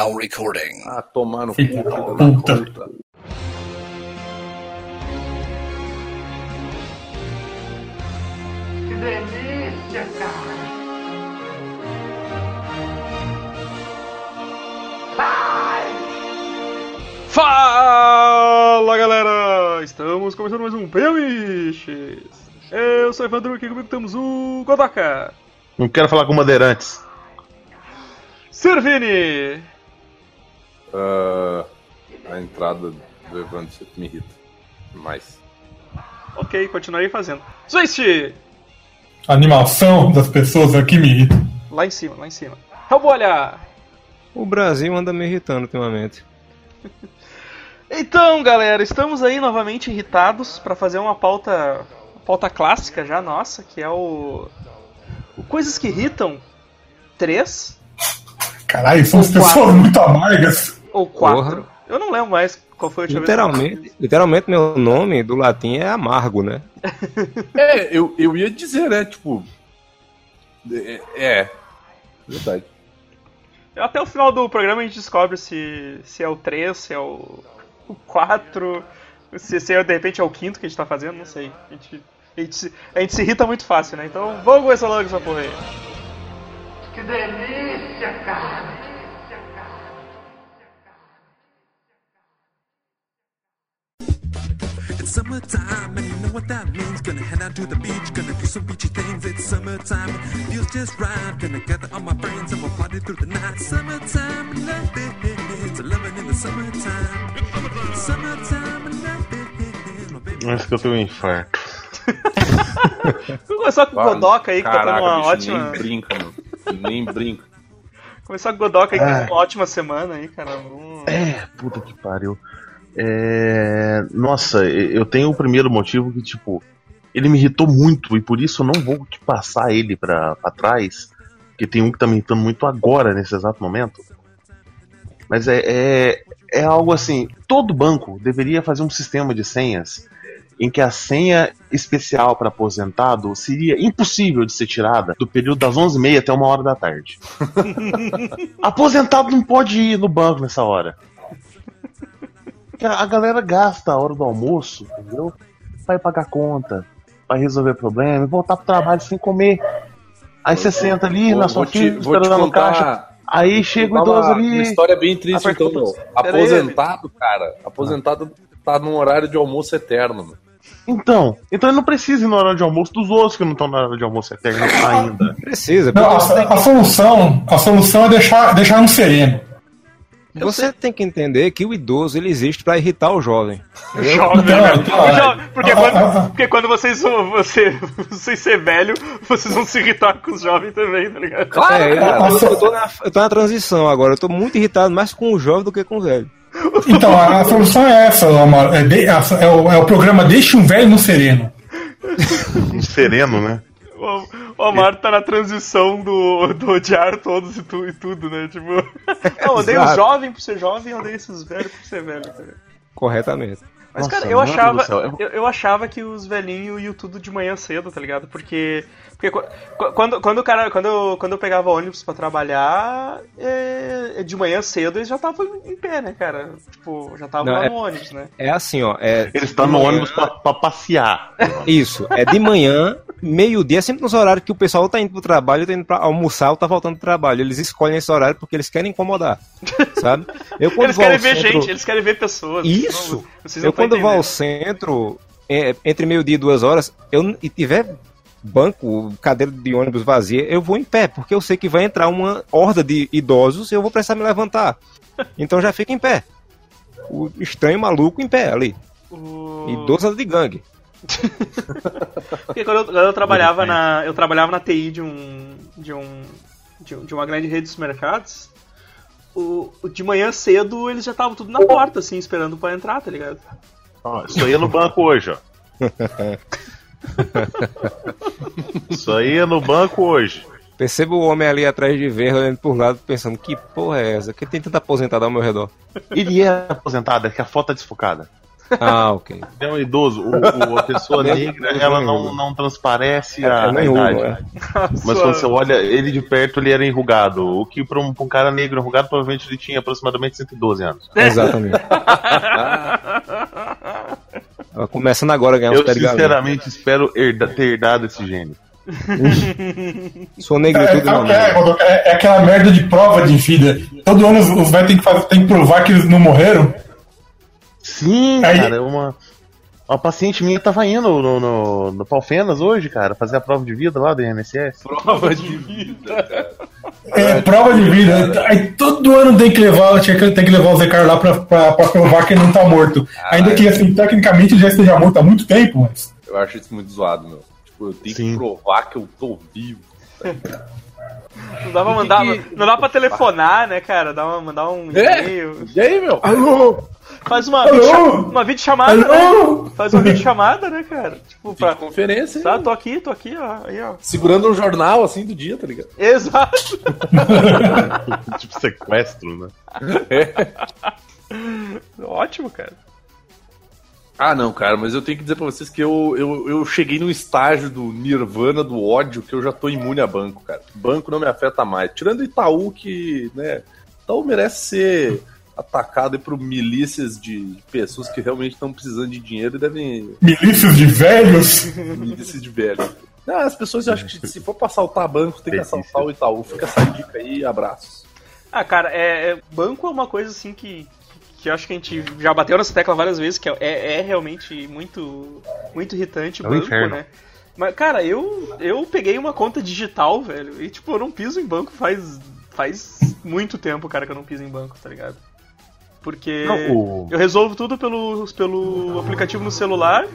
Now recording. Ah, tomar no filho puta. puta. Que delícia, cara! Fala galera! Estamos começando mais um Pemiches! Eu sou o Evandro e aqui comigo temos o Godaka, Não quero falar com bandeirantes. Servini, Ah, a entrada do Evandro me irrita. Mas. ok, continuarei fazendo. Zwist, A animação das pessoas aqui me irrita. lá em cima, lá em cima. Hellbolha! O Brasil anda me irritando ultimamente. Então galera, estamos aí novamente irritados para fazer uma pauta, uma pauta clássica já nossa, que é o, o Coisas que Irritam 3 Caralho, são as pessoas muito amargas. Ou 4. Porra. Eu não lembro mais qual foi a última vez. Literalmente, literalmente meu nome do latim é amargo, né? É, eu, eu ia dizer, né? Tipo. É. é verdade. Até o final do programa a gente descobre se, se é o 3, se é o, o 4, se, se é, de repente é o quinto que a gente tá fazendo, não sei. A gente, a gente, se- a gente se irrita muito fácil, né? Então vamos começar logo essa porra aí. Que delícia, cara! It's summertime, and you know what that means. Gonna head out to the beach, gonna do some beachy things. It's summertime, feels just right. Gonna gather all my friends and we'll party through the night. Summertime, love it. It's loving in the summertime. Summertime, love it. Acho que eu tenho um infarto. Começar com o Godoka aí, que tá tendo Caraca, uma bicho, ótima. Nem brinca, mano. Nem brinca. Começar com o Godoka aí, que tá tendo uma ótima semana aí, cara. É, puta que pariu. É. Nossa, eu tenho o primeiro motivo que, tipo, ele me irritou muito e por isso eu não vou te passar ele pra, pra trás. Porque tem um que tá me irritando muito agora, nesse exato momento. Mas é, é, é algo assim: todo banco deveria fazer um sistema de senhas em que a senha especial para aposentado seria impossível de ser tirada do período das 11h30 até uma hora da tarde. aposentado não pode ir no banco nessa hora. Porque A galera gasta a hora do almoço, entendeu? Vai pagar conta, vai resolver problema, e voltar pro trabalho sem comer. Aí você senta ali na Vou, sua vou te, fila, esperando no caixa. Aí chega o idoso uma, ali. uma história bem triste, então, meu. Aposentado, cara. Aposentado tá num horário de almoço eterno, mano. Então, então ele não precisa ir na hora de almoço dos outros que não estão na hora de almoço eterno ainda. Precisa, Não, a, a solução, a solução é deixar, deixar no sereno. Você tem que entender que o idoso ele existe pra irritar o jovem. Jovem, velho. não, Jovem, porque, quando, ah, porque quando vocês, vão- você, vocês ser velho, vocês vão se irritar com os jovens também, tá ligado? Claro, é, eu, cara. eu, eu tô na, eu tô na transição agora, eu tô muito irritado mais com o jovem do que com o velho. Então, a, a solução é essa, Amaro. É, é o, é o programa Deixe um Velho no Sereno. Um sereno, né? O, o Amaro tá na transição do, do odiar todos e, tu, e tudo, né? Tipo, eu odeio os Exato. jovens por ser jovem, eu odeio esses velhos por ser velho. Tá? Corretamente. Mas, Nossa, cara, eu achava, eu- eu, eu achava que os velhinhos iam tudo de manhã cedo, tá ligado? Porque, porque qu- qu- quando, quando, o cara, quando, eu, quando eu pegava ônibus pra trabalhar, é, de manhã cedo eles já estavam em pé, né, cara? Tipo, já estavam lá é- no ônibus, né? É assim, ó. É, Eles estão no manhã- ônibus pra, pra passear. Isso, é de manhã, meio-dia, sempre nos horários que o pessoal tá indo pro trabalho, tá indo pra almoçar ou tá voltando pro trabalho. Eles escolhem esse horário porque eles querem incomodar, sabe? Eu quando Eles querem ver centro- gente, eles querem ver pessoas. Isso! Não, eu tão quando vou ao centro, é, entre meio-dia e duas horas, eu, e tiver banco, cadeira de ônibus vazia, eu vou em pé, porque eu sei que vai entrar uma horda de idosos e eu vou precisar me levantar. Então já fico em pé. O estranho maluco em pé ali. O- Idoso de gangue. Porque quando eu, quando eu trabalhava na. Eu trabalhava na TI de um. de um. de, um- de uma grande rede de supermercados. O, o- de manhã cedo eles já estavam tudo na porta, assim, esperando pra entrar, tá ligado? Ó, isso aí é no banco hoje, ó. Isso aí é no banco hoje. Percebo o homem ali atrás de verde, olhando por lado, pensando, que porra é essa? Que tem tanta aposentada ao meu redor. Ele é aposentado, é que a foto tá desfocada. Ah, ok. É um idoso. O, o- a pessoa negra, ela não, não transparece a, É, a idade. é. Mas quando você olha ele de perto, ele era enrugado. O que pra um, um cara negro enrugado, provavelmente ele tinha aproximadamente 112 anos. Exatamente. Ela começando agora a ganhar Eu sinceramente espero herda- ter herdado esse gênio. Sua É, negritude não. é, Godoka, é- é aquela merda de prova de vida. Todo ano os, os velhos têm que, fazer- têm que provar que eles não morreram. Sim, Aí- cara, uma, uma paciente minha tava indo no, no, no Palfenas hoje, cara, fazer a prova de vida lá do INSS. Prova de vida, cara. É, prova de vida. Aí todo ano tem que levar, tinha que- tem que levar o Zé Carlos lá pra, pra, pra provar que ele não tá morto. Ainda que, assim, tecnicamente ele já esteja morto há muito tempo, mas. Eu acho isso muito zoado, meu. Tipo, eu tenho Sim. que provar que eu tô vivo. Não dá pra mandar. que que- Não dá pra telefonar, né, cara? Dá uma, mandar um É? e-mail. E aí, meu? Alô? Faz uma, uma videochamada, né? Alô? Faz uma videochamada, né, cara? Tipo, pra. Conferência, hein? Tá, tô aqui, tô aqui, ó. Aí, ó. Segurando um jornal assim do dia, tá ligado? Exato. tipo sequestro, né? Ótimo, cara. Ah, não, cara, mas eu tenho que dizer pra vocês que eu, eu, eu cheguei num estágio do nirvana, do ódio, que eu já tô imune a banco, cara. Banco não me afeta mais. Tirando Itaú, que, né, Itaú merece ser atacado por milícias de pessoas que realmente estão precisando de dinheiro e devem... Milícias de velhos. milícias de velho. Ah, as pessoas acham que se for pra assaltar banco, tem que assaltar o Itaú. Fica essa dica aí, abraços. Ah, cara, é, é- banco é uma coisa assim que, que eu acho que a gente já bateu nessa tecla várias vezes, que é, é, é realmente muito, muito irritante o É um banco, inferno. né? Mas, cara, eu, eu peguei uma conta digital, velho, e tipo, eu não piso em banco faz, faz muito tempo, cara, que eu não piso em banco, tá ligado? Porque Não, o- eu resolvo tudo pelo, pelo aplicativo no celular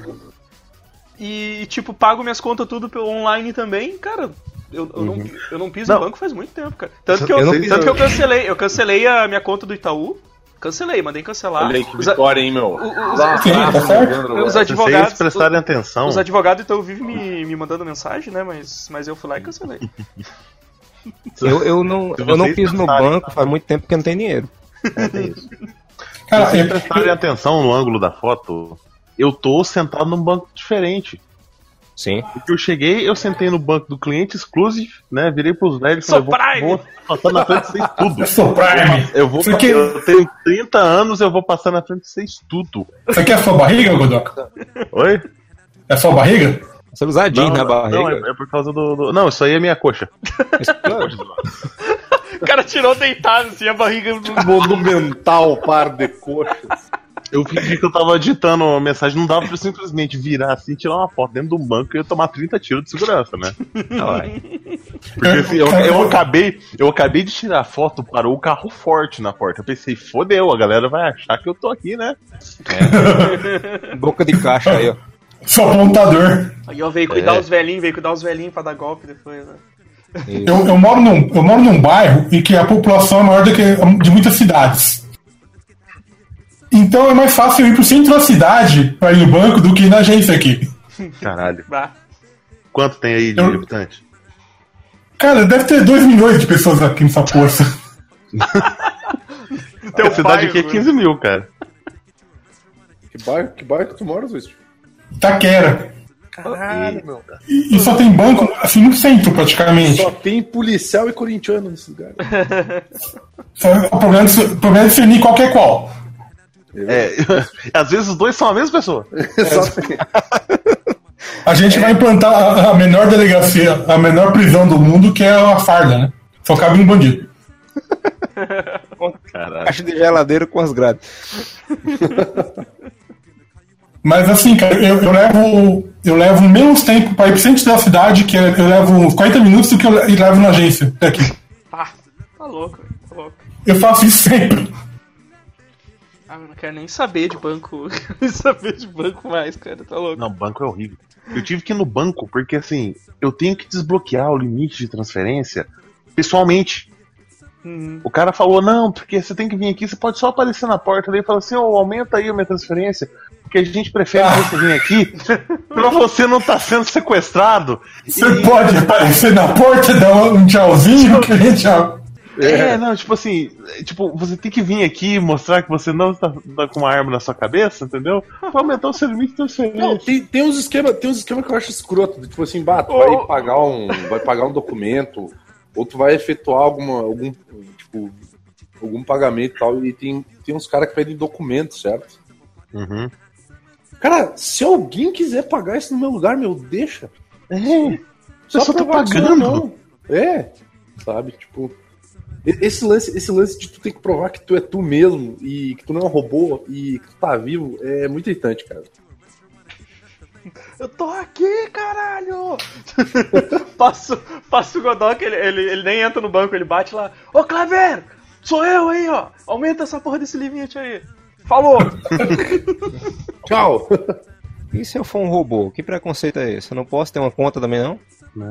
e, tipo, pago minhas contas tudo pelo online também, cara. Eu, eu, não, eu não piso Não. banco faz muito tempo, cara. Tanto que eu, tanto que eu cancelei, eu cancelei a minha conta do Itaú. Cancelei, mandei cancelar. Olha que vitória, hein, meu? os- Dá Sim, abraço, certo. Evandro, Os agora. Se vocês advogados, prestarem atenção, os advogados então vivem me, me mandando mensagem, né? Mas, mas eu fui lá e cancelei. Eu, eu não, eu não piso no banco faz muito tempo que eu não tenho dinheiro. É isso. Se Cara, vocês eu- prestarem atenção no ângulo da foto, eu tô sentado num banco diferente. Sim. Porque eu cheguei, eu sentei no banco do cliente exclusive, né? Virei pros velhos e falei, vou, passar na frente de vocês tudo. eu sou Prime. Eu vou Isso aqui, eu tenho 30 anos, eu vou passar na frente de vocês tudo. isso aqui é a sua barriga, Godoka? Oi? É a sua barriga? Você usar jeans na barriga. não, é, é por causa do, do- Não, isso aí é minha coxa. O cara tirou deitado assim, a barriga. Monumental par de coxas. Eu fingi que eu tava digitando uma mensagem, não dava pra eu simplesmente virar assim e tirar uma foto dentro de um banco e eu tomar 30 tiros de segurança, né? Porque assim, eu, eu acabei, eu acabei de tirar a foto, parou o carro forte na porta. Eu pensei, fodeu, a galera vai achar que eu tô aqui, né? Boca de caixa aí, ó. Sou apontador. Aí ó, veio cuidar É. os velhinhos, veio cuidar os velhinhos pra dar golpe depois, né? Eu, eu, moro num, eu moro num bairro em que a população é maior do que de muitas cidades. Então é mais fácil eu ir pro centro da cidade pra ir no banco do que na agência aqui. Caralho. Quanto tem aí de Eu- habitante? Cara, deve ter 2 milhões de pessoas aqui nessa força. Teu a cidade pai, aqui é mano. 15 mil, cara. Que bairro, que bairro que tu mora, Zwist? Taquera. Caralho, meu. E, e só tem banco assim no centro, praticamente. Só tem policial e corintiano nesse lugar. O problema, é, o problema é definir qual que é qual. É, às vezes os dois são a mesma pessoa. Exatamente. A gente vai implantar a, a menor delegacia, a menor prisão do mundo, que é a farda, né? Só cabe um bandido. Caralho. Caixa de geladeira com as grades. Mas assim, cara, eu, eu levo eu levo menos tempo para ir pro centro da cidade, que é- eu levo uns 40 minutos do que eu le- levo na agência daqui. Pá, tá louco, tá louco. Eu faço isso sempre. Ah, eu não quero nem saber de banco. Quero nem saber de banco mais, cara, tá louco. Não, banco é horrível. Eu tive que ir no banco porque assim, eu tenho que desbloquear o limite de transferência pessoalmente. Uhum. O cara falou, não, porque você tem que vir aqui, você pode só aparecer na porta ali e falar assim, ô, aumenta aí a minha transferência, porque a gente prefere você vir aqui pra você não estar sendo sequestrado. Você pode aparecer na porta, dar um tchauzinho, que a gente já. É, não, tipo assim, tipo, você tem que vir aqui e mostrar que você não está, tá com uma arma na sua cabeça, entendeu? Pra aumentar o seu limite de Não, transferência. tem, tem uns esquemas tem uns esquema que eu acho escroto. Tipo assim, bah, tu vai pagar um, vai pagar um documento, ou tu vai efetuar alguma, algum, tipo, algum pagamento e tal, e tem, tem uns caras que pedem documento, certo? Uhum. Cara, se alguém quiser pagar isso no meu lugar, meu, deixa. É, Só só tá pagando. não. É, sabe? Tipo, esse lance, esse lance de tu ter que provar que tu é tu mesmo e que tu não é um robô e que tu tá vivo é muito irritante, cara. Eu tô aqui, caralho! passa, passa o Godok, ele, ele, ele nem entra no banco, ele bate lá. Ô, Claver! Sou eu aí, ó! Aumenta essa porra desse limite aí! Falou! Tchau! E se eu for um robô? Que preconceito é esse? Eu não posso ter uma conta também, não?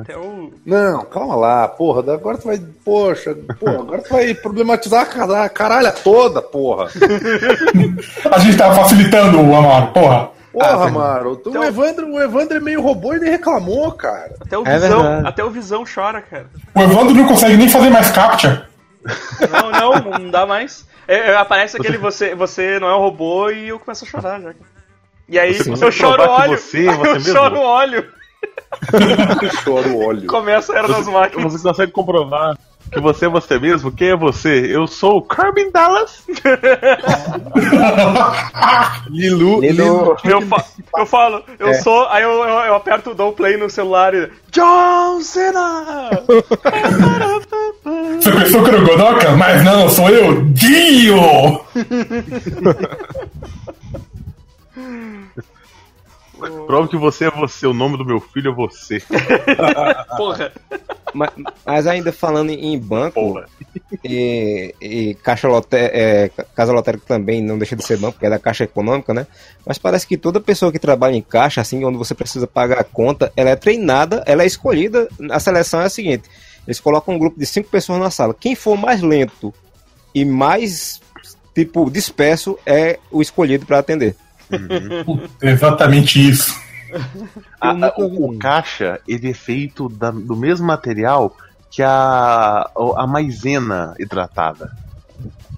Até o. Não, calma lá, porra. Agora tu vai. Poxa, porra, agora tu vai problematizar a cara- a caralha toda, porra. A gente tava facilitando o Amaro, porra. Porra, Ah, mano. O, Evandro, o Evandro é meio robô e ele reclamou, cara. Até o É Visão. verdade. até o Visão chora, cara. O Evandro não consegue nem fazer mais captcha. Não, não, não dá mais. É, é, aparece aquele você, você não é um robô e eu começo a chorar já. E aí Você eu choro óleo. você, você eu mesmo? choro óleo. Chora o óleo. Começa a era das máquinas. Você consegue comprovar que você é você mesmo? Quem é você? Eu sou o Corbin Dallas. Lilu, Lilu. Eu, fa- eu falo, eu É. sou. Aí eu, eu, eu aperto, dou play no celular e. John Cena! Você pensou que era o Godoka? Mas não, sou eu, Dio! Prova que você é você. O nome do meu filho é você. Porra. Mas, mas ainda falando em banco Porra. e, e caixa lote, é, ca- casa lotérica também não deixa de ser banco, porque é da caixa econômica, né? Mas parece que toda pessoa que trabalha em caixa, assim, onde você precisa pagar a conta, ela é treinada, ela é escolhida. A seleção é a seguinte: eles colocam um grupo de cinco pessoas na sala. Quem for mais lento e mais tipo disperso é o escolhido para atender. Exatamente isso. A- o, o caixa, ele é feito da- do mesmo material que a, a maisena hidratada.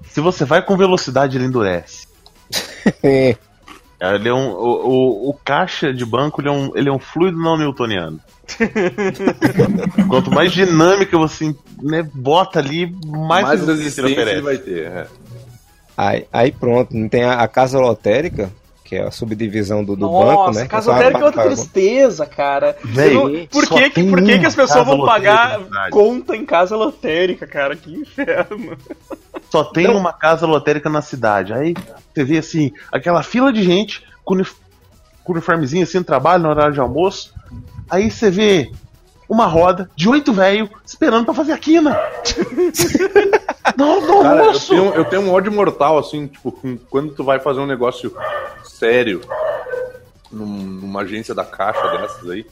Se você vai com velocidade, ele endurece. É, Ele é um, o, o, o caixa de banco ele é, um, ele é um fluido não newtoniano. Quanto mais dinâmica você né, bota ali, mais, mais resistência ele oferece. ele vai ter. é. aí, aí pronto, tem a, a casa lotérica, que é a subdivisão do, do Nossa, banco, né? casa lotérica é outra tristeza, cara. Véi, não- por que, que, tem por que, que uma as pessoas casa vão pagar lotérica na cidade. conta em casa lotérica, cara? Que inferno. Só tem uma casa lotérica na cidade. Aí você vê assim, aquela fila de gente com, unif com uniformezinho assim no trabalho, no horário de almoço. Aí você vê uma roda de oito velho esperando pra fazer a quina. não, não, Cara, eu moço! tenho, eu tenho um ódio mortal, assim, tipo, quando tu vai fazer um negócio sério num- numa agência da caixa dessas aí.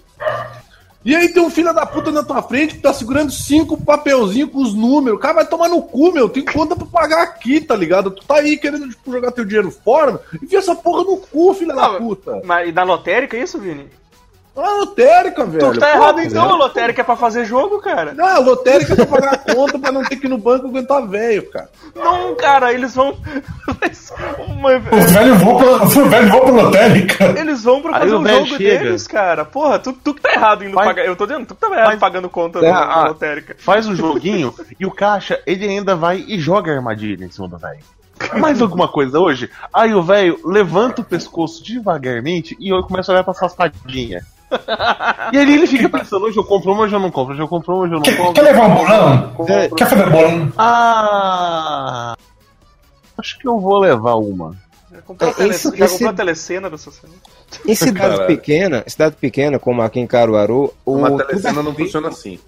E aí tem um filho da puta na tua frente que tá segurando cinco papelzinhos com os números. O cara vai tomar no cu, meu. Tem conta pra pagar aqui, tá ligado? Tu tá aí querendo tipo, jogar teu dinheiro fora, enfia essa porra no cu, filho da puta. Mas e da lotérica é isso, Vini? Ah, lotérica, velho. Tu tá Pô, errado então, a velho. lotérica é pra fazer jogo, cara. Não, a lotérica é pra pagar a conta pra não ter que ir no banco aguentar velho, cara. Não, cara, eles vão. Uma- Os velhos vão pra, os velhos vão pra lotérica. Eles vão pra Aí fazer o um velho jogo chega. deles, cara. Porra, tu, tu que tá errado indo Mas- pagar. Eu tô dizendo, tu que tava errado Mas- pagando conta É, da da ah, lotérica. Faz um joguinho e o caixa, ele ainda vai e joga a armadilha em cima do velho. Mais alguma coisa hoje? Aí o velho levanta o pescoço devagarmente e eu começo a olhar pra safadinha. E ali ele fica pensando, hoje eu compro uma, hoje eu não compro, hoje eu compro uma, hoje eu não Quer, compro. quer levar um bolão? Quer fazer bolão? Ah! Acho que eu vou levar uma. Já comprou, a É, tele... esse- já esse- comprou a telecena dessa semana? Em cidade Caralho. pequena, cidade pequena, como aqui em Caruaru, o, Uma telecena é não feito, funciona assim.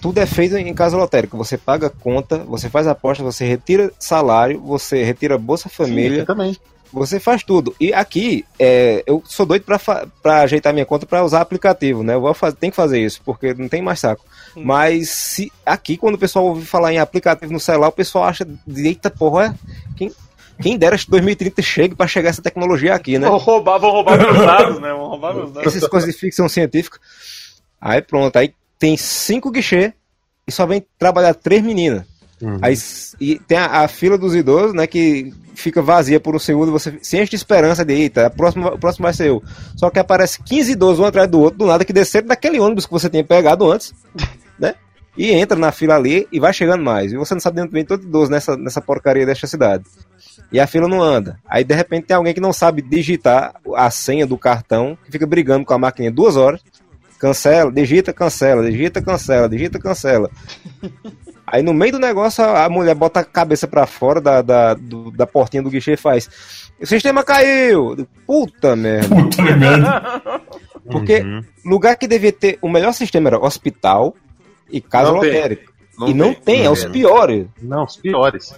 tudo é feito em casa lotérica. Você paga conta, você faz aposta, você retira salário, você retira Bolsa Família, Sim, também. Você faz tudo. E aqui, é, eu sou doido pra, pra ajeitar minha conta pra usar aplicativo, né? Eu vou fazer, tem que fazer isso, porque não tem mais saco. Mas se aqui, quando o pessoal ouve falar em aplicativo no celular, o pessoal acha, eita porra, é, quem, quem dera que 2030 chegue pra chegar essa tecnologia aqui, né? Vão roubar, vão roubar meus dados, né? Vão roubar meus dados. essas coisas de ficção científica. Aí pronto, aí tem cinco guichê e só vem trabalhar três meninas. Aí, s- e tem a, a fila dos idosos, né, que fica vazia por um segundo, você se enche de esperança de, eita, a próxima, o próximo vai ser eu. Só que aparece 15 idosos um atrás do outro, do nada, que desceram daquele ônibus que você tinha pegado antes, né? E entra na fila ali e vai chegando mais. E você não sabe de onde vem todo idoso nessa, nessa porcaria desta cidade. E a fila não anda. Aí, de repente, tem alguém que não sabe digitar a senha do cartão, que fica brigando com a máquina duas horas. Cancela, digita, cancela, digita, cancela, digita, cancela. Aí no meio do negócio a mulher bota a cabeça pra fora da, da, do- da portinha do guichê e faz. O sistema caiu! Puta merda. Puta merda. Porque Uhum. lugar que devia ter o melhor sistema era hospital e casa Não tem. lotérica. e não tem, é os piores. Não, os piores.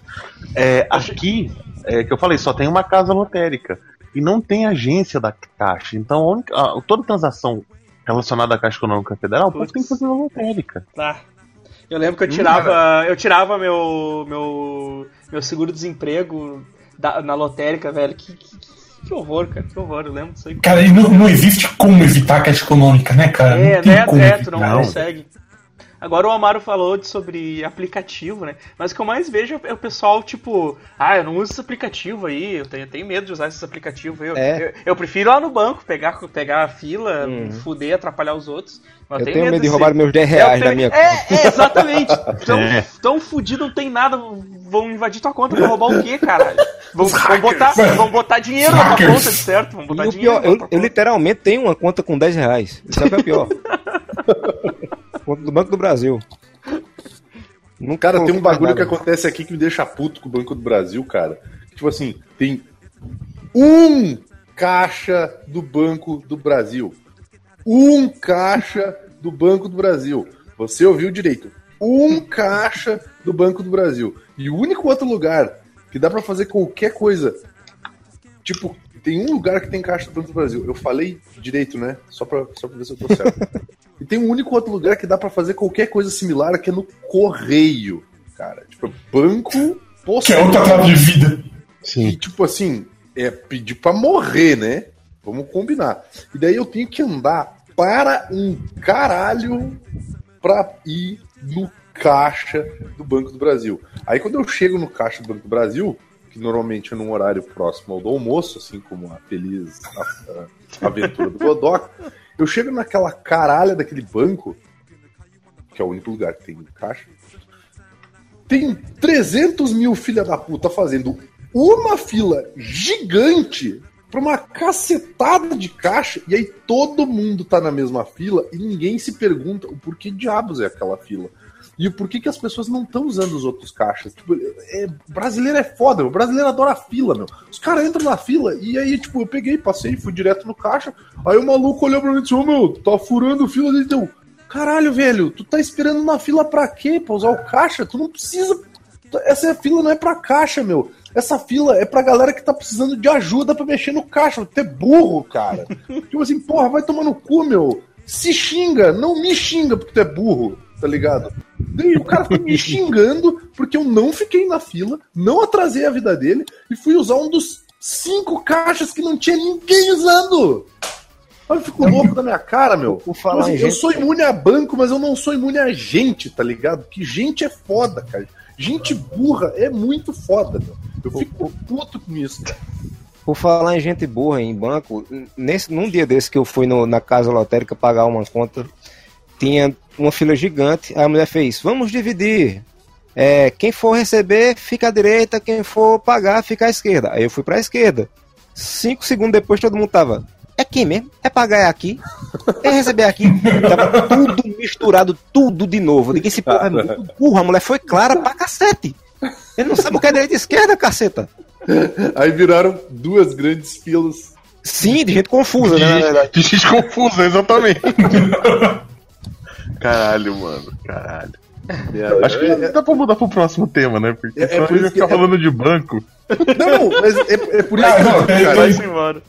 É, aqui, é, que eu falei, só tem uma casa lotérica. E não tem agência da Caixa. Então, a única- a- toda transação relacionada à Caixa Econômica Federal, o povo tem que fazer na lotérica. Tá. Eu lembro que eu tirava, eu tirava meu, meu, meu seguro-desemprego da- na lotérica, velho. Que, que, que horror, cara. Que horror, eu lembro disso aí. Cara, e não, não existe como evitar a caixa econômica, né, cara? É, não tem né? como É, tu não, evitar. consegue. Agora o Amaro falou de- sobre aplicativo, né? Mas o que eu mais vejo é o pessoal, tipo, ah, eu não uso esse aplicativo aí, eu tenho, eu tenho medo de usar esse aplicativo aí. Eu, É. eu, eu prefiro ir lá no banco, pegar, pegar a fila, Uhum. fuder, atrapalhar os outros. Mas Eu tenho medo de desse- roubar meus 10 reais Eu da minha tenho- É, é, exatamente. Tão, É. tão fudido, não tem nada. Vão invadir tua conta, vão roubar o quê, caralho? Vão, vão botar, vão botar dinheiro Os na tua conta, de certo? Vão botar E o dinheiro pior, eu, eu conta. literalmente tenho uma conta com 10 reais. Isso é o que é pior. conta do Banco do Brasil. Nunca Cara, tem um bagulho que nada. acontece aqui que me deixa puto com o Banco do Brasil, cara. Tipo assim, tem um caixa do Banco do Brasil. Um caixa do Banco do Brasil. Você ouviu direito. Um caixa do Banco do Brasil. E o único outro lugar que dá pra fazer qualquer coisa. Tipo, tem um lugar que tem caixa do Banco do Brasil. Eu falei direito, né? Só pra, só pra ver se eu tô certo. E tem um único outro lugar que dá pra fazer qualquer coisa similar, que é no correio, cara. Tipo, banco Que é outro atraso de vida. E tipo assim, é pedir pra morrer, né? Vamos combinar. E daí eu tenho que andar para um caralho pra ir no caixa do Banco do Brasil. Aí quando eu chego no caixa do Banco do Brasil, que normalmente é num horário próximo ao do almoço, assim como a feliz a- a aventura do Godoc, eu chego naquela caralha daquele banco, que é o único lugar que tem caixa, tem 300 mil filha da puta fazendo uma fila gigante pra uma cacetada de caixa e aí todo mundo tá na mesma fila e ninguém se pergunta o porquê diabos é aquela fila. E o porquê que as pessoas não estão usando os outros caixas. Tipo, é, brasileiro é foda, meu. brasileiro adora fila, meu. Os caras entram na fila e aí, tipo, eu peguei, passei, fui direto no caixa. Aí o maluco olhou pra mim e disse: Ô meu, tu tá furando fila dele. Então, caralho, velho, tu tá esperando na fila pra quê? Pra usar o caixa? Tu não precisa. Essa fila não é pra caixa, meu. Essa fila é pra galera que tá precisando de ajuda pra mexer no caixa. Tu é burro, cara. tipo assim, porra, vai tomar no cu, meu. Se xinga, não me xinga porque tu é burro, tá ligado? Daí o cara ficou me xingando porque eu não fiquei na fila, não atrasei a vida dele e fui usar um dos cinco caixas que não tinha ninguém usando. Olha, eu fico louco da minha cara, meu. Falar assim, em eu gente- sou imune a banco, mas eu não sou imune a gente, tá ligado? Que gente é foda, cara. Gente burra é muito foda, meu. Eu fico puto com isso. Por falar em gente burra em banco, nesse, num dia desse que eu fui no- na casa lotérica pagar uma conta, tinha uma fila gigante, a mulher fez, vamos dividir. É, quem for receber, fica à direita, quem for pagar, fica à esquerda. Aí eu fui pra esquerda. Cinco segundos depois todo mundo tava. É quem mesmo? É pagar é aqui? É receber aqui? Tava tudo misturado, tudo de novo. Digo, esse porra é muito burro. A mulher foi clara pra cacete. Ele não sabe o que é direita e esquerda, caceta. Aí viraram duas grandes filas. Sim, de gente confusa, né? Na verdade. De gente confusa, exatamente. Caralho, mano. Caralho. Acho que dá pra mudar pro próximo tema, né? Porque É- é senão por a gente vai isso que- ficar é- falando de banco. Não, mas é, é por isso Ah, que não, eu digo, é- cara, embora.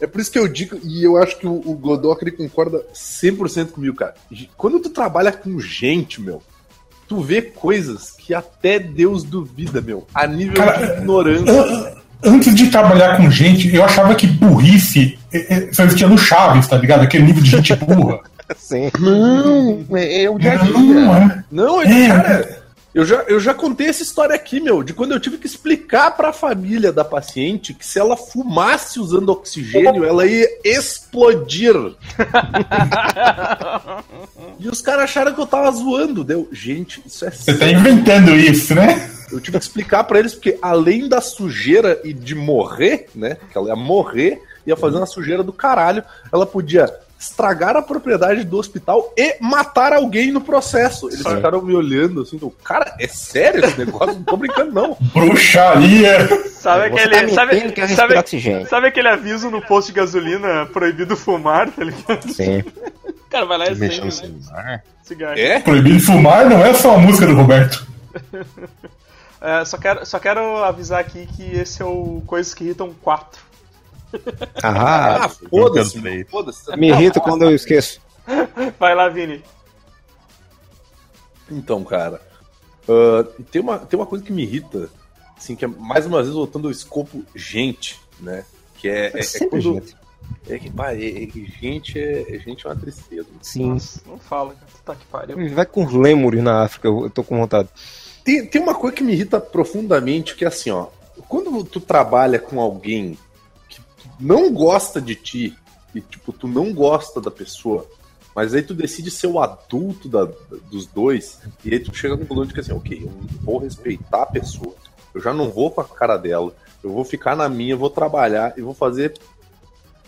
É por isso que eu digo, e eu acho que o, o Godoc ele concorda 100% comigo, cara. Quando tu trabalha com gente, meu, tu vê coisas que até Deus duvida, meu, a nível Cara, de ignorância. An- Antes de trabalhar com gente, eu achava que burrice é, é, só existia no Chaves, tá ligado? Aquele nível de gente burra. Sim. Não, é, é o dia a Não, dia. é. Não, É. cara, Eu já, eu já contei essa história aqui, meu, de quando eu tive que explicar pra família da paciente que se ela fumasse usando oxigênio, ela ia explodir. e os caras acharam que eu tava zoando. Deu, gente, isso é Você tá inventando isso, né? Eu tive que explicar pra eles, porque além da sujeira e de morrer, né? Que ela ia morrer, ia fazer uma sujeira do caralho, ela podia estragar a propriedade do hospital e matar alguém no processo. Eles ficaram me olhando assim, cara, é sério esse negócio? Não tô brincando, não. Bruxaria. Sabe aquele. tá sabe, sabe, sabe aquele aviso no posto de gasolina proibido fumar, tá ligado? Sim. Cara vai lá e acende né? cigarro. É? Proibido fumar não é só a música do Roberto. É, só, quero, só quero avisar aqui que esse é o Coisas que Irritam 4. Ah, Ah, foda-se, foda-se. me irrita quando eu esqueço. Vai lá, Vini. Então, cara, ah, tem, uma, tem uma coisa que me irrita, assim, que é mais uma vez voltando ao escopo gente, né? Que é, é, é Sempre quando. gente. É que, pá, é, é que gente é, é gente é uma tristeza. Sim. Nossa, não fala. Tá que pariu. Vai com os lêmures na África, eu eu tô com vontade. Tem, tem uma coisa que me irrita profundamente, que é assim, ó. Quando tu trabalha com alguém não gosta de ti, e tipo, tu não gosta da pessoa, mas aí tu decide ser o adulto da- dos dois, e aí tu chega à conclusão de que assim, ok, eu vou respeitar a pessoa, eu já não vou com a cara dela, eu vou ficar na minha, vou trabalhar e vou fazer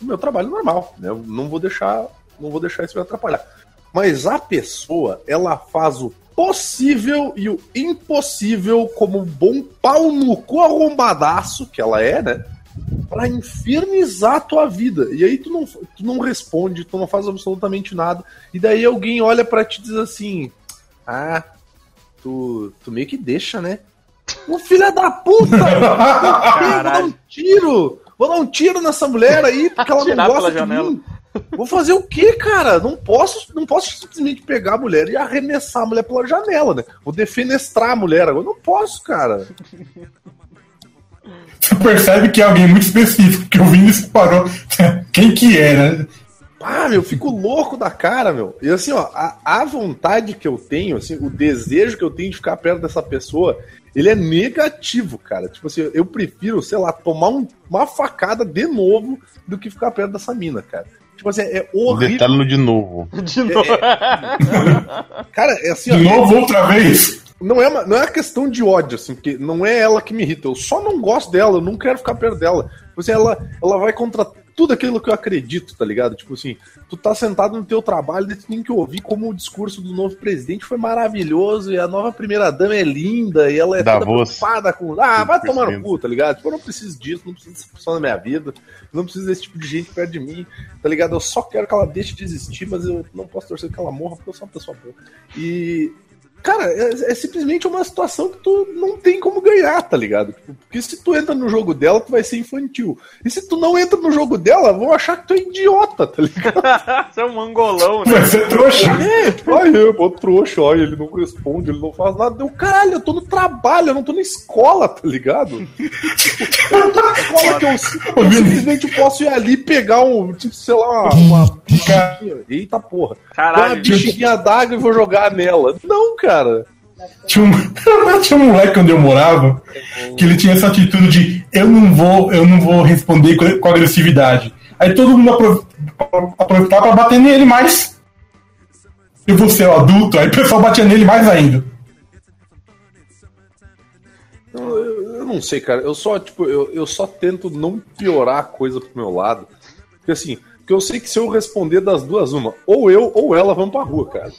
o meu trabalho normal, né? Eu não vou deixar, não vou deixar isso me atrapalhar. Mas a pessoa, ela faz o possível e o impossível como um bom pau no cu arrombadaço que ela é, né? Pra infernizar a tua vida. E aí tu não, tu não responde, tu não faz absolutamente nada. E daí alguém olha pra te e diz assim: Ah, tu, tu meio que deixa, né? Ô filha da puta! Vou dar um tiro! Vou dar um tiro nessa mulher aí, porque ela não gosta de janela. mim. Vou fazer o quê, cara? Não posso, não posso simplesmente pegar a mulher e arremessar a mulher pela janela, né? Vou defenestrar a mulher agora. Não posso, cara. Você percebe que é alguém muito específico, que o Vini separou quem que é, né? Ah, meu, eu fico louco da cara, meu. E assim, ó, a, a vontade que eu tenho, assim, o desejo que eu tenho de ficar perto dessa pessoa, ele é negativo, cara. Tipo assim, eu prefiro, sei lá, tomar um- uma facada de novo do que ficar perto dessa mina, cara. Tipo assim, é O horrível. detalhe no de novo. De novo. Cara, é assim, ó, De novo, outra vez. não é, uma, não é uma questão de ódio, assim, porque não é ela que me irrita. Eu só não gosto dela, eu não quero ficar perto dela. Tipo assim, ela, ela vai contra tudo aquilo que eu acredito, tá ligado? Tipo assim, tu tá sentado no teu trabalho e tu tem que ouvir como o discurso do novo presidente foi maravilhoso e a nova primeira-dama é linda e ela é toda Davos. preocupada com... Ah, vai tomar no 100%. cu, tá ligado? Tipo, eu não preciso disso, não preciso dessa pessoa na minha vida, não preciso desse tipo de gente perto de mim, tá ligado? Eu só quero que ela deixe de existir, mas eu não posso torcer que ela morra porque eu sou uma pessoa boa. E... Cara, é, é simplesmente uma situação que tu não tem como ganhar, tá ligado? Tipo, porque se tu entra no jogo dela, tu vai ser infantil. E se tu não entra no jogo dela, vão achar que tu é idiota, tá ligado? Você é um mangolão, né? Vai ser trouxa. É, tipo, ai, eu, pô, trouxa, olha, ele não responde, ele não faz nada. Eu, caralho, eu tô no trabalho, eu não tô na escola, tá ligado? escola que eu, eu simplesmente posso ir ali e pegar um, tipo, sei lá, uma. Eita porra. Pegar uma Caralho. bichinha d'água e vou jogar nela. Não, cara. Tinha um, tinha um moleque onde eu morava que ele tinha essa atitude de eu não vou, eu não vou responder com, agressividade. Aí todo mundo apro- aproveitava pra bater nele mais. Eu vou ser o adulto, aí o pessoal batia nele mais ainda. Eu, eu- não sei, cara. Eu só, tipo, eu, eu só tento não piorar a coisa pro meu lado. Porque assim, porque eu sei que se eu responder das duas, uma, ou eu ou ela vão pra rua, cara.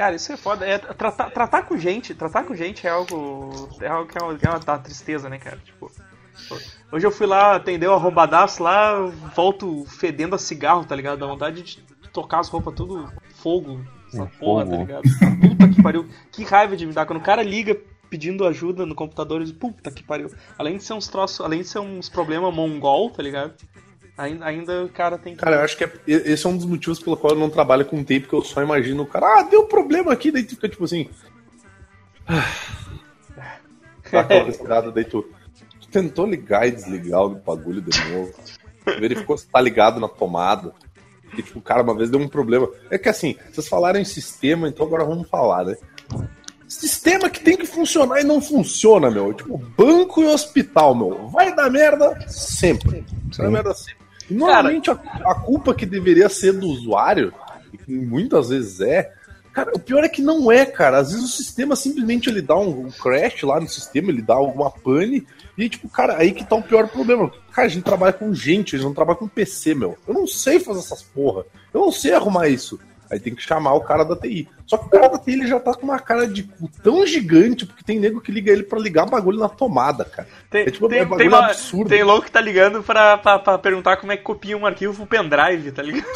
Cara, isso é foda. É, tratar, tratar com gente, tratar com gente é algo. É algo que é uma, é uma tristeza, né, cara? Tipo. Hoje eu fui lá atender o arrombadaço lá, volto fedendo a cigarro, tá ligado? Dá vontade de tocar as roupas tudo fogo, essa porra, tá fogo. ligado? Puta que pariu. Que raiva de me dar. Quando o cara liga pedindo ajuda no computador, eu digo, puta que pariu. Além de ser uns troços, além de ser uns problemas mongol, tá ligado? Ainda, o cara tem que. Cara, eu acho que é- esse é um dos motivos pelo qual eu não trabalho com tape, porque eu só imagino o cara, ah, deu problema aqui, daí tu fica tipo assim. Dá aquela respirada, daí tu, tu tentou ligar e desligar o bagulho de novo. Verificou se tá ligado na tomada. E tipo, cara, uma vez deu um problema. É que assim, vocês falaram em sistema, então agora vamos falar, né? Sistema que tem que funcionar e não funciona, meu. Tipo, banco e hospital, meu. Vai dar merda sempre. Vai dar merda sempre. Normalmente a, a culpa que deveria ser do usuário, e que muitas vezes é, Cara, o pior é que não é, cara. Às vezes o sistema simplesmente ele dá um, um crash lá no sistema, ele dá alguma pane. E tipo, cara, aí que tá o pior problema. Cara, a gente trabalha com gente, a gente não trabalha com PC, meu. Eu não sei fazer essas porra. Eu não sei arrumar isso. Aí tem que chamar o cara da TI. Só que o cara da TI ele já tá com uma cara de cu tão gigante, porque tem nego que liga ele pra ligar bagulho na tomada, cara. Tem, é tipo, tem, é tem, uma- absurdo. tem louco que tá ligando pra, pra, pra perguntar como é que copia um arquivo pro pendrive, tá ligado?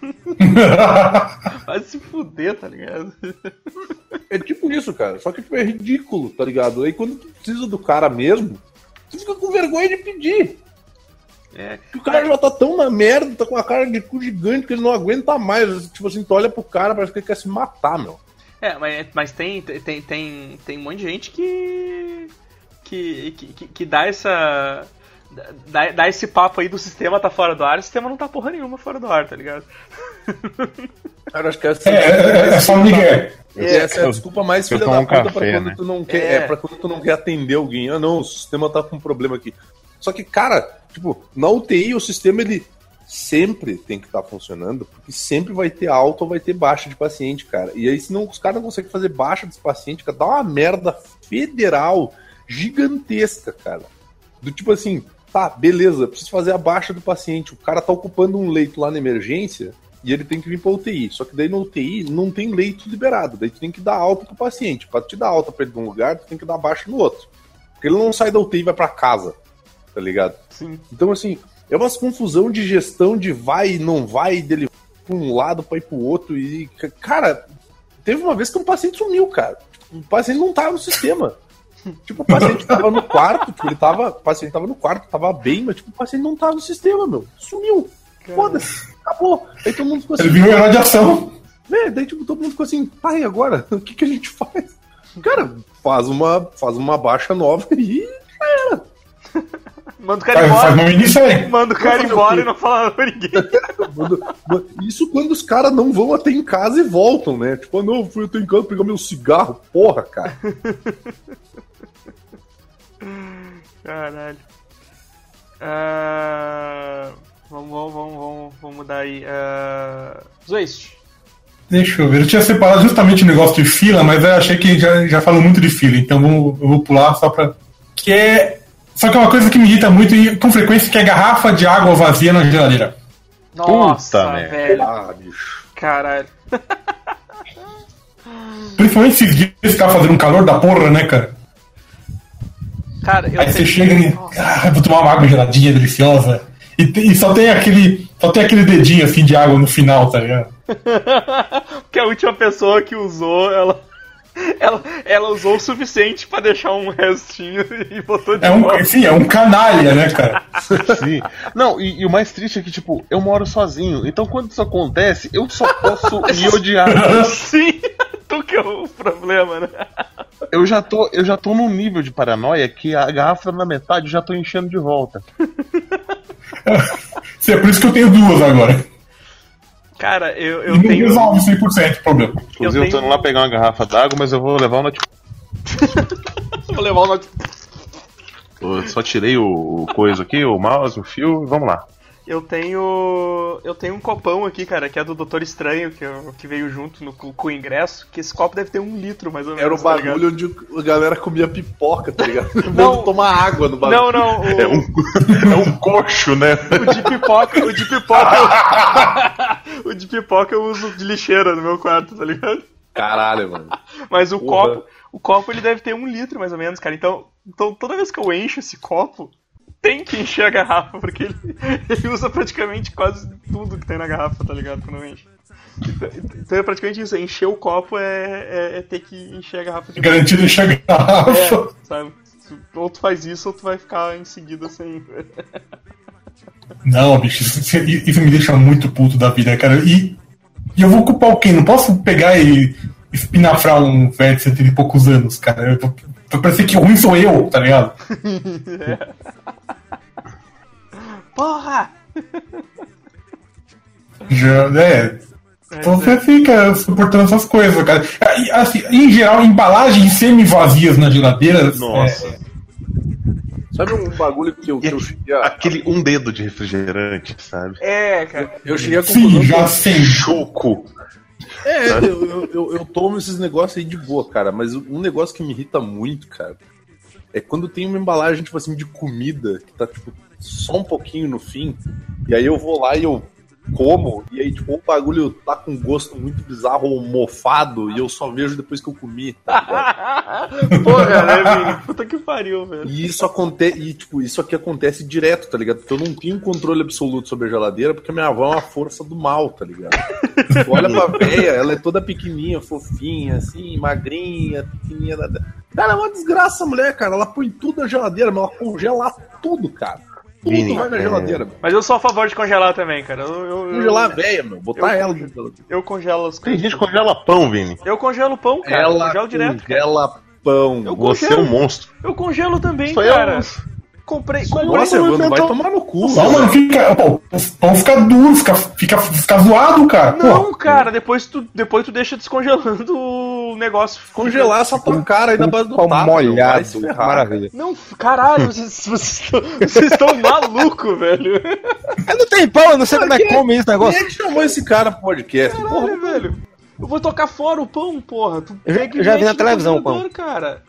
Vai se fuder, tá ligado? É tipo isso, cara. Só que tipo, é ridículo, tá ligado? Aí quando tu precisa do cara mesmo, tu fica com vergonha de pedir. É. Que o cara já tá tão na merda, tá com uma cara de cu gigante que ele não aguenta mais. Tipo assim, tu olha pro cara, parece que ele quer se matar, meu. É, mas, mas tem, tem, tem, tem um monte de gente que. que, que, que dá essa. Dá, dá esse papo aí do sistema tá fora do ar, o sistema não tá porra nenhuma fora do ar, tá ligado? Cara, eu acho que essa É, é, é só Miguel. essa é a desculpa mais filha da um puta café, pra quando né? tu não quer. É. É. pra quando tu não quer atender alguém. Ah, não, o sistema tá com um problema aqui. Só que, cara, tipo, na UTI o sistema ele sempre tem que estar funcionando, porque sempre vai ter alta ou vai ter baixa de paciente, cara. E aí, se não, os caras não conseguem fazer baixa desse paciente, cara, dá uma merda federal gigantesca, cara. Do tipo assim, tá, beleza, preciso fazer a baixa do paciente. O cara tá ocupando um leito lá na emergência e ele tem que vir pra UTI. Só que daí no UTI não tem leito liberado. Daí tu tem que dar alta pro paciente. Pra te dar alta pra ele de um lugar, tu tem que dar baixa no outro. Porque ele não sai da UTI e vai pra casa. Tá ligado? Sim. Então, assim, é umas confusão de gestão de vai e não vai, dele pra um lado pra ir pro outro. E, ca- cara, teve uma vez que um paciente sumiu, cara. O paciente não tava no sistema. Tipo, o paciente tava no quarto, tipo, ele tava. O paciente tava no quarto, tava bem, mas tipo, o paciente não tava no sistema, meu. Sumiu. Foda-se, acabou. Aí todo mundo ficou assim. Ele virou herói de ação. É, daí tipo, todo mundo ficou assim, e agora? O que, que a gente faz? Cara, faz uma, faz uma baixa nova e Manda o cara Faz, faz embora. uma minissérie. Manda o cara embora e não fala pra ninguém. Isso quando os caras não vão até em casa e voltam, né? Tipo, ah, não, fui até em casa pegar meu cigarro. Porra, cara. Caralho. Ah, vamos, vamos, vamos, vamos, vamos mudar aí. Uh, Zoist. Deixa eu ver. Eu tinha separado justamente o negócio de fila, mas eu achei que já, já falou muito de fila, então vamos, eu vou pular só pra. Que é. Só que é uma coisa que me irrita muito e com frequência que é garrafa de água vazia na geladeira. Nossa, velho. Ah, bicho. Caralho. Principalmente esses dias que tá fazendo um calor da porra, né, cara? Cara, eu Aí você chega e. Ah, vou tomar uma água geladinha, deliciosa. E, e só tem aquele. Só tem aquele dedinho assim de água no final, tá ligado? que a última pessoa que usou, ela, ela, ela usou o suficiente pra deixar um restinho e botou de É um, volta. sim, é um canalha, né, cara? Sim. Não, e, e o mais triste é que, tipo, eu moro sozinho. Então quando isso acontece, eu só posso me odiar. Sim, tu que é o problema, né? Eu já tô, eu já tô num nível de paranoia que a garrafa na metade eu já tô enchendo de volta. É por isso que eu tenho duas agora. Cara, eu, eu não tenho. resolve 100% o problema. Inclusive, eu, tô tenho- indo lá pegar uma garrafa d'água, mas eu vou levar o notebook. Vou levar o note- Eu só tirei o, o coisa aqui, o mouse, o fio, e vamos lá. Eu tenho. Eu tenho um copão aqui, cara, que é do Doutor Estranho, que, eu- que veio junto no, com com o ingresso. Que esse copo deve ter um litro, mais ou menos. Era o tá bagulho onde a galera comia pipoca, tá ligado? Não. Não tomar água no bagulho. Não, não, o, É um, é um coxo, né? o de pipoca, o de pipoca. eu- o de pipoca eu uso de lixeira no meu quarto, tá ligado? Caralho, mano. Mas o Porra. copo, o copo ele deve ter um litro mais ou menos, cara. Então, então toda vez que eu encho esse copo, tem que encher a garrafa, porque ele, ele usa praticamente quase tudo que tem na garrafa, tá ligado? Quando eu encho. Então, então é praticamente isso, encher o copo é, é, é ter que encher a garrafa de Garantido encher a É, garrafa. sabe? Ou tu faz isso ou tu vai ficar em seguida sem. Não, bicho, isso, me deixa muito puto da vida, cara. E, e eu vou culpar o quê? Não posso pegar e espinafrar um velho de 70 e poucos anos, cara. Eu, vai parecer que o ruim sou eu, tá ligado? Porra! Já, é. Então você fica suportando essas coisas, cara. E, Assim, em geral, embalagens semi-vazias na geladeira. Nossa. é, Sabe um bagulho que eu, que eu cheguei a. Aquele um dedo de refrigerante, sabe? É, cara. Eu cheguei a sim, já que- sei. Choco. É, eu, eu, eu, eu tomo esses negócios aí de boa, cara. Mas um negócio que me irrita muito, cara, é quando tem uma embalagem, tipo assim, de comida que tá, tipo, só um pouquinho no fim. E aí eu vou lá e eu como, e aí, tipo, o bagulho tá com gosto muito bizarro ou mofado, e eu só vejo depois que eu comi. Tá? Porra, né, Vini? Puta que pariu, velho. E isso acontece, e tipo, isso aqui acontece direto, tá ligado? Porque eu não tenho controle absoluto sobre a geladeira, porque minha avó é uma força do mal, tá ligado? Tu olha pra véia, ela é toda pequenininha, fofinha, assim, magrinha, pequenininha. Cara, é uma desgraça, a mulher, cara. Ela põe tudo na geladeira, mas ela congela tudo, cara. Tudo Vini, vai na é. geladeira. Mas eu sou a favor de congelar também, cara. Eu, eu, eu- Congelar a véia, meu. Botar eu- ela no eu congelo as Tem coisas. gente que congela pão, Vini. Eu congelo pão, cara. eu Ela congelo direto. cara. congela pão. Eu Você é um monstro. Eu congelo também, é cara. um- Comprei. Comprei Nossa, eu vai tô- tomar no cu. Não, mano, fica. Pô, o pão fica duro, fica, fica, fica zoado, cara. Não, Pô, cara, depois tu, depois tu deixa descongelando o negócio. Congelar essa tua cara aí na base do Pão tapa. meu. Molhado. ferrar, Maravilha. Não, caralho, vocês, vocês estão, malucos, velho. Eu não tenho pão, eu não sei como é que come esse negócio. Quem é que chamou esse cara pro podcast? Porra, Caralho, velho. Eu vou tocar fora o pão, porra. Tu Eu já- já vi na televisão o congelador, cara.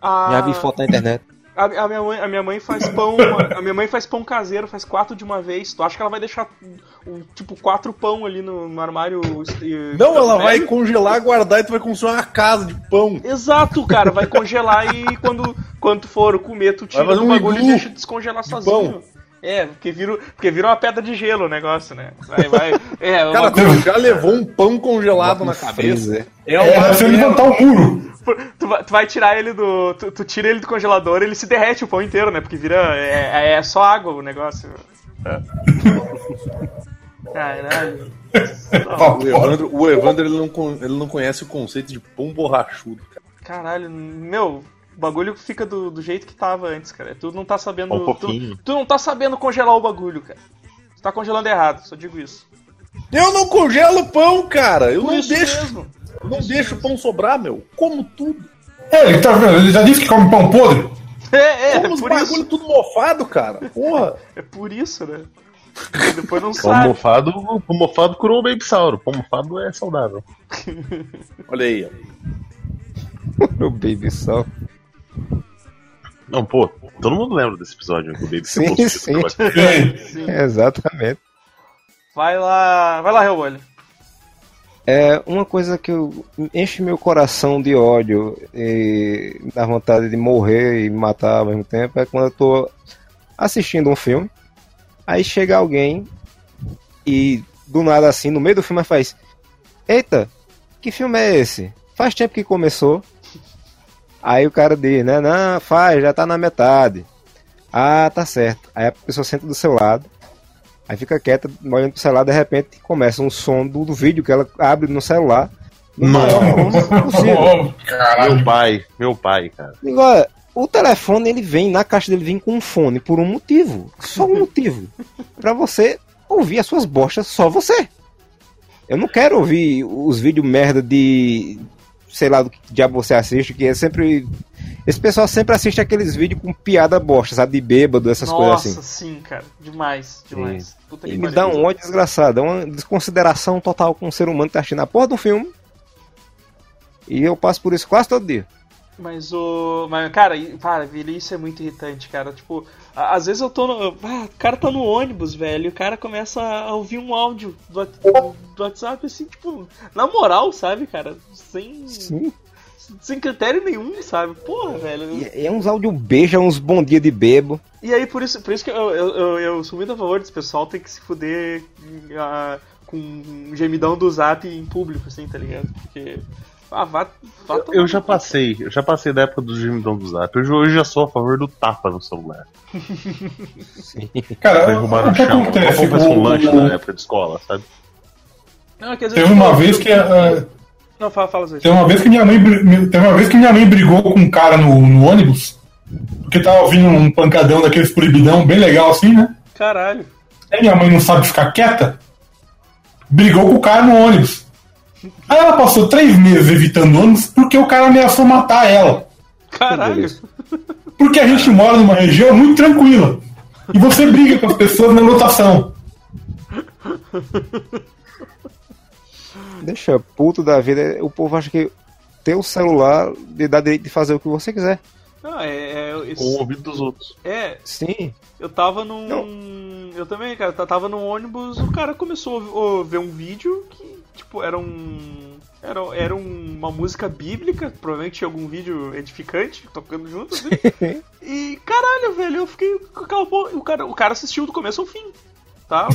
A, Já vi foto na internet. A, a minha mãe, a minha mãe faz pão. A minha mãe faz pão caseiro, faz quatro de uma vez. Tu acha que ela vai deixar um, tipo quatro pão ali no, no armário? Não, ela vai congelar, guardar e tu vai construir uma casa de pão. Exato, cara, vai congelar e quando, quando tu for comer, tu tira do um bagulho e deixa descongelar sozinho. pão. É, porque vira, porque vira uma pedra de gelo o negócio, né? Vai, vai. É, Cara, tu já levou um pão congelado na cabeça. É é, uma ser merda. levantar o muro. tu, vai, tu vai tirar ele do. Tu, tu tira ele do congelador ele se derrete o pão inteiro, né? Porque vira. É, é só água o negócio. Caralho. Ó, O Evandro, o Evandro ele, não, ele não conhece o conceito de pão borrachudo. Cara. Caralho, meu, bagulho fica do, do jeito que tava antes, cara. Tu não tá sabendo. Um tu, pouquinho. tu não tá sabendo congelar o bagulho, cara. Tu tá congelando errado, só digo isso. Eu não congelo pão, cara. Eu Por não isso deixo, mesmo. eu não deixo o pão sobrar, meu. Como tudo. É, ele tá vendo? Ele já disse que come pão podre. É, é, é Como os por bagulho isso. tudo mofado, cara. Porra. É por isso, né? E depois não Pão sabe. mofado, pão mofado curou o Baby Sauro. Pão mofado é saudável. Olha aí, ó. O Baby Sol. Não, pô, todo mundo lembra desse episódio do Baby Sim, sim. É, Exatamente. Vai lá. Vai lá, Hellboy. É uma coisa que eu, enche meu coração de ódio e dá vontade de morrer e matar ao mesmo tempo é quando eu tô assistindo um filme, aí chega alguém e do nada assim, no meio do filme faz: Eita, que filme é esse? Faz tempo que começou. Aí o cara diz, né? Não, faz, já tá na metade. Ah, tá certo. Aí a pessoa senta do seu lado. Aí fica quieta, olhando pro celular, de repente começa um som do, do vídeo que ela abre no celular. No caralho. Meu pai, meu pai, cara. Olha, o telefone ele vem, na caixa dele vem com um fone por um motivo. Só um motivo. Pra você ouvir as suas bostas, só você. Eu não quero ouvir os vídeos merda de. Sei lá do que diabo você assiste, que é sempre. Esse pessoal sempre assiste aqueles vídeos com piada bosta, sabe? De bêbado, essas Nossa, coisas assim. sim, cara. Demais, demais. Puta E me dá um ódio desgraçado, é uma desconsideração total com o ser humano que tá assistindo a porra do filme. E eu passo por isso quase todo dia. Mas o. Mas, cara, para, isso é muito irritante, cara. Tipo, às vezes eu tô no. Ah, o cara tá no ônibus, velho, e o cara começa a ouvir um áudio do, do- WhatsApp, assim, tipo, na moral, sabe, cara? Sem. Sim. Sem critério nenhum, sabe? Porra, velho. E é uns áudio beija, uns bom dia de bebo. E aí, por isso, por isso que eu, eu, eu, eu sou muito a favor desse pessoal ter que se fuder ah, com um gemidão do zap em público, assim, tá ligado? Porque. Ah, vá, vá Eu no já passei, eu já passei da época do gemidão do Zap. Hoje, hoje já sou a favor do tapa no celular. Cara, Derrubar o que chão. acontece? Como um O- lanche o- na época de escola, sabe? Não, quer dizer, Teve uma vez que. ah, Não, fala, fala, Zé. Teve uma vez que minha mãe, teve uma vez que minha mãe brigou com um cara no, no ônibus, porque tava ouvindo um pancadão daqueles proibidão bem legal assim, né? Caralho. Aí minha mãe não sabe ficar quieta. brigou com o cara no ônibus. Aí ela passou três meses evitando ônibus porque o cara ameaçou matar ela. Caralho. Porque a gente mora numa região muito tranquila. E você briga com as pessoas na lotação. Deixa puto da vida. O povo acha que ter o celular lhe dá direito de fazer o que você quiser. Não, é, é, Com o isso- ouvido dos outros. é, Sim. eu tava num. Eu também, cara, tava num ônibus, o cara começou a ver um vídeo que, tipo, era um. Era, era um- uma música bíblica, provavelmente tinha algum vídeo edificante tocando junto, assim. E caralho, velho, eu fiquei. Acabou. O cara, o cara assistiu do começo ao fim. Tá?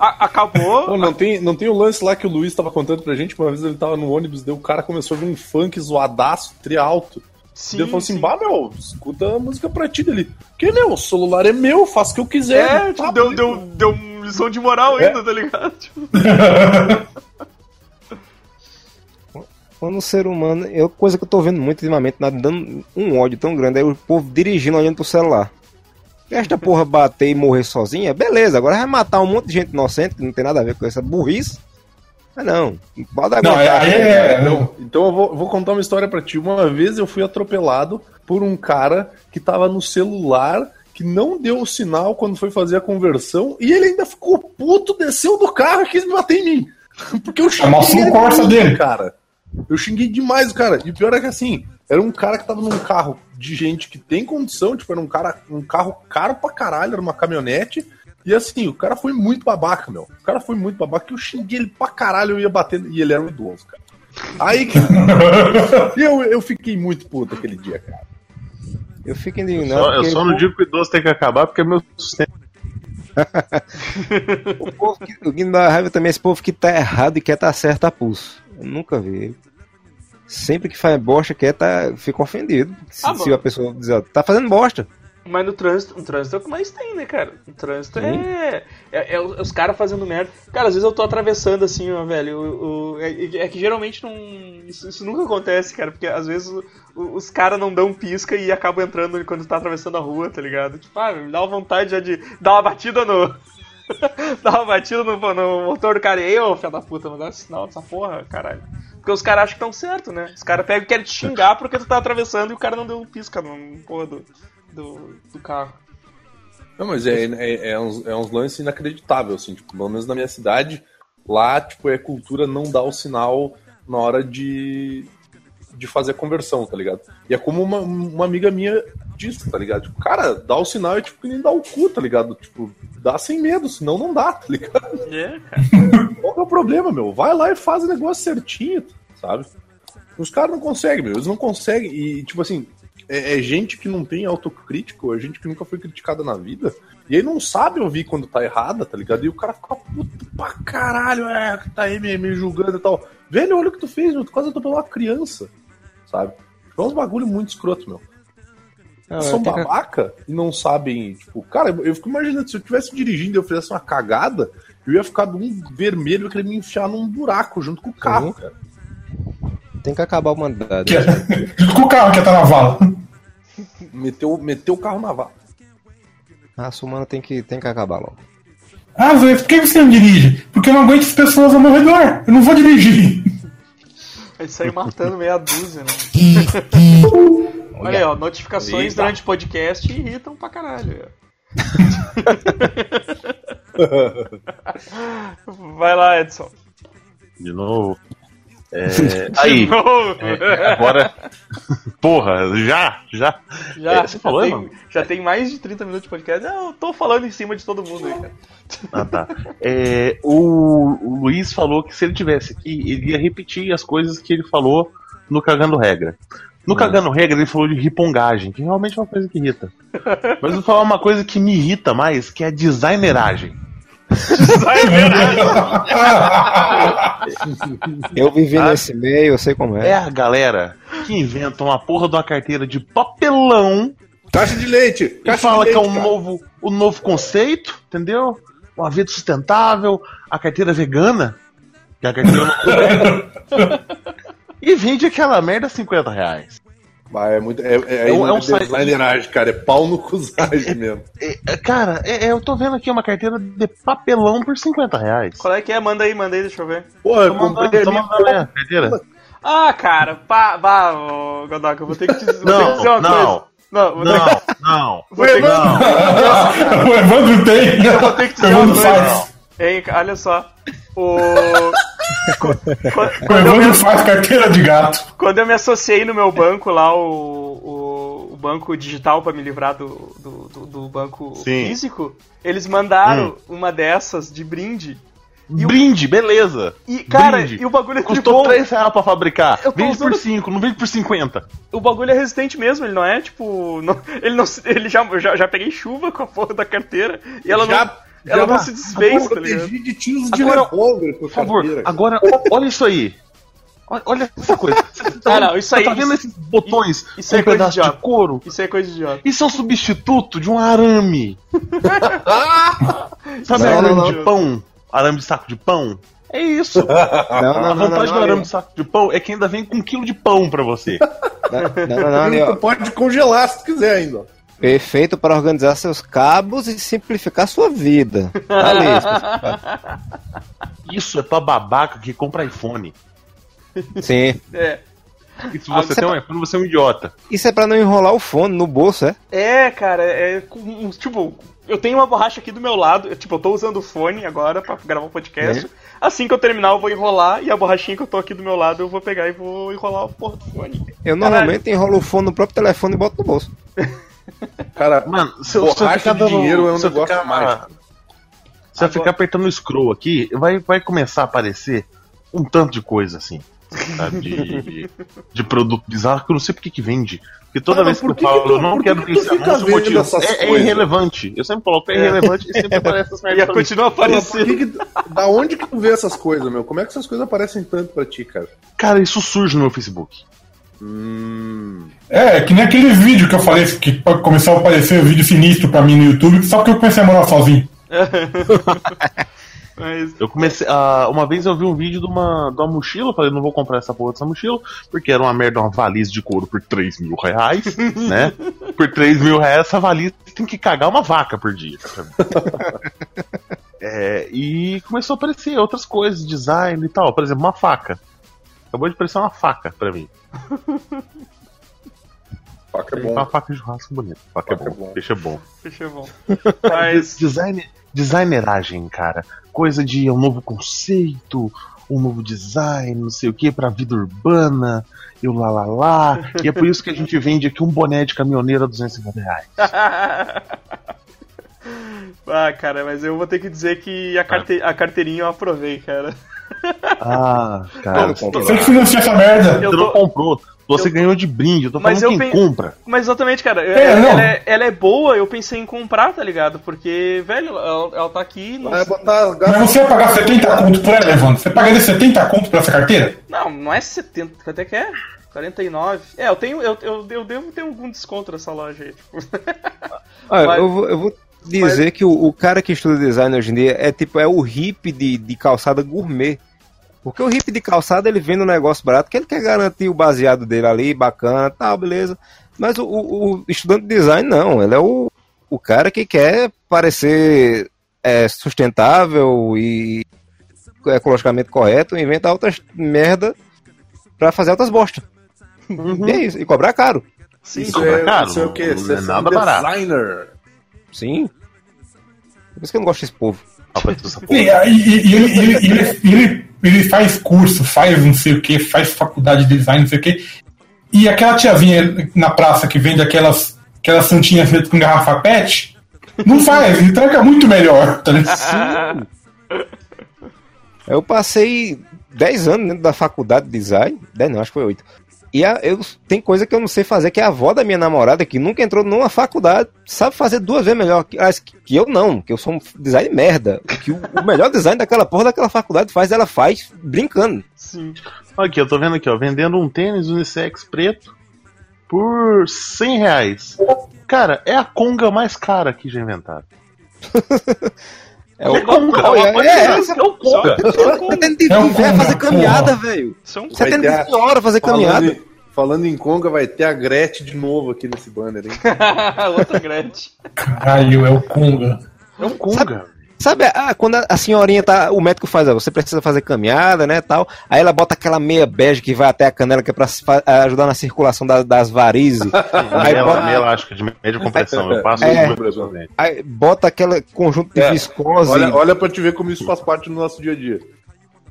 A- acabou. Pô, não tem, não tem o lance lá que o Luiz tava contando pra gente, uma vez ele tava no ônibus, daí o cara começou a ver um funk zoadaço, tri alto. Sim, ele falou assim, sim. bah, meu, escuta a música pra ti dele. Que, meu, o celular é meu, faço o que eu quiser. É, Tá, tipo, deu, deu, deu uma lição de moral É. ainda, tá ligado? Tipo, Quando o ser humano. Eu, coisa que eu tô vendo muito ultimamente, nada dando um ódio tão grande, é o povo dirigindo olhando pro celular. Esta porra bater e morrer sozinha, beleza. Agora vai matar um monte de gente inocente que não tem nada a ver com essa burrice. Mas não, pode Não, é, é. não. Então eu vou, vou contar uma história pra ti. Uma vez eu fui atropelado por um cara que tava no celular, que não deu o sinal quando foi fazer a conversão, e ele ainda ficou puto, desceu do carro e quis me bater em mim. Porque eu xinguei Amassou o Corsa dele. cara. Eu xinguei demais o cara. E o pior é que assim, era um cara que tava num carro de gente que tem condição, tipo, era um cara, um carro caro pra caralho, era uma caminhonete. E assim, o cara foi muito babaca, meu. O cara foi muito babaca, que eu xinguei ele pra caralho, eu ia batendo, e ele era um idoso, cara. Aí que. E eu, eu fiquei muito puto aquele dia, cara. Eu fico indignado. Só- eu só não povo- digo que o idoso tem que acabar porque é meu sustento. O povo que, o que me dá raiva também é esse povo que tá errado e quer tá certo a pulso. Eu nunca vi. Sempre que faz bosta, quer tá, fica ofendido. Se, Ah, se a pessoa diz, ó, tá fazendo bosta. Mas no trânsito, no trânsito é o que mais tem, né, cara? No trânsito é, é, é os os caras fazendo merda. Cara, às vezes eu tô atravessando assim, ó, velho. O, o- é, é que geralmente não. Isso, isso nunca acontece, cara, porque às vezes o- o- os caras não dão pisca e acabam entrando quando tá atravessando a rua, tá ligado? Tipo, ah, me dá uma vontade já de dar uma batida no. dar uma batida no, no motor do cara e aí, ô filho da puta, não dá sinal dessa porra, caralho. Porque os caras acham que estão certo, né? Os caras pegam e querem te xingar porque tu tá atravessando e o cara não deu pisca no porra do, do, do carro. Não, mas é, é, é, uns, é uns lances inacreditáveis, assim, tipo, pelo menos na minha cidade, lá, tipo, é cultura não dar o sinal na hora de, de fazer a conversão, tá ligado? E é como uma, uma amiga minha disse, tá ligado? Tipo, cara, dá o sinal é tipo que nem dá o cu, tá ligado? Tipo, dá sem medo, senão não dá, tá ligado? É, cara. Qual que é o problema, meu? Vai lá e faz o negócio certinho, sabe? Os caras não conseguem, meu. Eles não conseguem. E, tipo assim, é, é gente que não tem autocrítico, é gente que nunca foi criticada na vida. E aí não sabe ouvir quando tá errada, tá ligado? E o cara fica puto pra caralho, é, que tá aí me, me julgando e tal. Velho, olha o que tu fez, meu. Tu quase atropelou uma criança, sabe? É uns bagulho muito escroto, meu. Não, São tenho babaca e não sabem, tipo, cara, eu eu fico imaginando, se eu estivesse dirigindo e eu fizesse uma cagada, eu ia ficar num vermelho e querer me enfiar num buraco junto com o carro, Uhum. cara. Tem que acabar a humanidade. Que é- Junto com o carro que tá na vala. Meteu, meteu o carro na vala. A raça humana tem que, tem que acabar logo. Ah, Zé, por que você não dirige? Porque eu não aguento as pessoas ao meu redor. Eu não vou dirigir. Ele saiu matando meia dúzia, né? Olha aí, ó, notificações Eita. durante o podcast irritam pra caralho. Vai lá, Edson. De novo. É, aí, Não, é, agora. Porra, já? Já? já, É, você já, falou, tem, mano? já tem mais de 30 minutos de podcast. Eu tô falando em cima de todo mundo aí, cara. Ah, tá. É, o, o Luiz falou que se ele tivesse aqui, ele ia repetir as coisas que ele falou no Cagando Regra. No Cagando Regra, ele falou de ripongagem, que realmente é uma coisa que irrita. Mas eu vou falar uma coisa que me irrita mais, que é a designeragem. Eu vivi Ah. nesse meio, eu sei como É é. a galera que inventa uma porra de uma carteira de papelão Caixa de leite! e Caixa fala de que é um cara. novo, um novo conceito, entendeu? Uma vida sustentável, a carteira vegana, que é a carteira e vende aquela merda a 50 reais. Mas é muito. É, é, É um- é, é um site- designeragem, cara. É pau no cusagem mesmo. É, é, cara, é- é, eu tô vendo aqui uma carteira de papelão por 50 reais. Qual é que é? Manda aí, manda aí, deixa eu ver. Pô, eu comprei ali. a carteira. Ah, cara, pá, ô, Godoka, eu vou ter que te, vou ter que Não, dizer uma não. coisa. Não, vou ter Não, não. Vou ter, Não. o Evandro tem. eu vou ter que O dizer uma Evandro coisa. Hein, olha só. O... Quando- O quando, eu me, faz carteira de gato. quando eu me associei no meu banco lá, o, o, o banco digital pra me livrar do, do, do- do banco Sim. físico, eles mandaram uma dessas de brinde. E o- Brinde, beleza. E, cara, Brinde. e o bagulho é Custou bom. 3 reais pra fabricar. Eu Vende por usando- 5, não vende por 50. O bagulho é resistente mesmo, ele não é tipo. não- ele não ele já, já, já peguei chuva com a porra da carteira e ela Já- não. Ela não tá- se desfez, tá ligado? De tiros de Agora- revólver Por favor, carteira. agora, olha isso aí. Olha- essa coisa. Você Ah, não, isso aí- Tá vendo esses botões isso com é um coisa pedaço de idiota. couro? Isso é coisa idiota. Isso é um substituto de um arame. Sabe Não, arame não, de não. pão? Arame de saco de pão? É isso. Não, a não, não, não, vantagem não, do arame de saco de pão é que ainda vem com um quilo de pão pra você. Não, não, não, Tu eu- pode congelar se tu quiser ainda. Perfeito para organizar seus cabos e simplificar sua vida. Tá. Isso é pra babaca que compra iPhone. Sim. É. E se Ah, você você tem um iPhone, você é um idiota. Isso é pra não enrolar o fone no bolso, é? É, cara, é. com um- Tipo, eu tenho uma borracha aqui do meu lado. eu, tipo, eu tô usando o fone agora pra gravar um podcast. Assim que eu terminar, eu vou enrolar. E a borrachinha que eu tô aqui do meu lado, eu vou pegar e vou enrolar o porra do fone. Eu normalmente enrolo o fone no próprio telefone e boto no bolso. Cara, Mano, se eu- se eu borracha ficar de dando- dinheiro é um se eu negócio ficar- mágico. Se eu ficar apertando o scroll aqui, vai, vai começar a aparecer um tanto de coisa assim. sabe? De, de produto bizarro que eu não sei por que que vende. Porque toda Ah, vez que eu falo, eu não quero que anúncio, vendo motivo. essas É, é irrelevante. Eu sempre coloco, é irrelevante e sempre aparece essas E merdas. a continua aparecendo. que- da onde que tu vê essas coisas, meu? Como é que essas coisas aparecem tanto pra ti, cara? Cara, isso surge no meu Facebook. Hum. É, que nem aqueles vídeos que eu falei que começou a aparecer vídeo sinistro pra mim no YouTube, só porque eu comecei a morar sozinho. Mas, Eu comecei. ah, uma vez eu vi um vídeo de uma, de uma mochila, eu falei, não vou comprar essa porra dessa mochila, porque era uma merda, uma valise de couro por 3 mil reais, né? Por 3 mil reais, essa valise tem que cagar uma vaca por dia. É, e começou a aparecer outras coisas, design e tal. Por exemplo, uma faca. Acabou de aparecer uma faca pra mim. Faca é Uma bom. faca de churrasco bonita. Faca, Faca é é bom, bom. peixe é bom. deixa eu bom. Mas. Design, designeragem, cara. Coisa de um novo conceito, um novo design, não sei o que, pra vida urbana, e o lá lá lá. e é por isso que a gente vende aqui um boné de caminhoneiro a 250 reais. ah, cara, mas eu vou ter que dizer que a, carte... a carteirinha eu aprovei, cara. Ah, cara, Não, você, que financia essa merda. Você não comprou. Você eu- ganhou de brinde. Eu tô Mas falando eu quem pen- compra. Mas exatamente, cara, É, ela, ela é, ela é boa, eu pensei em comprar, tá ligado? Porque, velho, ela, ela tá aqui. Não, Vai botar Mas você ia pagar 70 conto por ela, Evandro? Você pagaria 70 conto por essa carteira? não, não é 70, quanto é que é? 49. É, eu tenho. Eu, eu, eu devo ter algum desconto nessa loja aí, tipo. Olha, Mas- eu, vou, eu vou dizer que o, o cara que estuda design hoje em dia é tipo, é o hippie de, de calçada gourmet. Porque o hippie de calçada ele vende um negócio barato que ele quer garantir o baseado dele ali, bacana, tal, beleza. Mas o, o- o estudante de design não, ele é o, o cara que quer parecer é, sustentável e ecologicamente correto, inventa outras merda pra fazer outras bosta. E é isso, e cobrar caro. Sim, Isso é, caro, isso é o quê? não Você é é nada um barato. Sim. Por isso que eu não gosto desse povo. Ah. E, e- e- ele, ele, ele, ele, ele faz curso, faz não sei o que, faz faculdade de design, não sei o que. E aquela tiazinha na praça que vende aquelas, aquelas santinhas feitas com garrafa pet, não faz, entrega muito melhor. Tá ligado? Eu passei 10 anos dentro da faculdade de design. 10 não, acho que foi 8. E a- eu, tem coisa que eu não sei fazer, que é a avó da minha namorada, que nunca entrou numa faculdade, sabe fazer duas vezes melhor que, que eu não, que eu sou um design merda. Que o, o melhor design daquela porra daquela faculdade faz, ela faz brincando. sim. Aqui, eu tô vendo aqui, ó, vendendo um tênis unissex preto por 100 reais. Cara, é a conga mais cara que já inventaram. É o conga, Olha, olha é, é o conga. Tá tendo de É um velho fazer conga, caminhada, velho. É Você Vai tem ter a- de senhora fazer caminhada. Falando em conga, vai ter a Gretchen de novo aqui nesse banner, hein? Outra Gretchen. Caralho, é o Kunga. É um Kunga. Sabe, ah, quando a, a senhorinha tá. O médico faz, ó, você precisa fazer caminhada, né? tal. Aí ela bota aquela meia bege que vai até a canela, que é pra fa- ajudar na circulação da- das varizes. aí, Meia, bota, meia elástica de média compressão. Eu passo É. meu aí bota aquele conjunto de É, viscose. Olha, olha pra te ver como isso faz parte do nosso dia a dia.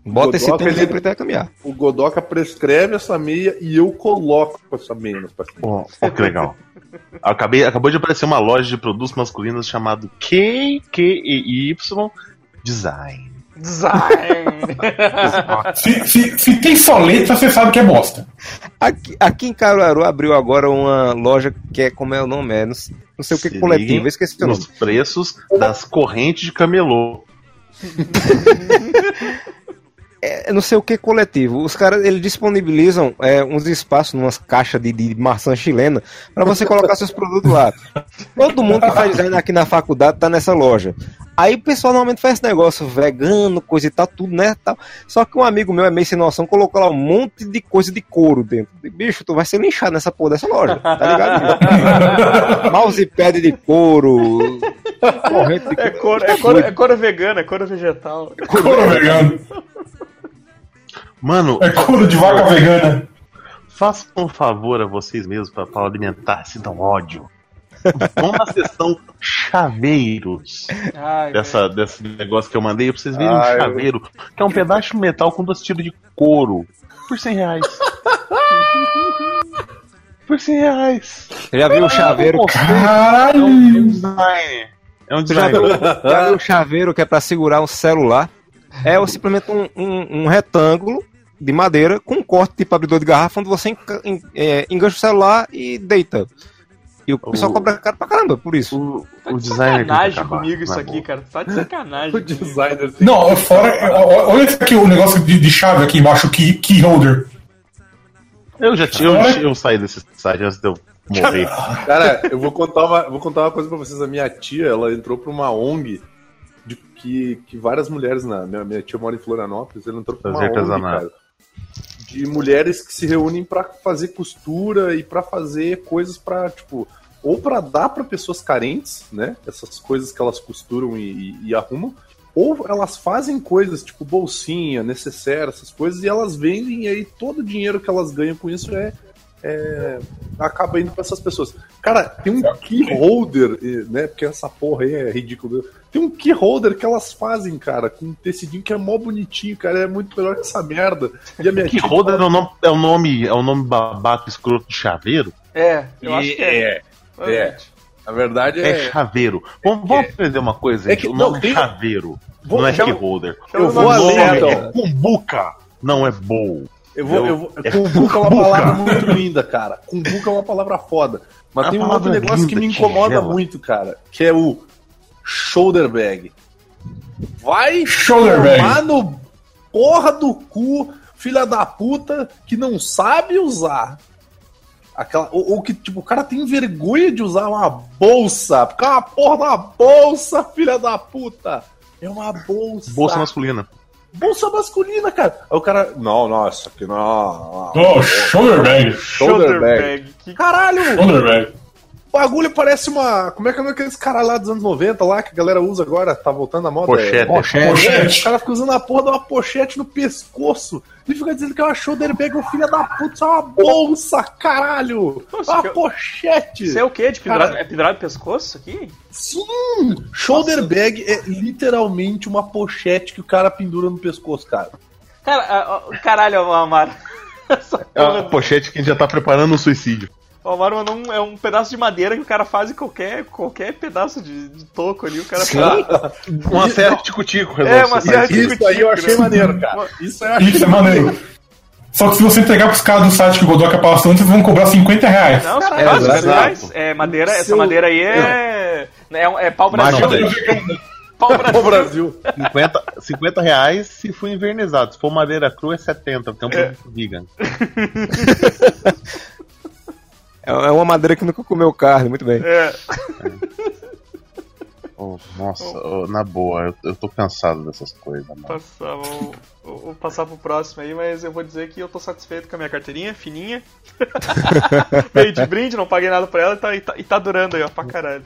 bota esse Godoka, tênis aí pra ele caminhar. O Godoka prescreve essa meia e eu coloco essa meia no paciente. Ó, ó, que legal. Acabei, acabou de aparecer uma loja de produtos masculinos chamado KQEY Design. Design. Se, se, se tem só letra, você sabe que é bosta. Aqui, aqui em Caruaru abriu agora uma loja que é, como é o nome? É, não, sei- não sei o que Se coletivo, esqueci o nome. Nos preços das correntes de camelô. É, não sei o que coletivo. Os caras eles disponibilizam é, uns espaços, umas caixas de, de maçã chilena, para você colocar seus produtos lá. Todo mundo que faz design aqui na faculdade tá nessa loja. Aí o pessoal normalmente faz esse negócio vegano, coisa e tal, tudo, né? Tal. Só que um amigo meu é meio sem noção, colocou lá um monte de coisa de couro dentro. Bicho, tu vai ser linchado nessa porra dessa loja, tá ligado? Mousepad de couro, corrente de É couro, é, couro, é couro vegano, é couro vegetal. Couro vegano. Mano, É couro de vaca vegana. façam um favor a vocês mesmos pra, pra alimentar-se do ódio. Vão na seção chaveiros Ai, dessa, desse negócio que eu mandei pra vocês verem um Ai, eu- chaveiro, que é um pedaço de metal com dois tiros de couro. Por 100 reais. Por 100 reais. Você já viu o chaveiro? É um Caralho! design. É um design. já viu o chaveiro que é pra segurar um celular? É simplesmente um, um- um retângulo de madeira com um corte tipo abridor de garrafa onde você é, engancha o celular e deita. E o pessoal O- cobra caro pra caramba por isso. O, Tá o de designer sacanagem acabar, comigo isso na aqui, cara. Tá de sacanagem. O designer tem Não, fora. ó- Olha aqui, o negócio de, de chave aqui embaixo, key, key holder. Eu já tinha, eu, eu saí desse site antes de eu morrer. Cara, eu vou contar uma, vou contar uma coisa pra vocês. A minha tia, ela entrou pra uma ONG de que, que várias mulheres na minha, minha tia mora em Florianópolis, ela entrou pra uma Fazer ONG, artesanato. cara, de mulheres que se reúnem pra fazer costura e pra fazer coisas pra, tipo, ou pra dar pra pessoas carentes, né? Essas coisas que elas costuram e, e- e arrumam, ou elas fazem coisas tipo bolsinha, necessaire, essas coisas, e elas vendem, e aí todo o dinheiro que elas ganham com isso é, é, acaba indo pra essas pessoas. Cara, tem um key holder, eh, né? Porque essa porra aí é ridícula. Tem um key holder que elas fazem, cara, com um tecidinho que é mó bonitinho, cara. É muito melhor que essa merda. E a minha Que tia- holder é o nome, é o nome, é o nome babaca escroto de chaveiro? É, eu acho que é. É, é. Na verdade É, é. chaveiro. Vamos, vamos aprender uma coisa, É gente. que- o nome não, tem- é chaveiro. Vou- não é já- key holder. Eu o vou nome além, então. é cumbuca, não é bowl. Eu vou, eu vou, É Cumbuca é uma palavra muito linda, cara. Cumbuca é uma palavra foda. Mas É tem um outro negócio que linda, me incomoda tigela. muito, cara. Que é o shoulder bag. Vai Shoulder bag. tomar no porra do cu, filha da puta, que não sabe usar. Aquela, ou, ou que, tipo, o cara tem vergonha de usar uma bolsa. Porque é uma porra da bolsa, filha da puta. É uma bolsa. Bolsa masculina. Bolsa masculina, cara. Aí o cara. Não, nossa, que não. Oh, shoulder bag. Shoulder bag. Que... Caralho, Shoulder bag. O bagulho parece uma. Como é que é aqueles caras lá dos anos 90 lá que a galera usa agora? Tá voltando à moda? Pochete. É, Pochete. Pochete. o cara fica usando a porra de uma pochete no pescoço. E fica dizendo que é uma shoulder bag, ô filho da puta, isso é uma bolsa, caralho! É Nossa, uma eu- pochete! Isso é o quê? De pendurado, Cara. é pendurado no pescoço isso aqui? Sim! Shoulder bag é literalmente uma pochete que o cara pendura no pescoço, cara. Cara, a- a- caralho, Amaro. É uma pochete que a gente já tá preparando um suicídio. O Amaro mandou um, é um pedaço de madeira que o cara faz em qualquer, qualquer pedaço de, de toco ali. O cara faz. Uma série de tico-tico, É, uma série de Isso aí eu achei maneiro, cara. Isso aí eu achei Isso é maneiro. Só que se você entregar pros caras do site que o Godoka passou antes, eles vão cobrar 50 reais. Não, Caralho, é, exato. reais. É madeira, essa madeira aí é. É, é pau Mais Brasil. não, Pau Brasil. O Brasil. 50, 50 reais se for invernizado. Se for madeira crua é 70, tem um produto vegan. É é uma madeira que nunca comeu carne, muito bem. É. Oh, nossa, eu- na boa, eu, eu tô cansado dessas coisas, mano. Passar, vou, vou- vou passar pro próximo aí, mas eu vou dizer que eu tô satisfeito com a minha carteirinha, fininha. Veio de brinde, não paguei nada por ela e tá, e tá, e tá durando aí, ó, pra caralho.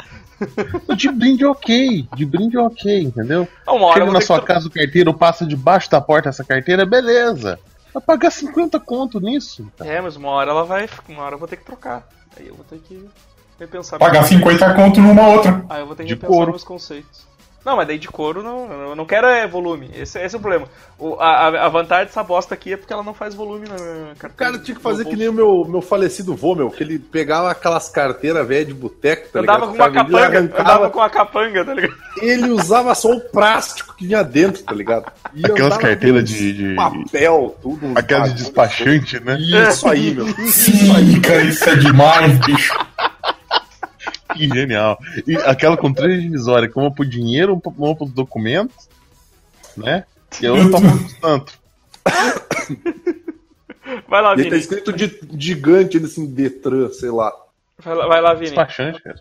De brinde é ok, de brinde é ok, entendeu? Uma hora Chega na sua que... casa o carteiro, passa debaixo da porta essa carteira, beleza. Vai pagar 50 conto nisso. cara. É, mas uma hora ela vai. Uma hora eu vou ter que trocar. Aí eu vou ter que repensar. Pagar 50 conto numa outra. Aí eu vou ter que repensar couro. meus conceitos. Não, mas daí de couro não, eu não quero é volume. Esse, esse é o problema. O, a, a- vantagem dessa bosta aqui é porque ela não faz volume na carteira. O cara tinha que fazer que nem o meu, meu falecido vô, meu, que ele pegava aquelas carteiras velhas de boteco, tá Eu ligado? dava com uma capanga, eu arrancava, dava com uma capanga, tá ligado? Ele usava só o plástico que vinha dentro, tá ligado? E Aquelas andava carteiras de- de- Papel, tudo. uns Aquela de despachante, né? Isso aí, meu. Sim, cara, isso é demais, bicho. Que genial. E aquela com três divisórias, que uma pro dinheiro, uma pro- pros documentos, né? E a outra pra pros tanto. Vai lá, E ele tá Vini. escrito de gigante, ele assim, Detran, sei lá. Vai lá, vai lá, Vini. Despachante, cara.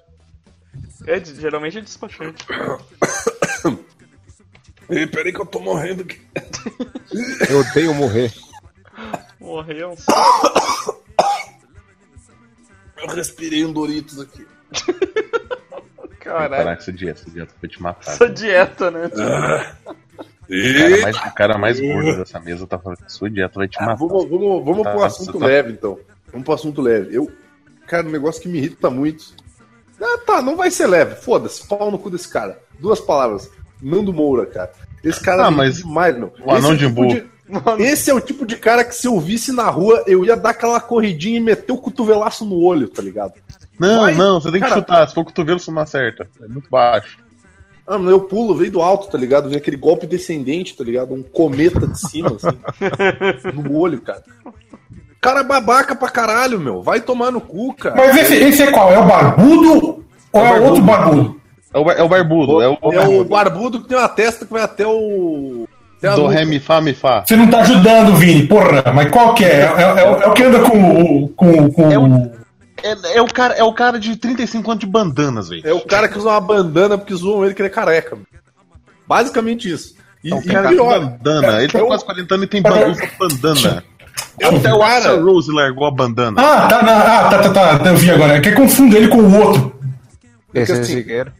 É, geralmente é despachante. Ei, peraí que eu tô morrendo aqui. Eu odeio morrer. Morreu. Eu respirei um Doritos aqui. Caralho. Parar com essa dieta, essa dieta foi te matar. Essa dieta, né? O cara, mais, o cara mais gordo dessa mesa tá falando que sua dieta vai te Ah, matar. vamos vamos, vamos Tá, pro assunto tá. leve, então. Vamos pro assunto leve. Eu, cara, um negócio que me irrita muito. Ah, tá, não vai ser leve. Foda-se, pau no cu desse cara. Duas palavras. Nando Moura, cara. Esse cara Ah, mas demais, meu. o anão é de tipo Imbu. Esse é o tipo de cara que se eu visse na rua, eu ia dar aquela corridinha e meter o cotovelaço no olho, tá ligado? Não, Vai, não, você tem que cara. chutar. Se for o cotovelo, você não acerta. É muito baixo. Ah, mas eu pulo, veio do alto, tá ligado? Vem aquele golpe descendente, tá ligado? Um cometa de cima, assim. no olho, cara. Cara babaca pra caralho, meu. Vai tomar no cu, cara. Mas esse, esse é qual? É o barbudo ou é, É o outro barbudo? É o, bar- é o barbudo, é o, É o barbudo que tem uma testa que vai até o. Do ré, mi, fá, mi, fá. Você não tá ajudando, Vini, porra. Mas qual que é? É, é- é o- é o que anda com o. Com, com... É o- É, é o cara, é o cara de 35 anos de bandanas, velho. É o cara que usa uma bandana porque zoam ele que ele é careca. Basicamente isso. E, É o e cara pior, de bandana. Ele tá é o- quase 40 anos e tem bandana. é o Até o Rose largou a bandana. Ah, tá, na- ah, tá, tá, tá, eu vi agora. É que confundo ele com o outro. Esse é assim, Zigueiro.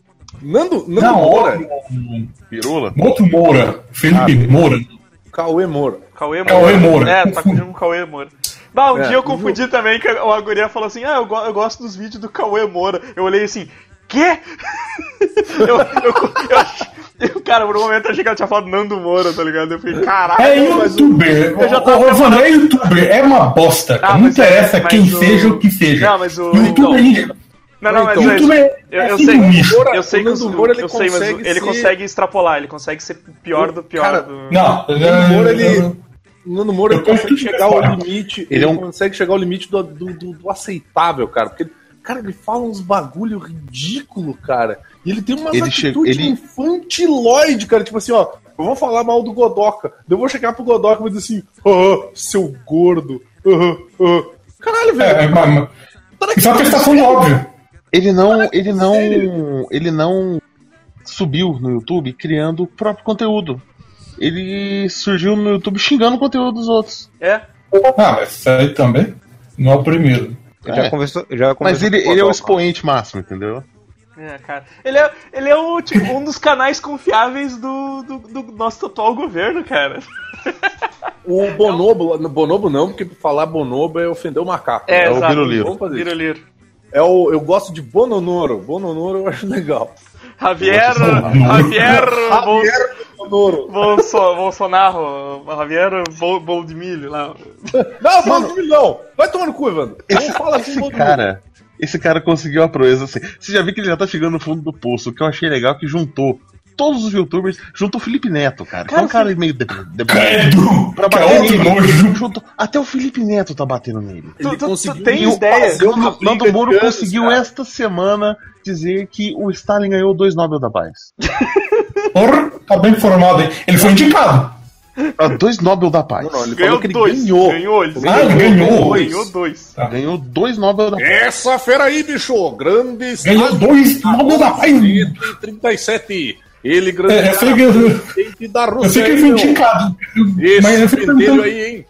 Nando, Nando Não, Moura. Pirula? outro Moura. Felipe Moura. Cauê Moura. Cauê Moura. Cauê Moura. É, tá confundindo com o Cauê Moura. Bah, um É, dia eu confundi também que a guria falou assim: Ah, eu, go- eu gosto dos vídeos do Cauê Moura. Eu olhei assim, quê? eu, eu, eu, eu- cara, por um momento eu achei que ela tinha falado Nando Moura, tá ligado? Eu falei, caralho. É o- youtuber. eu já O- tava o Evandro é youtuber. É uma bosta. Ah, não é- interessa quem o- seja o que seja. Não, mas o- youtuber. então- Não, não, mas Então, é- youtuber eu, é eu assim sei, um eu sei O que Nando os- Moura, ele eu sei, mas consegue ele ser- consegue extrapolar, ele consegue ser pior do pior Cara, do. Não, O Nando Moura, ele. Nando Moura ele consegue chegar ao essa. limite. Ele Ele, é um- consegue chegar ao limite do, do, do- do aceitável, cara. Porque, cara, ele fala uns bagulho ridículo, cara. E ele tem Ele atitudes chega- ele- infantiloide, cara. Tipo assim, ó. Eu vou falar mal do Godoca. Eu vou chegar pro Godoca e vou dizer assim: ah, seu gordo. ah, ah." Caralho, velho. É, é, Isso é uma questão óbvia. Ele não, ele não, sério? ele não subiu no YouTube criando o próprio conteúdo. Ele surgiu no YouTube xingando o conteúdo dos outros. É. Ah, mas isso aí também não é o primeiro. Já É. conversou, já Mas conversou ele, com ele é o expoente máximo, entendeu? É, cara. Ele é, ele é o, tipo, um dos canais confiáveis do, do, do nosso atual governo, cara. O Bonobo, no Bonobo não, porque falar Bonobo é ofender o macaco. É, É o. Biruliro. Vamos fazer isso. Biruliro. É o, eu gosto de Bononoro. Bononoro eu acho legal. Javier. Javier. Javier Bononoro. Bolso, Bolsonaro. Javier Bol, Boldmilho lá. Não, mano, não. Vai tomar no cu, Evandro. Não fala assim, Esse cara, esse cara conseguiu a proeza assim. Você já viu que ele já tá chegando no fundo do poço. O que eu achei legal é que juntou todos os youtubers, juntou o Felipe Neto, cara. Que é um cara meio de, de, Credo! pra Que é bater outro nele. Juntou- até o Felipe Neto tá batendo nele. Tu, tu, tu conseguiu tem E o- ideia? uma Nando, Moro de conseguiu cara. esta semana dizer que o Stalin ganhou dois Nobel da Paz. Porra, tá bem informado, hein? Ele foi indicado. Ah, dois Nobel da Paz. Não, não, ele Ganhou falou que ele dois. ganhou. Ganhou, ele Ah, ele ganhou. Ganhou dois. Ganhou dois Nobel da Paz. Essa fera aí, bicho! Grande Ganhou dois Nobel da Paz. 137. Ele, grande É, eu sei que eu, da eu Rússia. sei que ele foi indicado. Esse Mas eu perguntando aí, hein?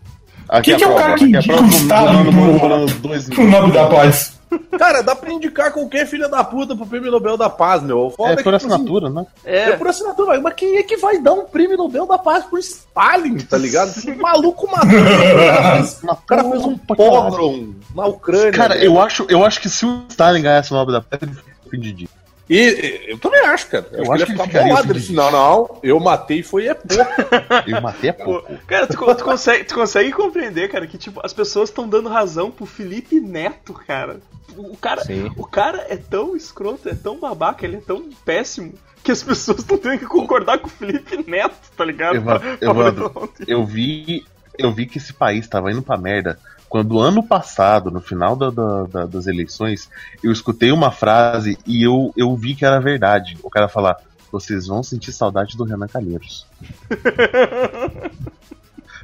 Aqui Quem que é o cara que a indica o do Estado dois pro Nobel da Paz. Cara, dá pra indicar qualquer filha da puta pro prêmio Nobel da Paz, meu. Foda É por que, tipo assim, assinatura, né? É. por assinatura, mas quem é que vai dar um prêmio Nobel da Paz pro Stalin, tá ligado? Esse maluco matou. O cara fez, o cara fez um pogrom na Ucrânia. Cara, eu acho, eu acho que se o Stalin ganhasse o Nobel da Paz, ele fica ofendido. E, eu também acho, cara. Eu Eu, acho que ele bolado. Ele disse, não, não, eu matei foi é pouco. Eu matei Pô, pouco. cara, tu, tu consegue, tu consegue compreender, cara, que tipo, as pessoas estão dando razão pro Felipe Neto, cara. O cara, Sim. o cara é tão escroto, é tão babaca, ele é tão péssimo que as pessoas estão tendo que concordar com o Felipe Neto, tá ligado? Pra- pra Evandro, eu vi, eu vi que esse país tava indo pra merda quando ano passado, no final da- da- da- das eleições, eu escutei uma frase e eu, eu vi que era verdade. O cara falar, vocês vão sentir saudade do Renan Calheiros.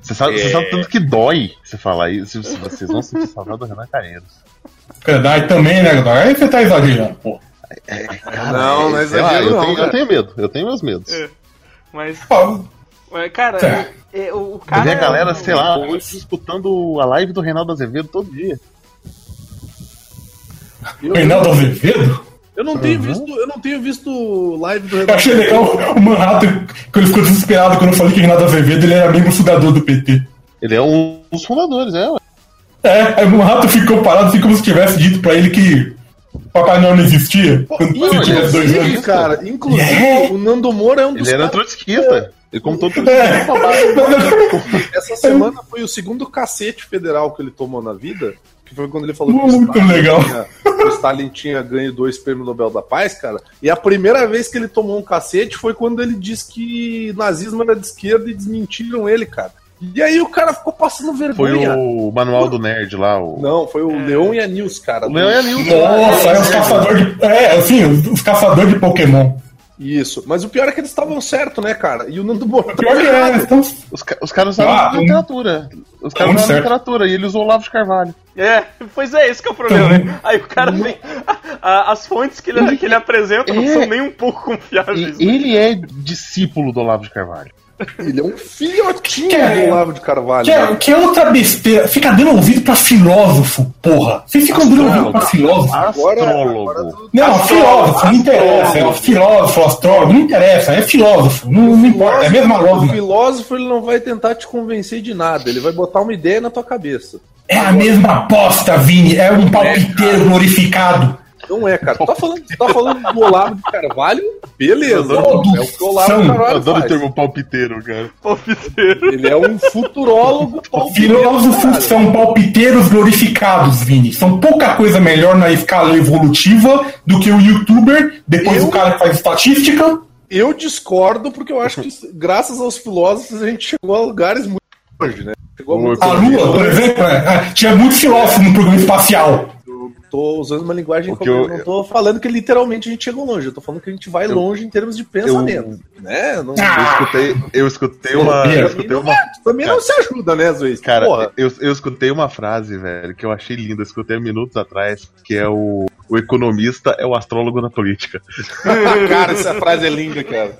Você sabe, você É. sabe tanto que dói você falar isso, se vocês vão sentir saudade do Renan Calheiros. Daí também, né? Aí você tá exagerando, pô. não, não é sei lá, eu, não, tenho, eu cara. tenho medo, eu tenho meus medos. É. Mas, mas, cara, Tá. é- é, o, Eu cara. vi a galera, sei lá, hoje escutando a live do Reinaldo Azevedo todo dia. Eu, Reinaldo Azevedo? eu não tenho visto, eu não tenho visto live do Eu Renato. achei legal o Manhattan, quando ele ficou desesperado quando eu falei que Reinaldo Azevedo ele era membro fundador do PT. Ele é um dos fundadores, é, ué. É, aí o Manhattan ficou parado assim como se tivesse dito pra ele que Papai Noel não existia. Quando você tivesse dois anos. cara, inclusive, É. o Nando Moura é um dos Ele era trotskista. Ele contou tudo É. Essa semana foi o segundo cacete federal que ele tomou na vida, que foi quando ele falou que o Muito Stalin, legal. Tinha, o Stalin tinha ganho dois prêmios Nobel da Paz, cara. E a primeira vez que ele tomou um cacete foi quando ele disse que nazismo era de esquerda e desmentiram ele, cara. E aí o cara ficou passando Foi vergonha. o Manual do Nerd lá. O, Não, foi o Leon e a Nils, cara. o Leão e a Nilson. Nossa, é os caçadores de. É, assim, os, os caçadores de Pokémon. Isso. Mas o pior é que eles estavam certo, né, cara? E o Nando Moura. Pior que é, então, Os, ca- os caras usaram Ah, literatura. Os caras usaram literatura e ele usou o Olavo de Carvalho. É, pois é, esse que é o problema, Então, né? Aí o cara a- as fontes que ele, que ele apresenta não É. são nem um pouco confiáveis. né? ele é discípulo do Olavo de Carvalho. Ele é um filhotinho Que é- do Olavo de Carvalho. que, é, né? que é outra besteira. Fica dando ouvido pra filósofo, porra. Vocês ficam dando ouvido pra filósofo. Astrólogo. Não, filósofo, não interessa. É filósofo, astrólogo, não interessa. É filósofo, não, não importa. É a mesma O lógica. filósofo ele não vai tentar te convencer de nada, ele vai botar uma ideia na tua cabeça. É a mesma bosta, Vini. É um palpiteiro glorificado. Não é, cara. Tu tá falando, tu tá falando do Olavo de Carvalho? Beleza. Todos É o que o Olavo são. de Eu Carvalho adoro o faz. termo palpiteiro, cara. Palpiteiro. Ele é um futurólogo palpiteiro, Filósofos são palpiteiros glorificados, Vini. São pouca coisa melhor na escala evolutiva do que o youtuber, depois Eu- o cara que faz estatística. Eu discordo porque eu acho que graças aos filósofos a gente chegou a lugares muito longe, né? Chegou a A Lua, por exemplo, é, é, tinha muito filósofo no programa espacial. Eu tô usando uma linguagem que eu- eu não tô falando que literalmente a gente chegou longe, eu tô falando que a gente vai longe em termos de pensamento, né? Não, Eu escutei, eu escutei uma. Eu escutei uma. também não se ajuda, né, Zuiz? Cara, Porra. eu, eu escutei uma frase, velho, que eu achei linda, eu escutei há minutos atrás, que é o, o economista é o astrólogo na política. cara, essa frase é linda, cara.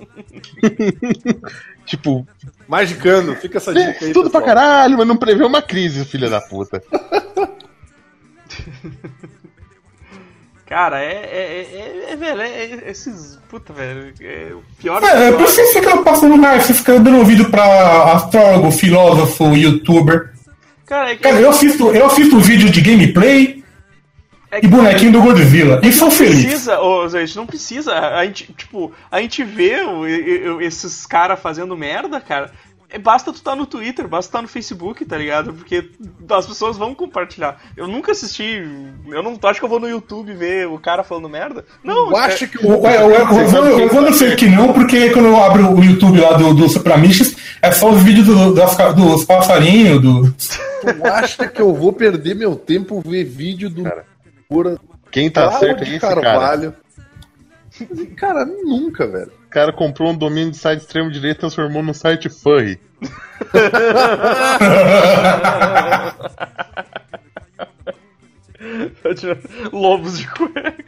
Tipo, Magicando, fica essa dica aí. tudo pra pessoal. caralho, mas não prevê uma crise, filha da puta. Cara, é. É, é, é, velho, é, é esses. Puta, velho. É o pior. É, pior- por que você fica passando mais? Você fica dando ouvido pra astrólogo, filósofo, youtuber. Cara, é. Cara, eu assisto, eu assisto vídeo de gameplay é e bonequinho do Godzilla. E sou feliz. precisa, ô Zé, não precisa. A gente, tipo, a gente vê esses caras fazendo merda, cara. É, Basta tu estar no Twitter, basta tu estar no Facebook, tá ligado? Porque as pessoas vão compartilhar. Eu nunca assisti. Eu não acho que eu vou no YouTube ver o cara falando merda. Não, Tu acha que O, o. é, o, o, Evandro- o Evandro sei que não, porque quando eu abro o YouTube lá do, do Supramistas, é só os vídeos do- das dos passarinhos, do. Tu acha que eu vou perder meu tempo ver vídeo do Moura Quem tá certo é de esse cara. Carvalho? Cara, nunca, velho. O cara comprou um domínio de site extremo direito e transformou num site furry. Lobos de cueca.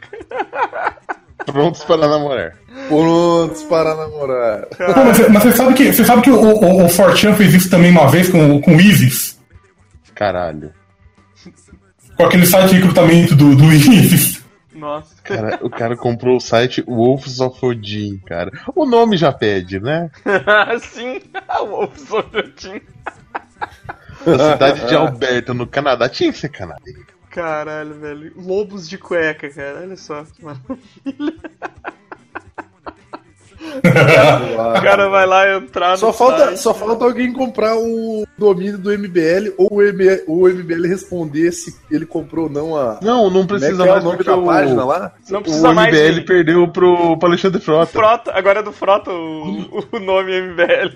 Prontos para namorar. Prontos para namorar. Pô, mas, você- mas você sabe que, você sabe que o, o, o Fortran fez isso também uma vez com, com o Isis? Caralho. Com aquele site de recrutamento do, do Isis. Nossa. Cara, o cara comprou o site Wolves of Odin, cara. O nome já pede, né? Sim, o Wolves of Odin. Na cidade de Alberta, no Canadá. Tinha que ser canadense. Caralho, velho. Lobos de cueca, cara. Olha só. que maravilha. O cara vai lá entrar no Só falta, site. só falta alguém comprar o domínio do MBL ou o, MBL, o MBL responder se ele comprou ou não a. Não, não é precisa é mais o nome porque da o, página lá? Não o precisa mais MBL de- perdeu pro, pro Alexandre Frota. Frota, agora é do Frota o, o nome MBL.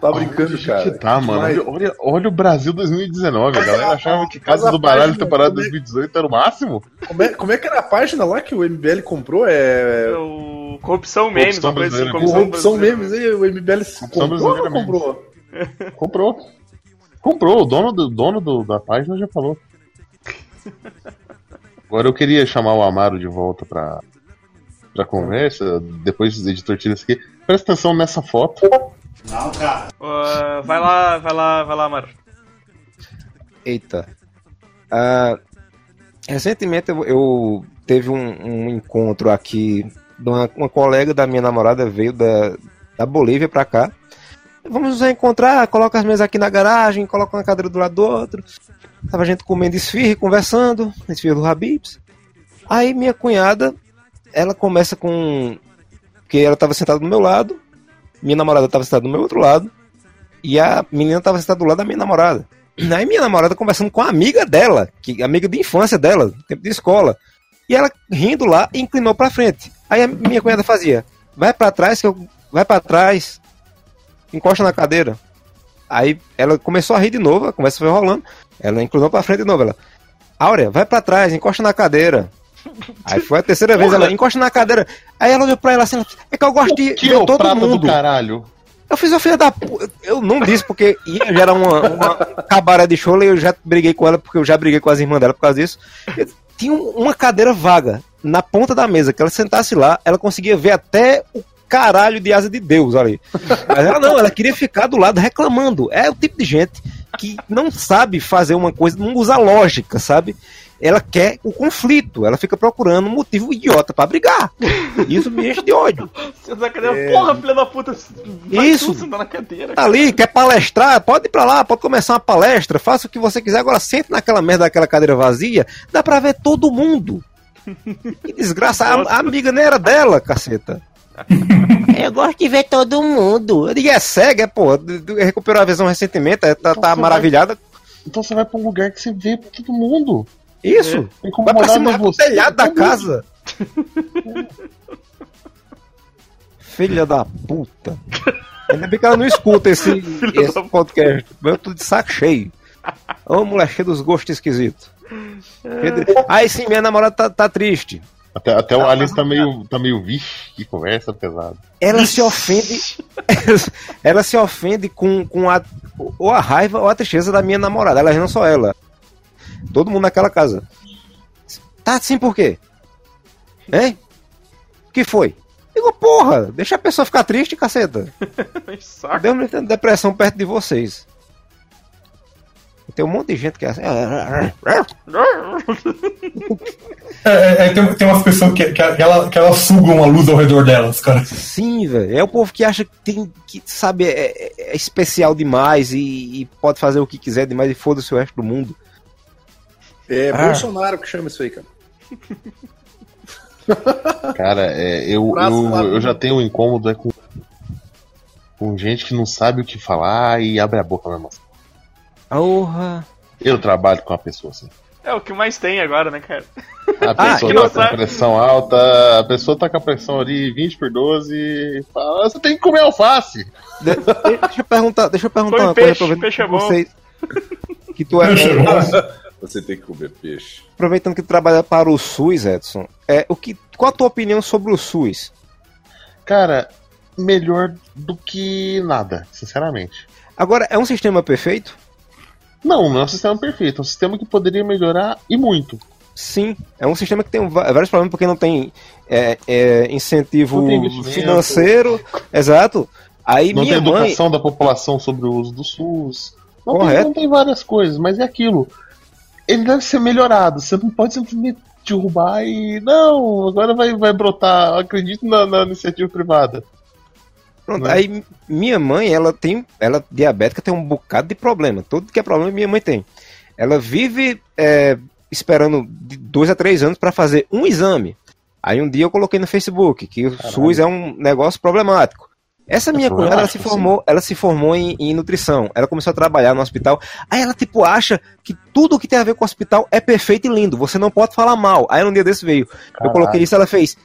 Tá brincando, cara. que tá, mano? Olha, olha, olha o Brasil 2019. A galera achava que Casa do Baralho página temporada do- 2018 era o máximo? Como é, como é que era a página lá que o MBL comprou? É. O Corrupção Memes, Corrupção uma coisa assim. Corrupção memes, e o MBL comprou ou não comprou? Comprou. Comprou. O dono, do, dono do- da página já falou. Agora eu queria chamar o Amaro de volta pra, pra conversa. Depois do editor tira isso aqui. Presta atenção nessa foto. Ah, vai lá, vai lá, vai lá, Maro. Eita. Ah, recentemente eu, eu teve um, um encontro aqui uma, uma colega da minha namorada veio da, da Bolívia pra cá. Vamos nos encontrar, coloca as mesas aqui na garagem, coloca uma cadeira do lado do outro. Tava a gente comendo esfirra conversando, esfirra do Habibs. Aí minha cunhada, ela começa com. Porque ela tava sentada do meu lado, minha namorada tava sentada do meu outro lado, e a menina tava sentada do lado da minha namorada. Aí minha namorada conversando com a amiga dela, que amiga de infância dela, tempo de escola. E ela rindo lá inclinou pra frente. Aí a minha cunhada fazia: "Vai pra trás que eu vai pra trás. Encosta na cadeira". Aí ela começou a rir de novo, a conversa foi rolando. Ela inclinou pra frente de novo, ela: "Áurea, vai pra trás, encosta na cadeira". Aí foi a terceira vez, ela encosta na cadeira. Aí ela olhou pra ela assim, é que eu gosto de Que ver é o todo mundo. do caralho. Eu fiz a filha da puta. Eu não disse porque ia gerar uma, uma cabaré de show e eu já briguei com ela porque eu já briguei com as irmãs dela por causa disso. Tinha um- uma cadeira vaga na ponta da mesa, que ela sentasse lá, ela conseguia ver até o caralho de asa de Deus ali. Mas ela não, ela queria ficar do lado reclamando. É o tipo de gente que não sabe fazer uma coisa, não usa lógica, sabe? Ela quer o conflito, ela fica procurando um motivo idiota pra brigar. Isso me enche de ódio. Você tá cadeira, porra, filha da puta. Vai Isso. sentar na cadeira. Tá ali, quer palestrar, pode ir pra lá, pode começar uma palestra, faça o que você quiser, agora sente naquela merda daquela cadeira vazia, dá pra ver todo mundo. Que desgraça, a, a amiga nem era dela, caceta. Eu gosto de ver todo mundo. Eu digo, é cega, é, pô, recuperou a visão recentemente, é, tá, tá Nossa, maravilhada. Então você vai pra um lugar que você vê todo mundo. Isso, Tem como vai pra cima no do você, telhado da casa. Filha da puta. Ainda bem que ela não escuta esse, esse podcast. Eu tô de saco cheio. Ô, mulher cheia dos gostos esquisitos. De- Aí sim, minha namorada tá, tá triste. Até, até o Alice tá meio, tá meio, vixe, que conversa pesada. Ela se ofende. ela se ofende com, com a, ou a raiva ou a tristeza da minha namorada. Ela não só ela. Todo mundo naquela casa. Tá assim por quê? Hein? O que foi? Digo, porra, deixa a pessoa ficar triste, caceta. Saco. Deus depressão perto de vocês. Tem um monte de gente que é assim. É, é, é, tem, tem umas pessoas que, que, ela, que elas sugam a luz ao redor delas, cara. Sim, velho. É o povo que acha que tem que, sabe, é, é- é especial demais e, e pode fazer o que quiser demais e foda-se o resto do mundo. É Ah. Bolsonaro que chama isso aí, cara. Cara, é, eu, eu, eu já tenho um incômodo é com, com gente que não sabe o que falar e abre a boca mesmo. assim. Porra. Eu trabalho com uma pessoa assim. É o que mais tem agora, né, cara? A Ah, pessoa que tá com a sabe. pressão alta, a pessoa tá com a pressão ali 20 por 12 e fala, você tem que comer alface. De- de- deixa eu perguntar, deixa eu perguntar Come uma peixe, coisa, aproveitando peixe é que bom. vocês. Que tu é, Peixe é bom. Você tem que comer peixe. aproveitando que tu trabalha para o SUS, Edson. É, o que, qual a tua opinião sobre o SUS? Cara, melhor do que nada, sinceramente. Agora, é um sistema perfeito? Não, não é um sistema perfeito, é um sistema que poderia melhorar e muito. Sim, é um sistema que tem vários problemas porque não tem é, é, incentivo Não tem financeiro, exato. Aí Não minha tem mãe, educação da população sobre o uso do SUS. Não tem, Correto. não tem várias coisas, mas é aquilo. Ele deve ser melhorado. Você não pode simplesmente derrubar e. Não, agora vai, vai brotar. Eu acredito na, na iniciativa privada. pronto, né? aí minha mãe, ela tem, ela diabética tem um bocado de problema. Tudo que é problema minha mãe tem. Ela vive é, esperando de dois a três anos para fazer um exame. Aí um dia eu coloquei no Facebook que o SUS é um negócio problemático. Essa minha cunhada, ela se formou, ela se formou em, em nutrição. Ela começou a trabalhar no hospital. Aí ela, tipo, acha que tudo que tem a ver com o hospital é perfeito e lindo. Você não pode falar mal. Aí um dia desse veio. Eu coloquei isso, ela fez.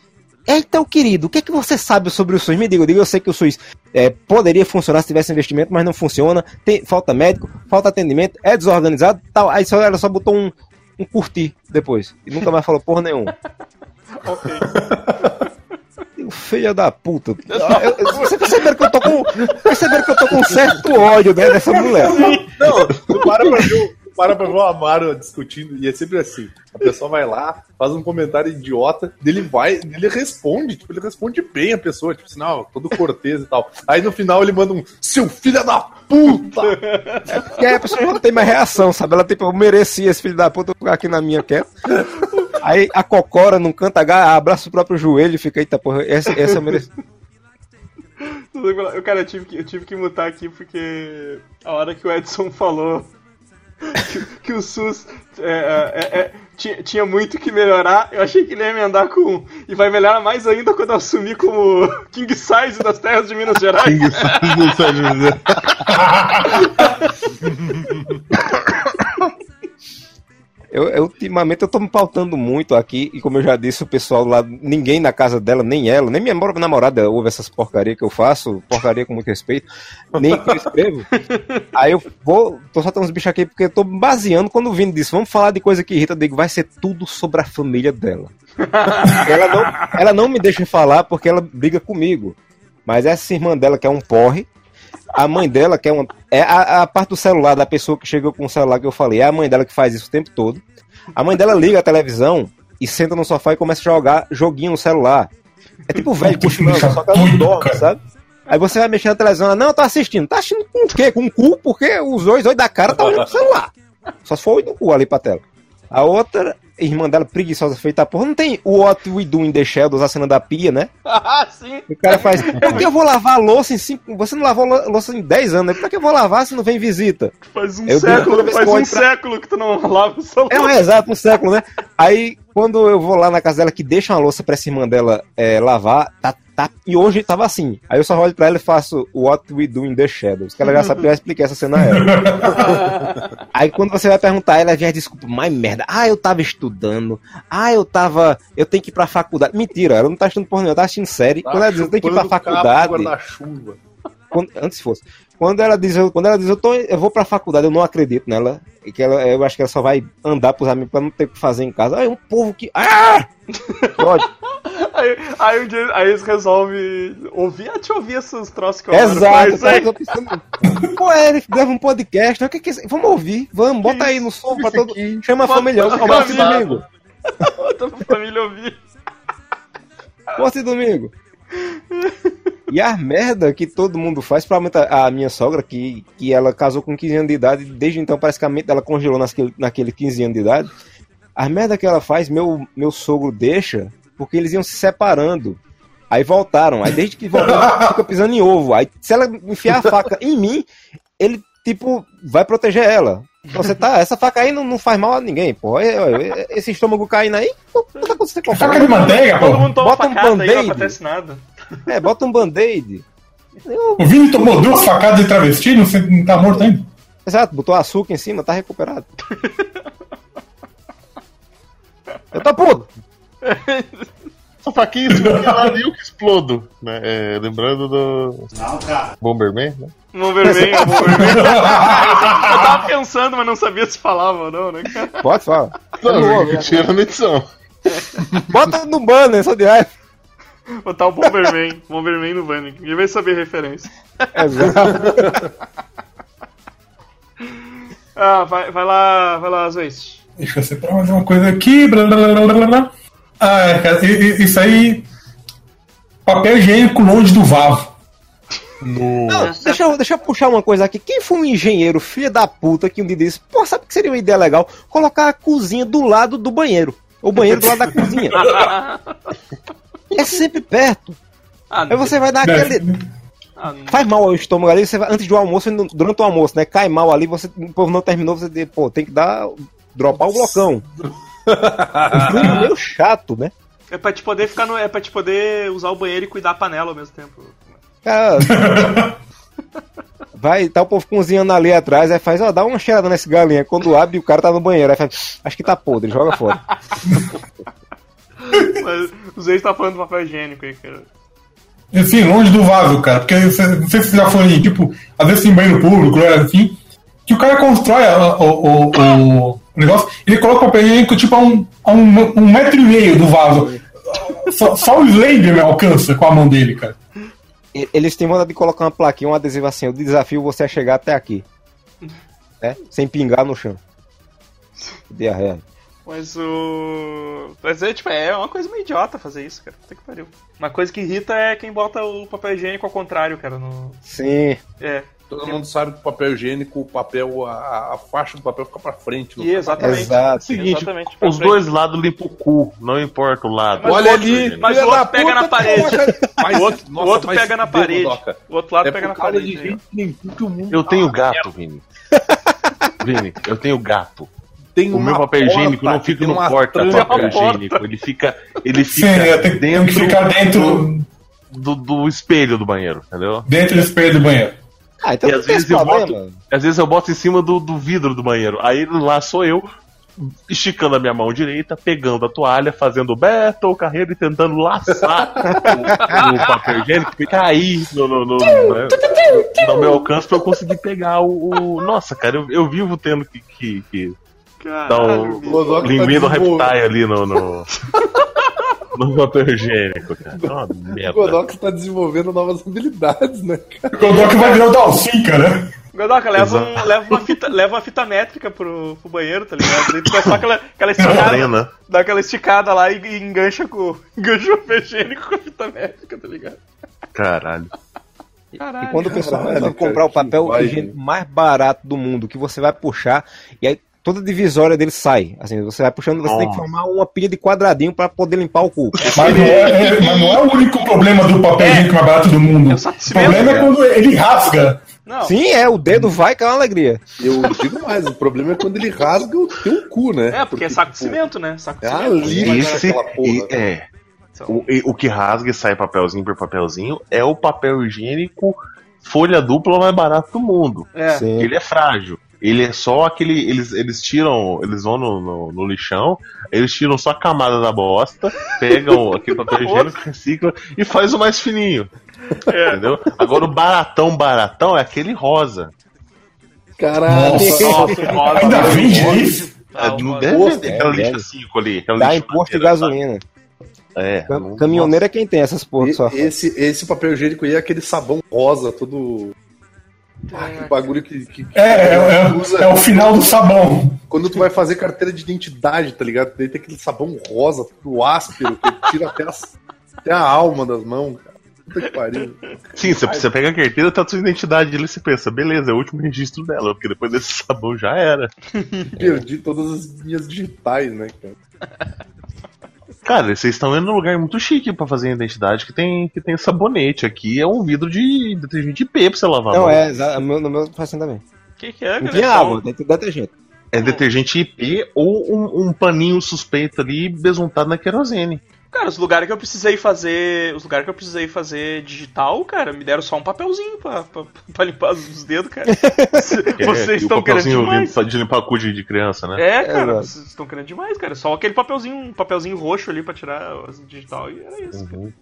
Então, querido, o que é que você sabe sobre o SUS? Me diga, eu digo, eu sei que o SUS é, poderia funcionar se tivesse investimento, mas não funciona. Tem, falta médico, falta atendimento, é desorganizado tal. Aí só, ela só botou um, um curtir depois. E nunca mais falou porra nenhuma. Ok. Filha da puta. Você perceberam que eu tô com. Perceberam que eu tô com um certo ódio né, dessa mulher. Não, tu para pra ver, para pra ver o Amaro discutindo, e é sempre assim. A pessoa vai lá, faz um comentário idiota, dele vai, ele responde, tipo, ele responde bem a pessoa, tipo assim, não, todo cortês e tal. Aí no final ele manda um seu filho da puta! Porque aí a pessoa já não tem mais reação, sabe? Ela, tipo, eu merecia esse filho da puta eu ficar aqui na minha quieto. Aí a cocora não canta H, abraça o próprio joelho e fica, eita porra, essa, essa eu bem, eu, Cara, eu tive, que, eu tive que mutar aqui porque a hora que o Edson falou que, que o SUS é, é, é, tinha, tinha muito que melhorar, eu achei que ele ia emendar com. E vai melhorar mais ainda quando eu assumir como King Size das terras de Minas Gerais. Não sabe dizer. Eu, eu, ultimamente eu tô me pautando muito aqui, e como eu já disse, o pessoal lá, ninguém na casa dela, nem ela, nem minha namorada ouve essas porcaria que eu faço, porcaria com muito respeito, nem que eu escrevo. Aí eu vou, tô soltando uns bichos aqui porque eu tô me baseando quando o Vini disse, vamos falar de coisa que irrita, digo, vai ser tudo sobre a família dela. ela, não, ela não me deixa falar porque ela briga comigo. Mas essa irmã dela, que é um porre, a mãe dela, que é uma. É a, a parte do celular da pessoa que chegou com o celular que eu falei, é a mãe dela que faz isso o tempo todo. A mãe dela liga a televisão e senta no sofá e começa a jogar joguinho no celular. É tipo o velho cochilando, só que ela não dorme, sabe? Aí você vai mexer na televisão, ela, não, tô assistindo. Tá assistindo com o quê? Com o cu? Porque os dois olhos da cara tá olhando pro celular. Só se for o olho do cu ali pra tela. A outra, irmã dela, preguiçosa, feita a porra, não tem o What We Do in the Shadows, a cena da pia, né? ah, sim! O cara faz, por que eu vou lavar louça em cinco... Você não lavou louça em 10 anos, né? Por que eu vou lavar se não vem visita? Faz um Eu século, faz um pra- século que tu não lava o celular. É um exato, um século, né? Aí, quando eu vou lá na casa dela, que deixa uma louça pra essa irmã dela é, lavar, tá, tá, e hoje tava assim. Aí eu só olho pra ela e faço What We Do in the Shadows, que ela já sabe que eu já expliquei essa cena a ela. Aí quando você vai perguntar, ela vem a desculpa, mais merda. Ah, eu tava estudando. Ah, eu tava. Eu tenho que ir pra faculdade. Mentira, ela não tá estudando porra nenhuma, ela tá assistindo série. quando ela diz, eu tenho que ir pra cabo faculdade. guarda-chuva. Quando- antes fosse. Quando ela diz, eu, quando ela diz, eu, tô, eu vou pra faculdade, eu não acredito nela. E que ela, eu acho que ela só vai andar pros amigos pra não ter o que fazer em casa. Aí um povo que. Ah! Aí, aí um dia aí eles resolvem ouvir, ah, deixa eu ouvir esses troços que eu Exato, cara, tô pensando. Pô, é, ele leva um podcast. Que que é? Vamos ouvir, vamos, bota aí no som pra todo. Chama a Bota família. família. domingo. Bota pra família ouvir. Domingo. E a merda que todo mundo faz, provavelmente a minha sogra, que, que ela casou com 15 anos de idade, desde então parece que a mente dela congelou naquele, naquele 15 anos de idade. A merda que ela faz, meu, meu sogro deixa, porque eles iam se separando. Aí voltaram. Aí desde que voltaram, fica pisando em ovo. Aí se ela enfiar a faca em mim, ele, tipo, vai proteger ela. Você tá, essa faca aí não, não faz mal a ninguém, pô. É, é, Esse estômago caindo aí, não, não tá acontecendo com a Faca de manteiga, Todo pô. mundo toma Bota um facada aí, não band-aid. acontece nada. É, bota um band-aid. Eu- O Vini tomou duas facadas de travesti, não, sei- não tá morto ainda. Exato, botou açúcar em cima, tá recuperado. Eu tô puto. Essa faquinha e eu que explodo. Né? É, lembrando do. Não, cara. Bomberman, né? Não vermelho, não vermelho. Eu tava pensando, mas não sabia se falava ou não, né, cara? Pode falar. Não, eu tiro na edição. Bota no banner, só de raiva. Botar o Bomberman, Bomberman no banner. Ninguém vai saber a referência. Exato. Ah, vai, vai lá, vai lá, Zoist. Deixa eu separar mais uma coisa aqui. Blá, blá, blá, blá, blá, blá. Ah, é, cara, isso aí. Papel higiênico longe do vavo. Não, deixa, eu, deixa eu puxar uma coisa aqui. Quem foi um engenheiro, filho da puta, que um dia disse, pô, sabe que seria uma ideia legal? Colocar a cozinha do lado do banheiro. O banheiro do lado da cozinha. É sempre perto. Ah, Aí você vai dar aquele. ah, não- Faz mal ao estômago ali, você vai, antes do almoço, durante o almoço, né? Cai mal ali, você, o povo não terminou, você diz, pô, tem que dar. dropar o blocão. É meio chato, né? É pra te poder ficar no. É pra te poder usar o banheiro e cuidar a panela ao mesmo tempo. Cara, vai, tá o povo cozinhando ali atrás, aí faz, ó, dá uma cheirada nesse galinha. Quando abre, o cara tá no banheiro, aí faz, acho que tá podre, joga fora. Mas o Zoist tá falando do papel higiênico aí, cara. Assim, longe do vaso, cara. Porque você- não sei se você já foi, tipo, às vezes em banheiro público, né, assim, que o cara constrói a- o, o, o- o negócio, ele coloca o papel higiênico tipo a um, a um, um metro e meio do vaso. Só, só o Slender me alcança com a mão dele, cara. Eles têm vontade de colocar uma plaquinha, um adesivo assim, eu desafio você a chegar até aqui. Né? Sem pingar no chão. Diarreia. Mas o. Mas é, tipo, é uma coisa meio idiota fazer isso, cara. Puta que pariu. Uma coisa que irrita é quem bota o papel higiênico ao contrário, cara. No... Sim. É. Todo mundo sabe que o papel higiênico, o papel, a, a faixa do papel fica pra frente. no E exatamente. Exato. Seguinte, Exatamente, os frente. dois lados limpam o cu, não importa o lado. Mas Olha ali, mas o outro pega na parede. Mas, O outro, nossa, o outro vai pega na parede. O outro lado É pega na parede. de gente que o mundo Eu tenho tá gato, Vini. Vini, eu tenho gato. Tem O meu papel higiênico não fica no uma porta tranca. papel Uma porta. higiênico. Ele fica, ele Sim, fica é, tem, tem dentro, que ficar dentro, do, do espelho do banheiro, entendeu? dentro do espelho do banheiro. Ah, então E às vezes eu boto, às vezes eu boto em cima do, do vidro do banheiro. Aí lá sou eu, esticando a minha mão direita, pegando a toalha, fazendo Beto carreira e tentando laçar o, o papel higiênico e cair no, no, no, né, no meu alcance pra eu conseguir pegar o. o- Nossa, cara, eu, eu vivo tendo que, que, que dar Caralho, tá linguinho do reptile ali no. no... No papel higiênico, cara. É uma O merda. Godoka tá desenvolvendo novas habilidades, né, cara? O Godok vai virar o Dalsinca, né? Godoka, leva, um, leva, uma fita, leva uma fita métrica pro, pro banheiro, tá ligado? Daí tu dá só aquela, aquela Treina. esticada. Dá aquela esticada lá e, e engancha com engancha o papel higiênico com a fita métrica, tá ligado? Caralho. Caralho. E quando o pessoal vai cara, comprar o papel higiênico mais barato do mundo, que você vai puxar, e aí toda a divisória dele sai. Assim, você vai puxando, você tem que Nossa. formar uma pilha de quadradinho pra poder limpar o cu. Mas não, é, é- mas não é o único problema do papel higiênico mais barato do mundo. É o problema é quando ele rasga. Não, Sim, é, o dedo vai que é uma alegria. Eu digo mais, o problema é quando ele rasga o teu cu, né? é, porque é saco de tipo, cimento, né? Saco de É cimento. ali, Esse, aquela porra. é. Então, O, o que rasga e sai papelzinho por papelzinho é o papel higiênico folha dupla mais barato do mundo. é. Ele é frágil. Ele é só aquele. Eles, eles tiram. Eles vão no, no, no lixão, eles tiram só a camada da bosta, pegam aquele papel higiênico, reciclam e faz o mais fininho. Entendeu? Agora o baratão, baratão é aquele rosa. Caralho. Nossa. Nossa, rosa. Ainda vende isso? É, Ah, não o deve vender é, aquela lixa 5 ali. Aquela Dá imposto de madeira, sabe? gasolina. É. Cam- Caminhoneiro é quem tem essas porra só. E- Esse, esse papel higiênico aí é aquele sabão rosa, todo. Ah, que bagulho que. que- É, é, é, usa é o final do sabão. Quando tu vai fazer carteira de identidade, tá ligado? Daí tem aquele sabão rosa, tudo áspero, que tira até, as- até a alma das mãos, cara. Puta que pariu. Sim, você, você pega a carteira, tá a sua identidade ali, você pensa, beleza, é o último registro dela, porque depois desse sabão já era. Perdi todas as minhas digitais, né, cara? Cara, vocês estão indo num lugar muito chique pra fazer a identidade que tem, que tem sabonete. Aqui é um vidro de detergente IP pra você lavar. Não, é, no meu, faz assim também. O que, que é, Não cara? tinha É só- água, tem detergente. É detergente IP ou um, um paninho suspeito ali besuntado na querosene. Cara, os lugares que eu precisei fazer. Os lugares que eu precisei fazer digital, cara, me deram só um papelzinho pra, pra, pra limpar os dedos, cara. É- Vocês o estão querendo papelzinho demais. limpa- de limpar cu de, de criança, né? É, cara, Exato. vocês estão querendo demais, cara. Só aquele papelzinho, um papelzinho roxo ali pra tirar as digital e era isso. cara.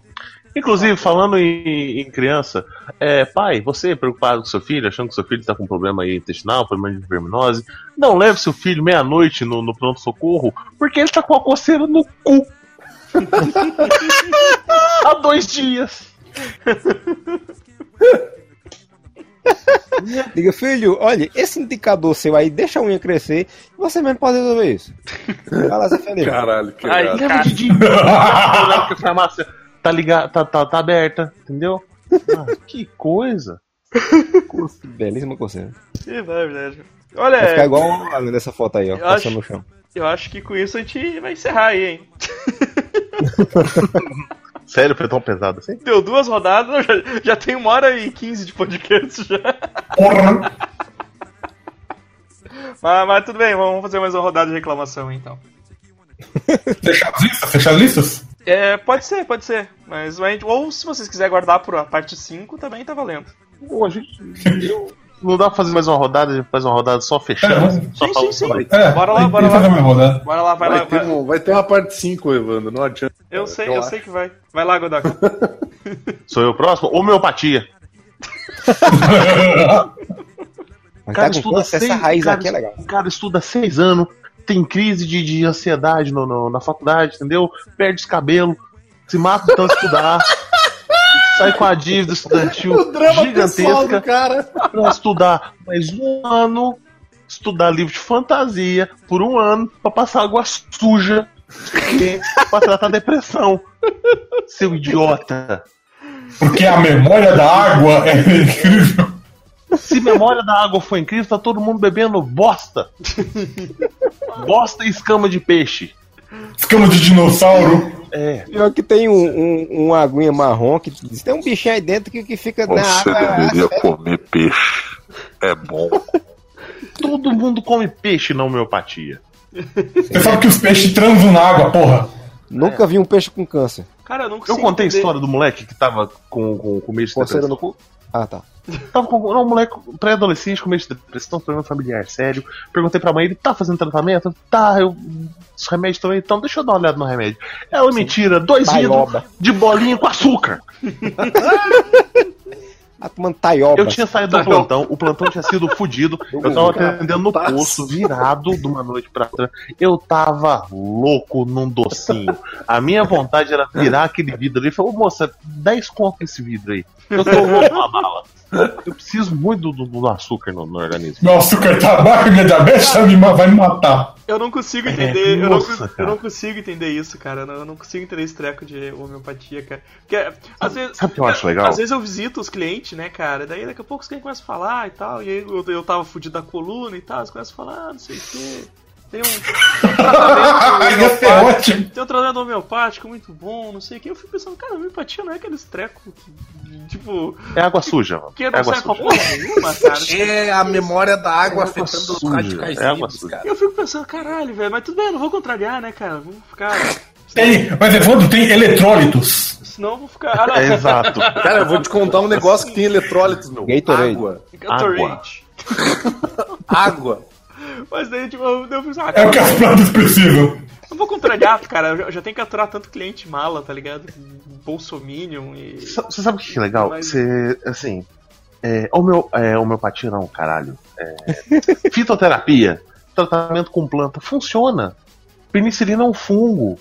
Inclusive, falando em, em criança, é, pai, você é preocupado com seu filho, achando que seu filho está com problema aí intestinal, problema de verminose, não leve seu filho meia-noite no, no pronto-socorro, porque ele tá com a coceira no cu. Há dois dias. Diga, filho, olha, esse indicador seu aí deixa a unha crescer e você mesmo pode resolver isso. Vai lá, Zé Felipe. Caralho, que irado. Leva o Didi. Que a farmácia tá ligada, tá, tá, tá aberta, entendeu? Ah, que coisa. Belíssima coceira. Ih, vai, verdade. Olha, Vai ficar igual além dessa foto aí, ó, Eu passando acho- no chão. Eu acho que com isso a gente vai encerrar aí, hein? Sério, foi tão pesado assim? Deu duas rodadas, já, já tem uma hora e quinze de podcast já. Porra. Mas, mas tudo bem, vamos fazer mais uma rodada de reclamação então. Fechar as listas? Fechar as listas? É, pode ser, pode ser. Mas ou se vocês quiserem guardar por a parte 5, também tá valendo. Pô, a gente. eu- Não dá pra fazer mais uma rodada, a gente faz uma rodada só fechando. É, só sim, falando sim, sim. É, Bora lá, bora lá. fazer uma rodada. Bora lá, vai, Vai, lá. ter, vai. um- vai ter uma parte 5, Evandro, não adianta. Eu sei, Eu eu sei que vai. Vai lá, Godok. Sou eu o próximo? Homeopatia. Mas cara estuda seis, essa raiz cara, aqui é legal. O cara estuda seis anos, tem crise de, de ansiedade no, no- na faculdade, entendeu? Perde os cabelos, se mata de tanto estudar, sai com a dívida estudantil gigantesca cara. pra estudar mais um ano, estudar livro de fantasia por um ano pra passar água suja e pra tratar a depressão. Seu idiota. Porque a memória da água é incrível. Se memória da água for incrível, tá todo mundo bebendo bosta. bosta e escama de peixe. Escama de dinossauro. É. Pior que tem um, um, uma aguinha marrom que diz, tem um bichinho aí dentro que, que fica na Você água. deveria comer peixe. É bom. Todo mundo come peixe na homeopatia. Você sabe que os peixes transam na água, porra. Nunca vi um peixe com câncer. Cara, eu não Eu contei a história do moleque que tava com, com, com meio de Coceira no cu. Ah, tá. Tava com não, um moleque pré-adolescente com meio de depressão, problema familiar sério. Perguntei pra mãe, ele tá fazendo tratamento? Tá, eu. Os remédios também, então deixa eu dar uma olhada no remédio. Ela me tira dois vidros de bolinha com açúcar. Ah, tomando taioba. Eu tinha saído do plantão, o plantão tinha sido fudido. Eu tava atendendo no posto, virado de uma noite pra outra. Eu tava louco num docinho. A minha vontade era virar aquele vidro ali e falar, ô moça, 10 conto esse vidro aí. Eu tô louco na bala. Eu preciso muito do, do açúcar no, no organismo. Meu açúcar tá baixo, minha diabetes vai me matar. Eu não consigo entender. eu, não, nossa, eu cara. não consigo entender isso, cara. Eu não, eu não consigo entender esse treco de homeopatia, cara. Porque, às vezes, sabe o que eu acho legal? Às vezes eu visito os clientes, né, cara? Daí daqui a pouco os clientes começam a falar e tal. E aí eu, eu tava fudido da coluna e tal. Eles começam a falar, ah, não sei o quê. Tem um. tratamento ótimo. Tem um tratamento homeopático muito bom, não sei o que. Eu fico pensando, cara, homeopatia não é aqueles trecos que, tipo, É água suja, mano. que É não água serve pra porra nenhuma, cara. É a memória da água água afetando os suja, radicais é água suja. cara. E eu fico pensando, caralho, velho, mas tudo bem, eu não vou contrariar, né, cara? Vou ficar. Tem, mas Evandro, tem eletrólitos. Senão eu vou ficar. Ah, não. É, exato. Cara, eu vou te contar um negócio que tem eletrólitos, meu. Gatorade. Água. Gatorade. Água. Mas daí, tipo, eu, eu fico, ah, É o cara, que as plantas precisam. não vou contrariar, cara. Eu já, tenho que aturar tanto cliente mala, tá ligado? Bolsominion e. Você sabe o que é legal? Mas- Você, assim, é, homeo, é, homeopatia não, caralho. É, fitoterapia, tratamento com planta, funciona. Penicilina é um fungo.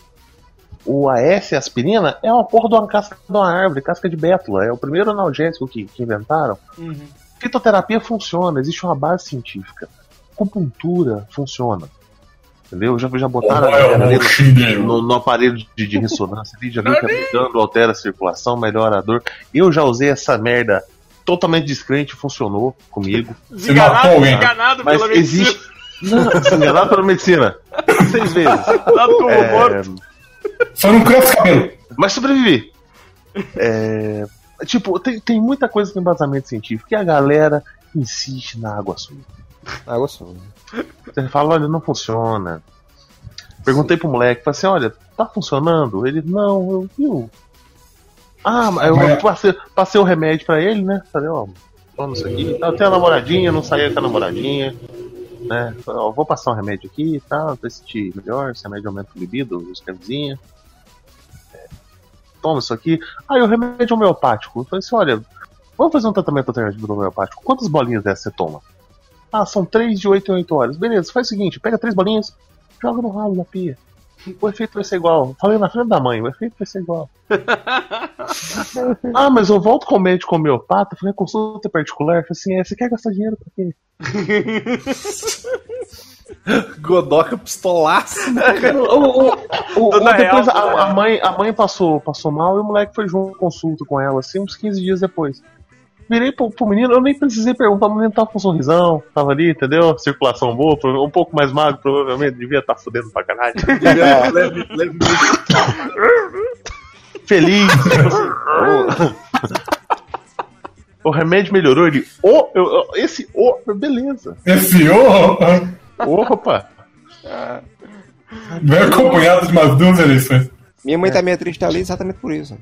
O AS, a aspirina, é uma porra de uma casca de uma árvore, casca de bétula. É o primeiro analgésico que, que inventaram. Uhum. Fitoterapia funciona, existe uma base científica. Acupuntura funciona. Entendeu? Já, já botaram galera ali no, no aparelho de, de ressonância ali, já viu que aplicando altera a circulação, melhora a dor. Eu já usei essa merda totalmente descrente, funcionou comigo. Desenganado, desenganado Mas pela medicina. existe. Não, desenganado pela medicina. Seis vezes. Dado É, morto. Só não cresce cabelo. mas sobrevivi. É, tipo, tem, tem muita coisa com embasamento científico e a galera insiste na água suja. Água suja. Você fala, olha, não funciona. Perguntei pro moleque, falei assim, olha, tá funcionando? Ele, não, eu viu. Ah, mas eu Mas- passei, passei o remédio pra ele, né? Falei, ó, toma isso aqui. Eu tenho a namoradinha, não saía com a namoradinha. Né? Falei, ó, vou passar um remédio aqui e tal, pra sentir melhor, esse remédio aumenta o libido, os camisinha. É, Toma isso aqui. Aí o remédio homeopático. Eu falei assim, olha, vamos fazer um tratamento alternativo homeopático. Quantas bolinhas dessas você toma? Ah, são três de 8 em 8 horas. Beleza, faz o seguinte, pega três bolinhas, joga no ralo da pia. O efeito vai ser igual. Falei na frente da mãe, o efeito vai ser igual. ah, mas eu volto com o médico homeopata, falei, consulta particular. Falei assim, é, você quer gastar dinheiro pra quê? Godoca pistolaço, né? O, o, o- o- Dona depois Real, a, mãe, a mãe passou, passou mal e o moleque foi junto consulta com ela, assim, uns 15 dias depois. Virei pro, pro menino, eu nem precisei perguntar, o menino tava com um sorrisão, tava ali, entendeu? Circulação boa, um pouco mais magro, provavelmente, devia estar fudendo pra caralho. leve, leve, Feliz. o, o remédio melhorou, ele, ô, eu- eu- esse, ô, beleza. Esse ô Opa. vem acompanhado de umas duas eleições. Minha mãe tá meio triste ali exatamente por isso.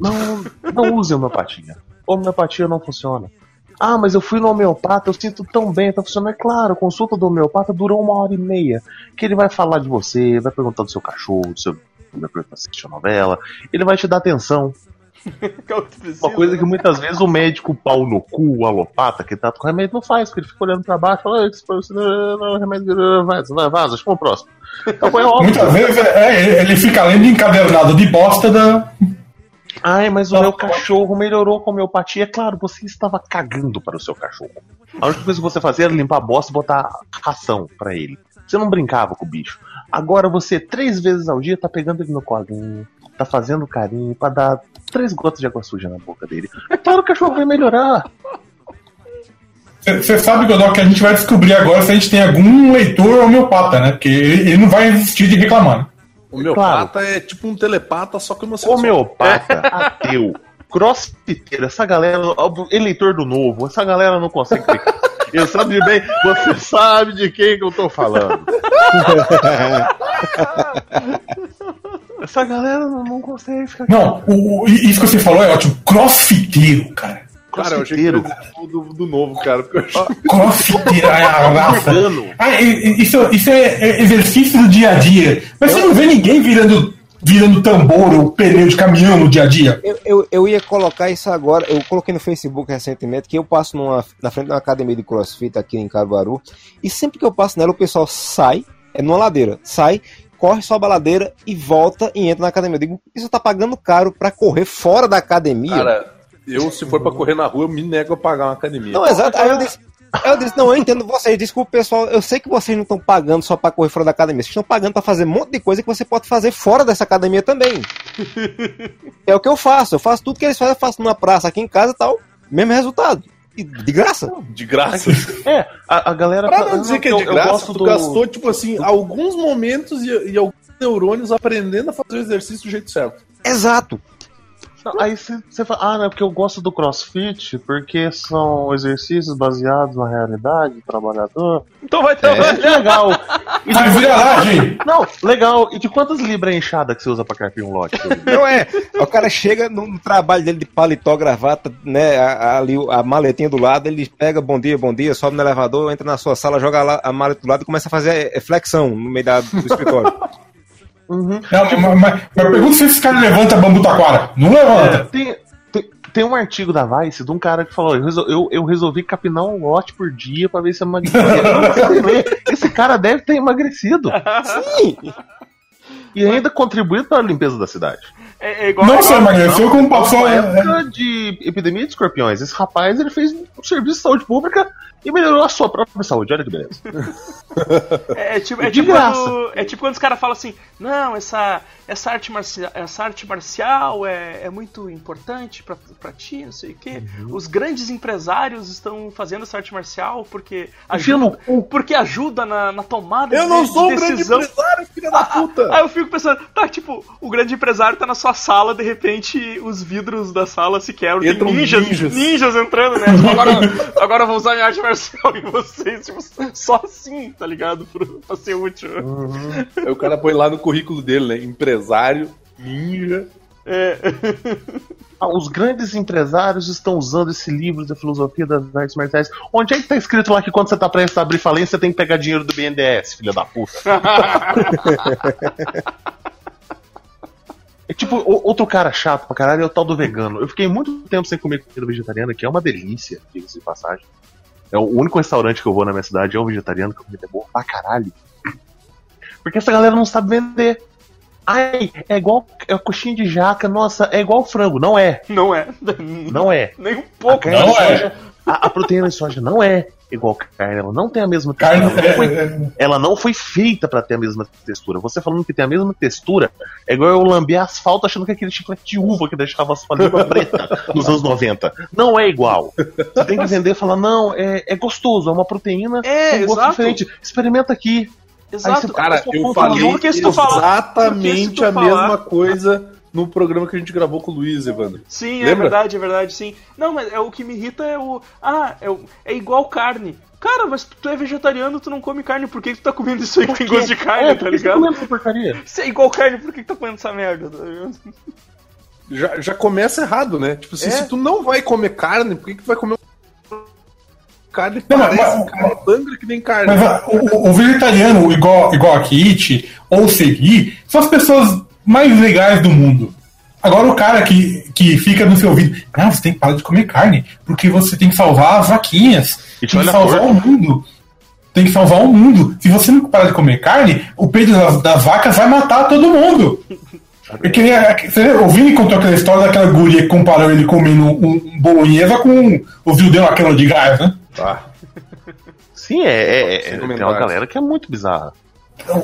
Não, não use homeopatia. Homeopatia não funciona. Ah, mas eu fui no homeopata, eu sinto tão bem, tá funcionando. É claro, a consulta do homeopata dura uma hora e meia. Que ele vai falar de você, vai perguntar do seu cachorro, do seu. Vai perguntar se assistiu a novela. Ele vai te dar atenção. Uma coisa que muitas vezes o médico pau no cu, o alopata, que tá com remédio, não faz, porque ele fica olhando pra baixo e fala, "Ah, não, remédio, vai, vai, vaza, acho que é o próximo. Então foi óbvio. Muitas vezes é, ele fica lendo encadernado de bosta da. Ai, mas o meu cachorro melhorou com homeopatia. É claro, você estava cagando para o seu cachorro. A única coisa que você fazia era limpar a bosta e botar ração para ele. Você não brincava com o bicho. Agora você, três vezes ao dia, tá pegando ele no colinho, tá fazendo carinho pra dar três gotas de água suja na boca dele. É claro que o cachorro vai melhorar. Você sabe, Godó, que a gente vai descobrir agora se a gente tem algum leitor homeopata, né? Porque ele, ele não vai desistir de reclamar. Né? O meu pata é tipo um telepata, só que homossexual. Homeopata, ateu, crossfiteiro, essa galera, eleitor do novo, essa galera não consegue ficar. Eu sabe bem, você sabe de quem que eu tô falando. Essa galera não, não consegue ficar. Não, o, o- isso que você falou é ótimo. Crossfiteiro, cara. Cara, eu achei que era do, do, novo, cara. Porque eu achei... Crossfiteiro. Ah, e- e- isso, isso é é exercício do dia a dia. Mas você não vê ninguém virando, virando tambor ou pneu de caminhão no dia a dia. Eu, eu, eu ia colocar isso agora. Eu coloquei no Facebook recentemente que eu passo numa, na frente de uma academia de crossfit aqui em Caruaru. E sempre que eu passo nela, o pessoal sai, é numa ladeira, sai, corre, sobe a ladeira e volta e entra na academia. Eu digo, isso tá pagando caro pra correr fora da academia. Cara, eu, se for pra correr na rua, eu me nego a pagar uma academia. Não, exato. Aí eu disse, eu disse, não, eu entendo vocês, desculpa pessoal, eu sei que vocês não estão pagando só pra correr fora da academia, vocês estão pagando pra fazer um monte de coisa que você pode fazer fora dessa academia também. é o que eu faço, eu faço tudo que eles fazem, eu faço numa praça aqui em casa e tal, mesmo resultado. E de graça. De graça. É, a, a galera. Pra não dizer que é de graça, gosto tu do- gastou, tipo assim, alguns momentos e, e alguns neurônios aprendendo a fazer o exercício do jeito certo. Exato. Não, Aí você fala, ah, não, é porque eu gosto do crossfit, porque são exercícios baseados na realidade do trabalhador. Então vai ter. É, que legal. E Mas vira lá, gente. Não, legal. E de quantas libras é enxada que você usa pra carpir um lote? Não é. O cara chega no, trabalho dele de paletó, gravata, né? Ali a maletinha do lado, ele pega bom dia, bom dia, sobe no elevador, entra na sua sala, joga lá a maleta do lado e começa a fazer eh, flexão no meio da- do escritório. Não, mas, mas- mas pergunta se esse cara levanta bambu taquara. Não levanta. tem, tem, tem um artigo da Vice de um cara que falou: eu, resol- eu, eu resolvi capinar um lote por dia pra ver se eu emagrecia. Esse cara deve ter emagrecido. Sim! E ainda contribuído para a limpeza da cidade. É, é igual. Não é só emagreceu, como passou. Na é, época de epidemia de escorpiões, esse rapaz ele fez um serviço de saúde pública e melhorou a sua própria saúde. Olha que beleza. É, tipo, é, tipo quando, é tipo quando os caras falam assim: não, essa, essa, arte, marcial, essa arte marcial é, é muito importante pra, pra ti, não sei o quê. Uhum. Os grandes empresários estão fazendo essa arte marcial porque no ajuda, porque ajuda na, na tomada Eu de, não de sou um grande empresário, filha da puta! Aí eu fico pensando, tá, tipo, o grande empresário tá na sua sala, de repente os vidros da sala se quebram, tem ninjas, ninjas. ninjas entrando, né? Tipo, agora, agora eu vou usar minha arte marcial em vocês, tipo, só assim, tá ligado? Pro- Pra ser útil. Aí o cara põe lá no currículo dele, né? Empresário, ninja. É. Ah, os grandes empresários estão usando esse livro da filosofia das artes marciais. Onde é que tá escrito lá que quando você tá prestes a abrir falência, você tem que pegar dinheiro do BNDES, filha da puta? É tipo, outro cara chato pra caralho é o tal do vegano. Eu fiquei muito tempo sem comer comida vegetariana, que é uma delícia, diga-se de passagem. É o único restaurante que eu vou na minha cidade é um vegetariano, que a comida é boa pra caralho. Porque essa galera não sabe vender. Ai, é igual é coxinha de jaca, nossa, é igual frango. Não é, Não é. não é. Nem um pouco. A Não de é. soja- A, a proteína de soja não é igual carne, ela não tem a mesma Carne, textura. Ela, não foi, é, ela não foi feita pra ter a mesma textura. Você falando que tem a mesma textura, é igual eu lamber asfalto achando que é aquele chiclete de uva que deixava a sua língua preta nos anos 90. Não é igual. Você tem que vender e falar, não, é, é gostoso, é uma proteína É, com gosto exato. diferente. Experimenta aqui. Exato. você- Cara, eu falei falar- exatamente a falar- mesma coisa no programa que a gente gravou com o Luiz, Evandro. Sim, é Lembra? verdade, é verdade, sim. Não, mas é o que me irrita é o. Ah, é, o- é igual carne. Cara, mas tu é vegetariano, tu não come carne, por que que tu tá comendo isso aí que tem gosto de carne, é, tá você ligado? comendo essa porcaria? Se é igual carne, por que que tá comendo essa merda? tá ligado? Já, já começa errado, né? Tipo assim, É. se tu não vai comer carne, por que, que tu vai comer carne que Não, parece mas- carne sangra que nem carne? Mas ah, o, o vegetariano, igual, igual a Kit, ou o Segui, são as pessoas mais legais do mundo. Agora o cara que, que fica no seu ouvido, não, você tem que parar de comer carne, porque você tem que salvar as vaquinhas, E te tem que salvar o mundo. Tem que salvar o mundo. Se você não parar de comer carne, o peito das, das vacas vai matar todo mundo. Porque nem a- você, o Vini contou aquela história daquela guria que comparou ele comendo um, bolonhesa com o Vildeu aquela de gás, né? Tá. Sim, é, é- é- tem uma galera que é muito bizarra.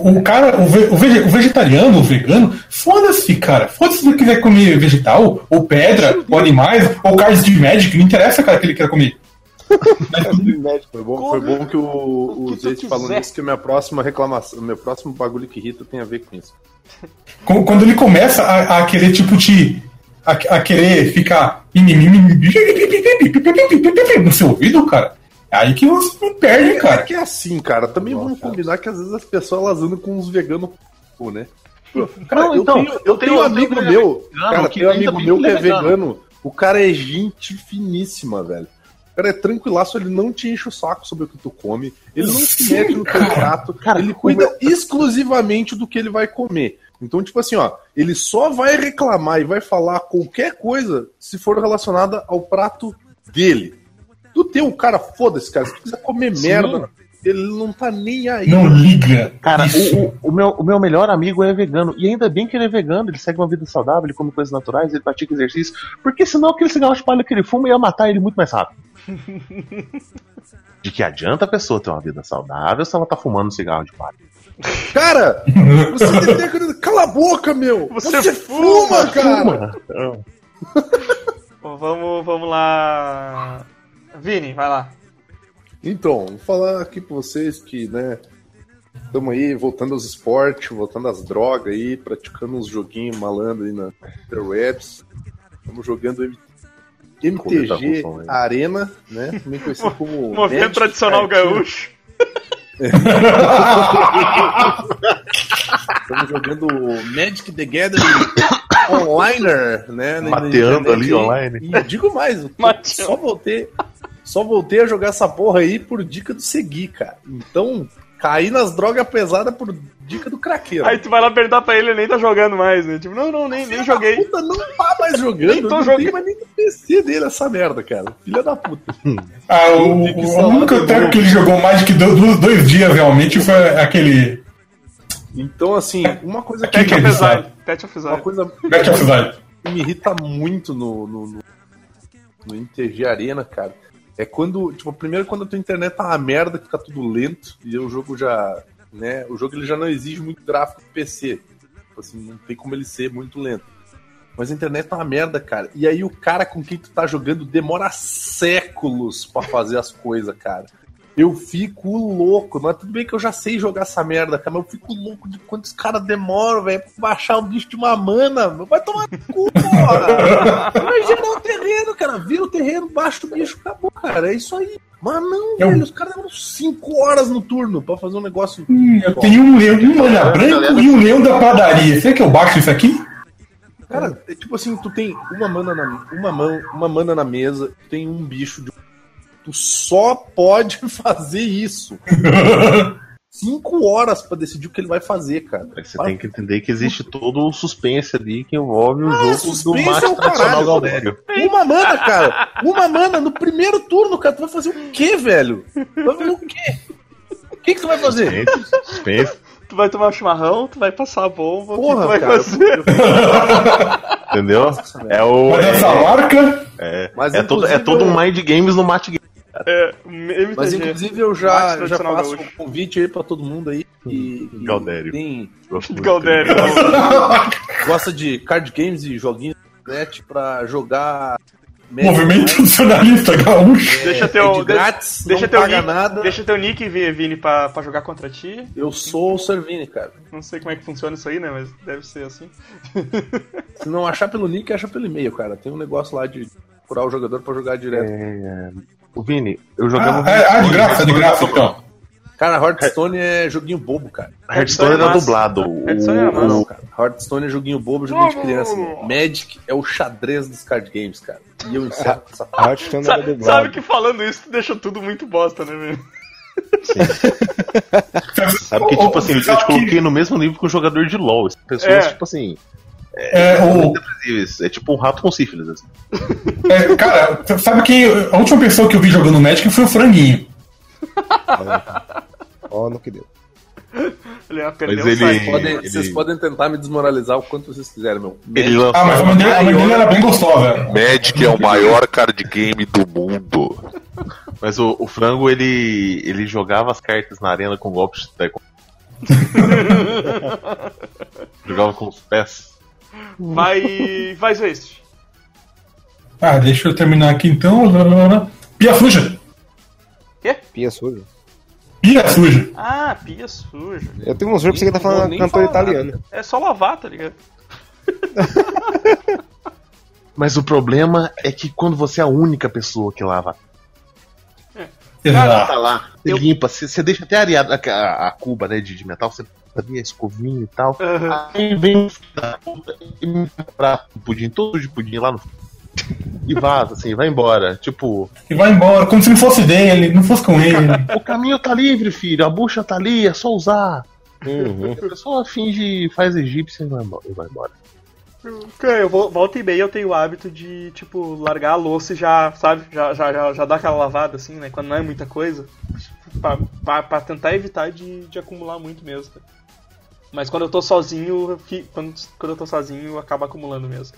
O cara, o, ve- o vege- o vegetariano, o vegano, foda-se, cara. Foda-se se ele quiser comer vegetal, ou pedra, ou animais, ou carnes de Magic, não interessa, cara, que ele quer comer. Foi bom, foi bom que o, o, O Zete falou nisso, que a minha próxima reclamação, meu próximo bagulho que irrita tem a ver com isso. Quando quando ele começa a, a querer, tipo, te. A, a querer ficar no seu ouvido, cara. É aí que você me perde, É cara. que é assim, cara. Também vamos combinar que às vezes as pessoas elas andam com uns veganos, pô, né? Cara, Não, eu, então, tenho, eu tenho um amigo que meu, vegano, cara, que tem um amigo meu que é é vegano. vegano. O cara é gente finíssima, velho. O cara é tranquilaço, ele não te enche o saco sobre o que tu come, ele não se Sim, mete no teu cara. prato, Cara, ele cuida exclusivamente do que ele vai comer. Então, tipo assim, ó, ele só vai reclamar e vai falar qualquer coisa se for relacionada ao prato dele. Do teu, cara, foda-se, cara. Se tu quiser comer Sim. merda, ele não tá nem aí. Não liga. Cara, o, o- o meu, o meu melhor amigo é vegano. E ainda bem que ele é vegano, ele segue uma vida saudável, ele come coisas naturais, ele pratica exercício. Porque senão aquele cigarro de palha que ele fuma ia matar ele muito mais rápido. De que adianta a pessoa ter uma vida saudável se ela tá fumando cigarro de palha? Cara, você tem que... Cala a boca, meu! Você Você, fuma, fuma, cara! Fuma. Vamos, vamos lá. Vini, vai lá. Então, vou falar aqui pra vocês que, né, estamos aí voltando aos esportes, voltando às drogas aí, praticando uns joguinhos malandro aí na interwebs. Estamos jogando MTG. Arena, né? Também conhecido como. Movimento Magic tradicional gaúcho. Estamos jogando Magic the Gathering Onliner, né? Mateando ali online. E digo mais, eu só voltei, só voltei a jogar essa porra aí por dica do Segui, cara. Então, caí nas drogas pesadas por dica do craqueiro. Aí tu vai lá perguntar pra ele, ele nem tá jogando mais, né? Tipo, não, não, nem, nem Filha joguei. Da puta não tá mais jogando, Nem tô não jogando. tem mais nem no PC dele essa merda, cara. Filha da puta. Ah, o, o único de tempo que ele jogou mais de que do- do- dois dias realmente foi aquele. Então, assim, uma coisa que, Que que Tete of. Tete uma coisa que me irrita muito no, no, no, no MTG Arena, cara, é quando, tipo, primeiro quando a tua internet tá uma merda, que fica tudo lento, e o jogo já, né, o jogo ele já não exige muito gráfico do PC. Tipo assim, não tem como ele ser muito lento. Mas a internet tá uma merda, cara. E aí o cara com quem tu tá jogando demora séculos pra fazer as coisas, cara. Eu fico louco. Mas tudo bem que eu já sei jogar essa merda, cara. Mas eu fico louco de quantos caras demoram, velho, pra baixar um bicho de uma mana. Vai tomar no cu, porra. Vai gerar o terreno, cara. Vira o terreno, baixa o bicho, acabou, cara. É isso aí. Mas não, Eu- velho. Os caras demoram 5 horas no turno pra fazer um negócio. Hum, eu tenho um leão, um mana branco e um leão da padaria. Será que eu baixo isso aqui? Cara, é tipo assim, tu tem uma mana na, uma mão, uma mana na mesa, tu tem um bicho de. Tu só pode fazer isso. Cinco horas pra decidir o que ele vai fazer, cara. Aí Você tem que entender que existe todo o suspense ali que envolve o Ah, jogo do suspense macho é o tradicional. Galdério. Uma mana, cara. Uma mana no primeiro turno, cara. Tu vai fazer o quê, velho? Vai fazer o quê? O que, que tu vai fazer? Suspense, suspense. tu vai tomar um chimarrão, tu vai passar a bomba, o que Porra, tu vai cara, fazer? Entendeu? É o. Mas essa É, marca. é, Mas, é, todo, é todo um mind games no mate game. É, MTG. Mas inclusive eu já, já faço gaúcho. um convite aí pra todo mundo aí que, que Galdério. tem. Galdério. gosta de card games e joguinhos internet pra jogar Movimento Online. nacionalista gaúcho. Deixa É, teu, é de grátis, deixa não teu paga nick, nada. Deixa teu nick, Vi- Vini, pra, pra jogar contra ti. Eu sou o Servini, cara. Não sei como é que funciona isso aí, né? Mas deve ser assim. Se não achar pelo nick, acha pelo e-mail, cara. Tem um negócio lá de procurar o jogador pra jogar direto. É, o Vini, eu jogava. Ah, é, ah, de graça, é de graça então. Cara, Hearthstone é joguinho bobo, cara. Hearthstone era massa. dublado. O, Hearthstone era massa. o- Não, cara. Hearthstone é joguinho bobo, joguinho de criança. Magic é o xadrez dos card games, cara. E eu encerro essa parte. Hearthstone era Sabe, dublado. sabe que falando isso, tu deixa tudo muito bosta, né, velho? Sabe que, tipo assim, eu te que- coloquei no mesmo nível que um jogador de LoL. Pessoas, É. tipo assim, É, o, depresíveis. É tipo um rato com sífilis, assim. é, cara, sabe quem. A última pessoa que eu vi jogando Magic foi o Franguinho. Ó, no que deu. Ele ia perder Mas o ele-. Podem- ele- Vocês podem tentar me desmoralizar o quanto vocês quiserem, meu. Ele Magic- Ah, mas a mãe dele, a mãe dele era bem gostosa. Magic é o maior card game do mundo. Mas o, o frango, ele, ele jogava as cartas na arena com golpes de teco. jogava com os pés. Vai. Vai, Zwist. Ah, deixa eu terminar aqui então. Pia suja. Pia suja. Pia suja. Ah, pia suja. Eu tenho uns jogos que você tá falando cantor falar italiano. É só lavar, tá ligado? Mas o problema é que quando você é a única pessoa que lava Exato. tá lá, você limpa, você, você deixa até areado a, a, a cuba né, de, de metal, você ali a escovinha e tal. Aham. Aí vem o filho da puta e me prato de pudim, todo de pudim lá no e vaza, assim, vai embora. Tipo, E vai embora, como se não fosse dele, não fosse com ele. o caminho tá livre, filho, a bucha tá ali, é só usar. Uhum. A pessoa finge, faz egípcio e vai embora. E vai embora. Eu vou, volta e meia eu tenho o hábito de, tipo, largar a louça e já, sabe, já, já, já, já dar aquela lavada, assim, né? Quando não é muita coisa. Pra, pra, pra tentar evitar de, de acumular muito mesmo, cara. Mas quando eu tô sozinho, quando, quando eu tô sozinho, acaba acumulando mesmo.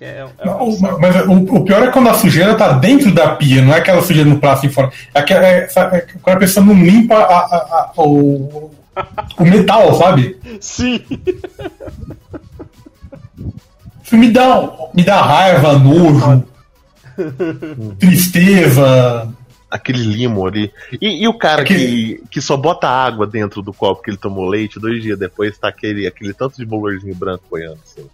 É, é o- Mas o, o pior é quando a sujeira tá dentro da pia, não é aquela sujeira no prato em fora. É, aquela- é, é quando a pessoa não limpa a- a- a- o, o metal, sabe? Sim! Isso me dá, me dá raiva, nojo, tristeza. Aquele limo ali. E, e o cara Aquele- que, que só bota água dentro do copo que ele tomou leite, dois dias depois tá aquele, aquele tanto de bolorzinho branco boiando, assim.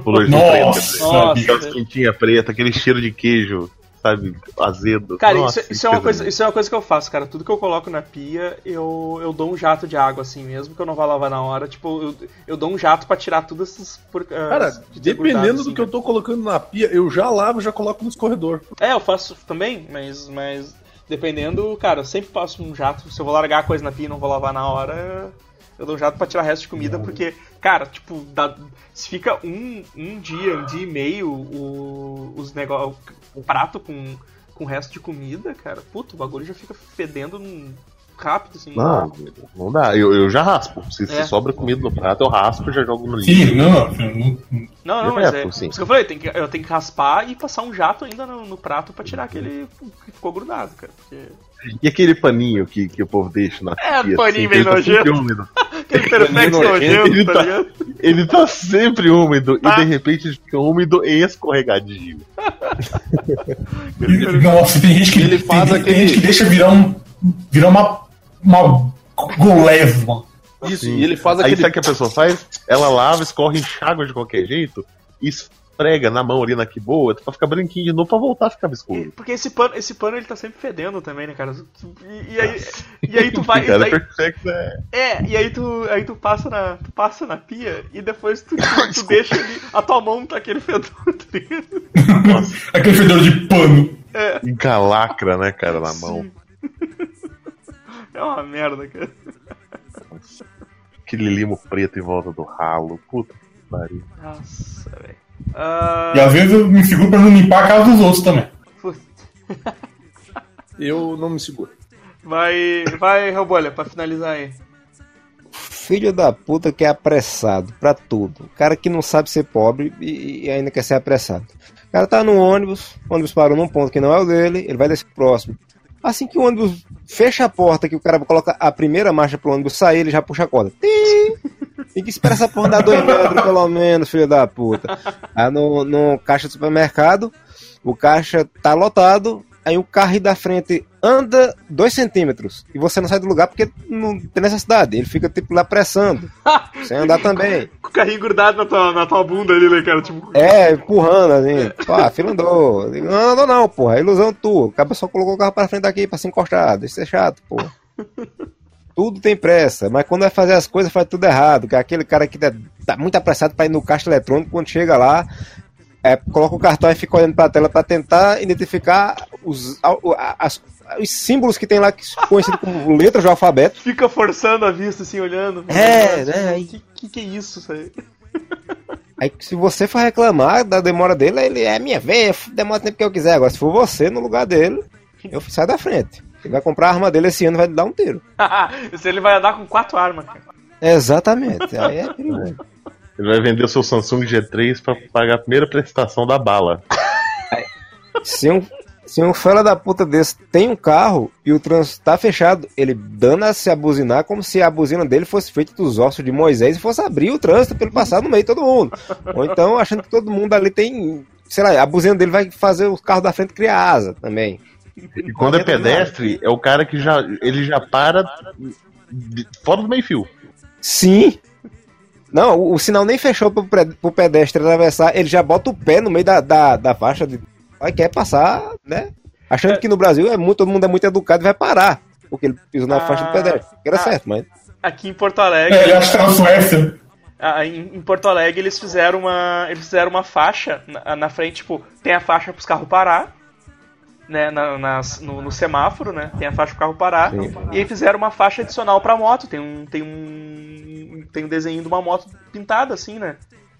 Bolorzinho preto, dizer. Nossa. Aquelas quentinhas pretas, aquele cheiro de queijo, sabe, azedo. Cara, Nossa, isso, isso é uma coisa isso é uma coisa que eu faço, cara. Tudo que eu coloco na pia, eu, eu dou um jato de água, assim, mesmo que eu não vá lavar na hora. Tipo, eu, eu dou um jato pra tirar tudo esses. Por, ah, Cara, dependendo do que eu tô colocando na pia, eu já lavo, já coloco no escorredor. É, eu faço também, mas, mas dependendo, cara, eu sempre passo um jato. Se eu vou largar a coisa na pia e não vou lavar na hora, eu dou um jato pra tirar resto de comida, porque, cara, tipo, dá- se fica um, um dia, um dia e meio o, os negócios, o prato com, com resto de comida, cara, puto, o bagulho já fica fedendo num- rápido, assim. Não, não dá. Eu, eu já raspo. Se, se É. sobra comida no prato, eu raspo e já jogo no lixo. Sim, não, não, Não, não, mas é. Direto, sim. Isso que eu falei, tem que, eu tenho que raspar e passar um jato ainda no, no prato pra tirar aquele que ficou grudado, cara. Porque... E aquele paninho que, que o povo deixa na É, pia, paninho bem tá sempre nojento. úmido. Aquele perfeito nojento, nojento, ele tá tá- ligado? Ele tá sempre úmido Tá. e de repente ele fica úmido e escorregadio. Nossa, tem gente que, Ele tem, faz tem aquele- gente que deixa virar, um, virar uma, uma golesma. Isso, e ele faz Aí aquele. sabe o que a pessoa faz? Ela lava, escorre enxágua de qualquer jeito e esfrega na mão ali na que boa pra ficar branquinho de novo pra voltar a ficar escuro. Porque esse pano, esse pano ele tá sempre fedendo também, né, cara? E, e aí, e aí tu vai. E Cara, aí, perfeito, é. é, e aí tu, aí tu passa na, tu passa na pia e depois tu, tu, tu deixa ali. A tua mão tá aquele fedor, tá? Aquele fedor de pano. Encalacra, né, cara, na mão. É uma merda, cara. Aquele limo preto em volta do ralo. Puta que pariu. Nossa, velho. Ah, E às vezes eu me seguro pra não limpar a casa dos outros também. putz. Eu não me seguro. vai, vai, Robolha, pra finalizar aí. filho da puta que é apressado pra tudo. O cara que não sabe ser pobre e, e ainda quer ser apressado. O cara tá no ônibus, o ônibus parou num ponto que não é o dele, ele vai descer pro próximo. Assim que o ônibus fecha a porta, que o cara coloca a primeira marcha pro ônibus sair, ele já puxa a corda. Tem que esperar essa porra dar dois metros, pelo menos, filho da puta. Aí no, no caixa do supermercado, o caixa tá lotado, aí o carro da frente anda dois centímetros e você não sai do lugar porque não tem necessidade. Ele fica, tipo, lá pressando, sem andar também. Com o carrinho grudado na tua, na tua bunda ali, né, cara? Tipo, É, empurrando, assim. A fila andou. Não andou não, porra. É ilusão tua. O cara só colocou o carro pra frente aqui pra se encostar. Deixa ser chato, porra. Tudo tem pressa, mas quando vai fazer as coisas faz tudo errado. Que é aquele cara que tá, tá muito apressado pra ir no caixa eletrônico, quando chega lá, é, coloca o cartão e fica olhando pra tela pra tentar identificar os, a- a- as- os símbolos que tem lá, que são conhecidos como letras do alfabeto. fica forçando a vista, assim, olhando. É, né, aí- Que, que que é isso, isso aí? Aí se você for reclamar da demora dele, ele é minha vez, demora o tempo que eu quiser. Agora, se for você no lugar dele, eu saio da frente. Ele vai comprar a arma dele esse ano e vai lhe dar um tiro. Esse ele vai andar com quatro armas, cara. Exatamente. Aí é perigoso. Ele vai vender o seu Samsung G3 pra pagar a primeira prestação da bala. Se um, se um fela da puta desse tem um carro e o trânsito tá fechado, ele dana-se a buzinar como se a buzina dele fosse feita dos ossos de Moisés e fosse abrir o trânsito pra ele passar no meio de todo mundo. Ou então achando que todo mundo ali tem. Sei lá, a buzina dele vai fazer o carro da frente criar asa também. E quando é pedestre, é o cara que já ele já para fora do meio fio. Sim. Não, o, o sinal nem fechou pro, pre- pro pedestre atravessar, ele já bota o pé no meio da, da, da faixa de. Vai quer passar, né? Achando que no Brasil é muito, todo mundo é muito educado e vai parar. Porque ele pisou na Ah, faixa do pedestre. Que era ah. certo, mas. Aqui em Porto Alegre. É, ele acha que tá na Suécia. Ah, em, em Porto Alegre eles fizeram uma eles fizeram uma faixa na, na frente tipo tem a faixa para os carros parar né na, nas- no, no semáforo né tem a faixa para o carro parar Sim. e aí fizeram uma faixa adicional para moto tem um tem um tem um desenho de uma moto pintada assim né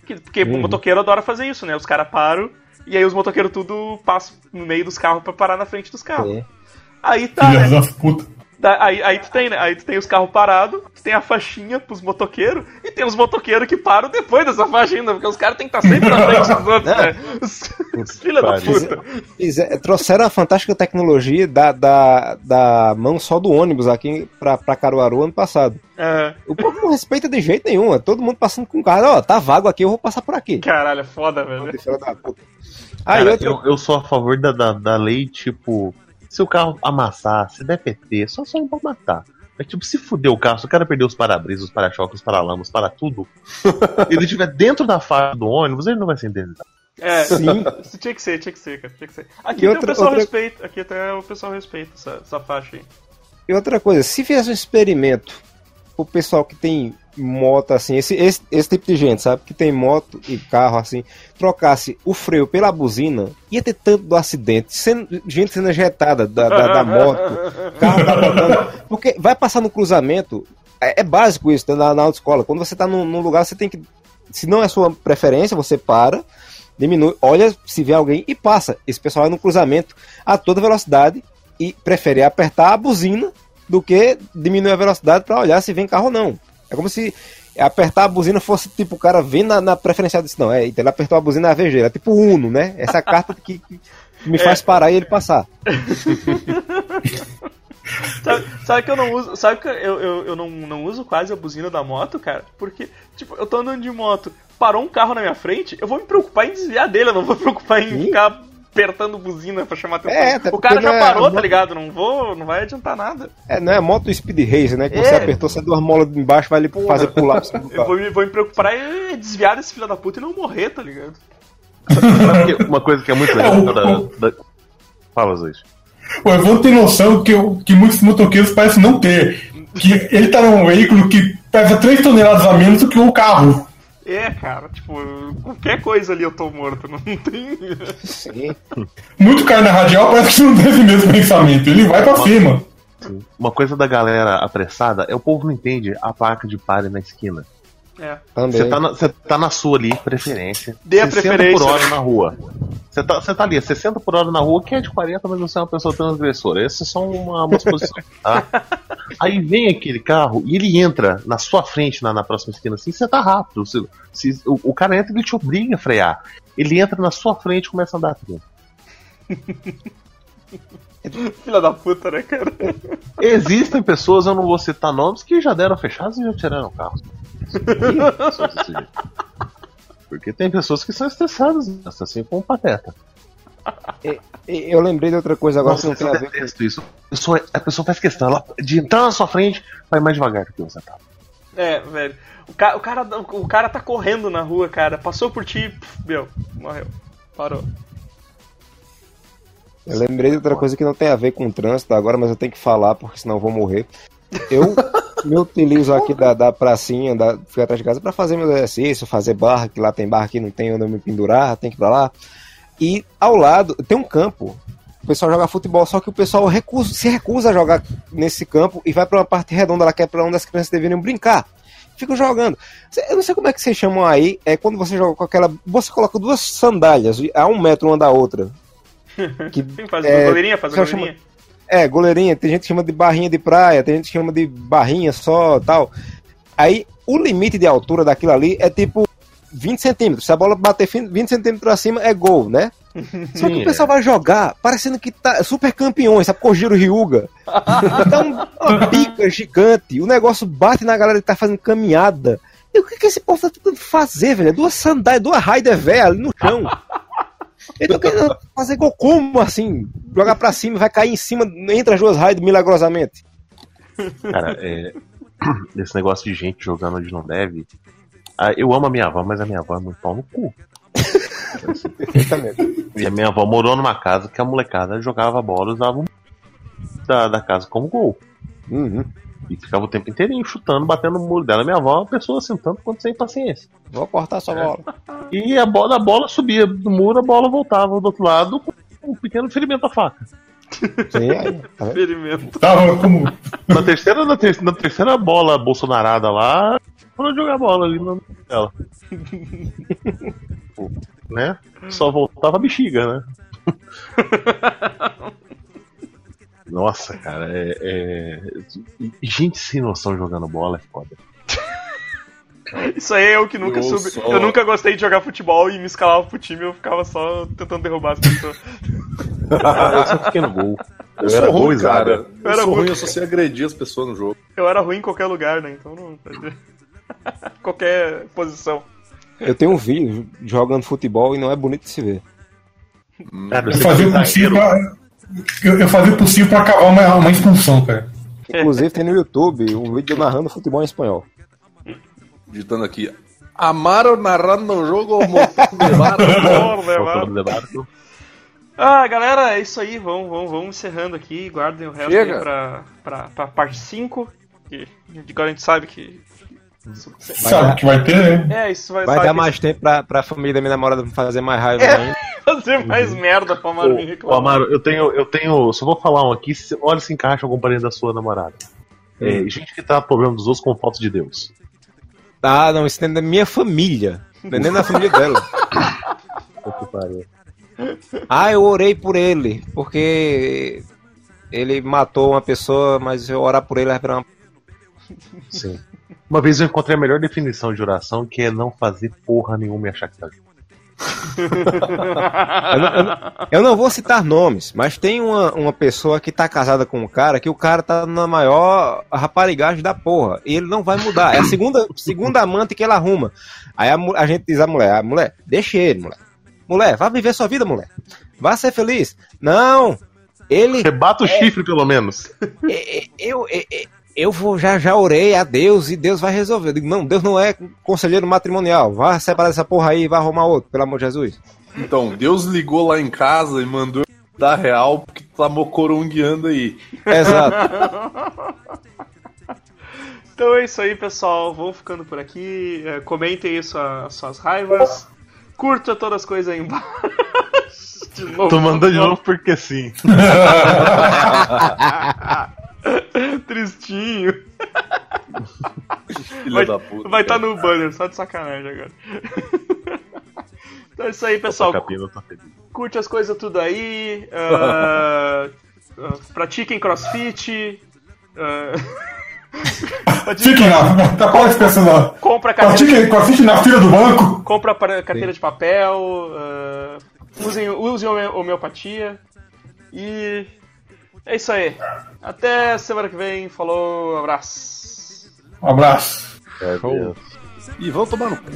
Que- porque o motoqueiro adora fazer isso né os caras param e aí os motoqueiros tudo passam no meio dos carros para parar na frente dos carros É. aí tá né? das. Aí, aí tu tem, né? Aí tu tem os carros parados, tu tem a faixinha pros motoqueiros, e tem os motoqueiros que param depois dessa faixa ainda, porque os caras têm que estar sempre na frente dos outros, né? Os, os filha da puta. Fiz- é, trouxeram a fantástica tecnologia da, da, da mão só do ônibus aqui pra, pra Caruaru ano passado. É, O povo não respeita de jeito nenhum. É todo mundo passando com o carro. Ó, tá vago aqui, eu vou passar por aqui. caralho, é foda, velho. Filha da puta. Aí Cara, outra eu, eu sou a favor da, da, da lei, tipo, se o carro amassar, se der PT, só só pra matar. Mas, tipo, se fuder o carro, se o cara perder os para-brisas, os para-choques, os para-lamas, para tudo, ele estiver dentro da faixa do ônibus, ele não vai ser indenizado. É, Sim. isso tinha que ser, tinha que ser, cara, tinha que ser. Aqui E até outra- o pessoal outra- respeita, aqui até o pessoal respeita essa, essa faixa aí. E outra coisa, se fizesse um experimento o pessoal que tem moto, assim, esse, esse, esse tipo de gente, sabe? Que tem moto e carro, assim, trocasse o freio pela buzina, ia ter tanto do acidente, sendo, gente sendo ejetada da, da, da moto, carro capotando. Porque vai passar no cruzamento, é, é básico isso né, na, na autoescola. Quando você tá num, num lugar, você tem que. Se não é sua preferência, você para, diminui, olha se vê alguém e passa. Esse pessoal vai no cruzamento a toda velocidade e prefere apertar a buzina do que diminuir a velocidade para olhar se vem carro ou não. É como se apertar a buzina fosse tipo o cara vem na, na preferencial não, é, então ele apertou a buzina na VG, é tipo Uno, né? Essa carta que, que me faz parar e ele passar. Sabe, sabe que eu não uso. Sabe que eu, eu, eu não, não uso quase a buzina da moto, cara? Porque, tipo, eu tô andando de moto, parou um carro na minha frente, eu vou me preocupar em desviar dele, eu não vou me preocupar em Sim. ficar apertando buzina pra chamar atenção. É, até o cara já é- parou, tá ligado? Não vou, não vai adiantar nada. É, não é moto speed race, né? Que É. você apertou, sai duas molas de embaixo, vai lhe fazer pular Eu vou, me- vou me preocupar em desviar desse filho da puta e não morrer, tá ligado? Uma coisa que é muito legal É, o- da, da... Fala, Zuiz. O Evandro tem noção que, eu- que muitos motoqueiros parecem não ter. Que ele tá num veículo que pesa 3 toneladas a menos do que o carro. É, cara, tipo, qualquer coisa ali eu tô morto, não tem. Sim. Muito cara na radial parece que não tem esse mesmo pensamento. Ele vai pra cima. Uma coisa da galera apressada é o povo não entende a placa de pare na esquina. É. Também. Você tá, na, você tá na sua ali, preferência. Dê a 60 preferência. por hora na rua. Você tá, você tá ali, 60 por hora na rua, que é de 40, mas você é uma pessoa transgressora. Essa é só uma, uma suposição, tá? Aí vem aquele carro e ele entra na sua frente, na, na próxima esquina, assim, você tá rápido. Você- se- o, o cara entra e ele te obriga a frear. Ele entra na sua frente e começa a andar. Filha da puta, né, cara? Existem pessoas, eu não vou citar nomes, que já deram fechados e já tiraram o carro. Porque tem pessoas que são estressadas, assim como o Pateta. Eu lembrei de outra coisa agora Nossa, que não tem a eu ver com. isso. A pessoa, a pessoa faz questão ela- de entrar na sua frente, vai mais devagar do que você tá. É, velho. O, ca o, cara, o cara tá correndo na rua, cara. Passou por ti, pff, meu, morreu. Parou. Eu lembrei de outra coisa que não tem a ver com o trânsito agora, mas eu tenho que falar, porque senão eu vou morrer. Eu me utilizo aqui da, da pracinha, da, atrás de casa, pra fazer meu exercício, fazer barra, que lá tem barra que não tem onde eu me pendurar, tem que ir pra lá. E ao lado tem um campo. O pessoal joga futebol, só que o pessoal recusa- se recusa a jogar nesse campo e vai pra uma parte redonda lá que é pra onde as crianças deveriam brincar. Ficam jogando. Eu não sei como é que vocês chamam aí. É quando você joga com aquela. Você coloca duas sandálias a um metro uma da outra. Que que fazer É, goleirinha, só goleirinha. é, goleirinha, tem gente que chama de barrinha de praia, tem gente que chama de barrinha só tal. Aí o limite de altura daquilo ali é tipo 20 centímetros. Se a bola bater fin- 20 centímetros acima, é gol, né? Só que Sim, o pessoal vai jogar parecendo que tá super campeões, sabe? Kojiro Ryuga. Um- uma pica gigante, o negócio bate na galera que tá fazendo caminhada. E o que, que esse povo tá tentando fazer, velho? É Duas sandálias, duas raider velha ali no chão. Então querendo fazer gol como assim? Jogar pra cima e vai cair em cima entre as duas raids milagrosamente. Cara, é, esse negócio de gente jogando onde não deve. ah, eu amo a minha avó, mas a minha avó é muito pau no cu. E a minha avó morou numa casa que a molecada jogava bola usava da, da casa como gol. Uhum. E ficava o tempo inteirinho chutando, batendo no muro dela. Minha avó é uma pessoa assim, tanto quanto sem paciência. Vou cortar sua bola. E a bola, a bola subia do muro, a bola voltava do outro lado com um pequeno ferimento da faca. Sim, aí. Tá vendo? Experimento. Tava como. Na terceira, na, ter- na terceira bola bolsonarada lá, de jogar bola ali na dela. Né? Só voltava a bexiga, né? Nossa, cara, é, é- Gente sem noção jogando bola é foda. Isso aí é eu que nunca Eu soube. só- Eu nunca gostei de jogar futebol e me escalava pro time eu ficava só tentando derrubar as pessoas. Eu só fiquei no gol. Eu, sou ruim, cara. Eu Eu era sou ruim. ruim, eu só sei agredir as pessoas no jogo. Eu era ruim em qualquer lugar, né? Então não. qualquer posição. Eu tenho um vídeo jogando futebol e não é bonito de se ver. Cara, eu Eu fazia que o eu, eu fazia o possível pra acabar uma, uma expulsão, cara. Inclusive tem no YouTube um vídeo narrando futebol em espanhol. Digitando aqui. Amaro narrando o jogo montando de barco. Ah, galera, é isso aí. Vamos, vamos, vamos encerrando aqui. Guardem o resto Chega. aí pra, pra, pra parte 5. Que de agora a gente sabe que. Sabe que vai ter, né? É, isso vai, Vai dar que mais tempo pra, pra família da minha namorada fazer mais raiva É. ainda. fazer mais merda pra Amaro me Ô, reclamar. Amaro, eu tenho, eu tenho. Só vou falar um aqui, se- olha se encaixa algum parente da sua namorada. É, gente que tá problema dos outros com fotos de Deus. Ah, não, isso é da minha família. Não é nem da família dela. Puta que pariu. Ah, eu orei por ele, porque ele matou uma pessoa, mas eu orar por ele virar uma... Sim. Uma vez eu encontrei a melhor definição de oração, que é não fazer porra nenhuma e achar que tá junto. eu, não, eu não- eu não vou citar nomes, mas tem uma, uma pessoa que tá casada com um cara que o cara tá na maior raparigagem da porra. E ele não vai mudar. É a segunda, segunda amante que ele arruma. Aí a, a gente diz à mulher, a mulher, deixa ele, mulher. Mulher, vá viver sua vida, mulher. Vá ser feliz. Não! Ele. Rebata o chifre, pelo menos. É, é, eu, é, é, eu vou já já orei a Deus e Deus vai resolver. Eu digo, não, Deus não é conselheiro matrimonial. Vá separar essa porra aí e vai arrumar outro, pelo amor de Jesus. Então, Deus ligou lá em casa e mandou dar real porque tu tá mocorongueando aí. Exato. Então é isso aí, pessoal. Vou ficando por aqui. É, comentem isso, as suas raivas. Curta todas as coisas aí embaixo. De novo. Tô mandando de novo porque sim. Tristinho. Filha Vai da puta. vai estar cara. no banner, só de sacanagem agora. Então é isso aí, pessoal. Tá. Curte as coisas tudo aí. ah, ah, pratiquem crossfit. Ah, Fiquem lá, tá quase pensando lá. compra a carteira, Pratique, assiste na fila do banco. compra carteira de papel, ah, usem, usem home- homeopatia e é isso aí. Até semana que vem. Falou, abraço. Um abraço. É, Deus. E vão tomar no cu.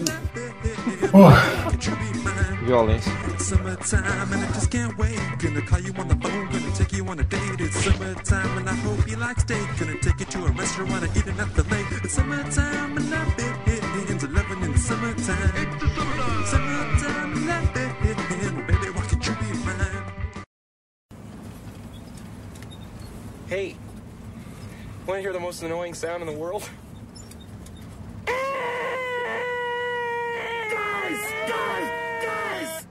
Violência. Summertime and I just can't wait. Gonna call you on the phone, gonna take you on a date. It's summertime and I hope you like steak. Gonna take you to a restaurant and eat it at the lake. It's summertime and I've been to loving in the summertime. Summertime and I've been, well, Hey, want to hear the most annoying sound in the world? Guys! Guys! Guys!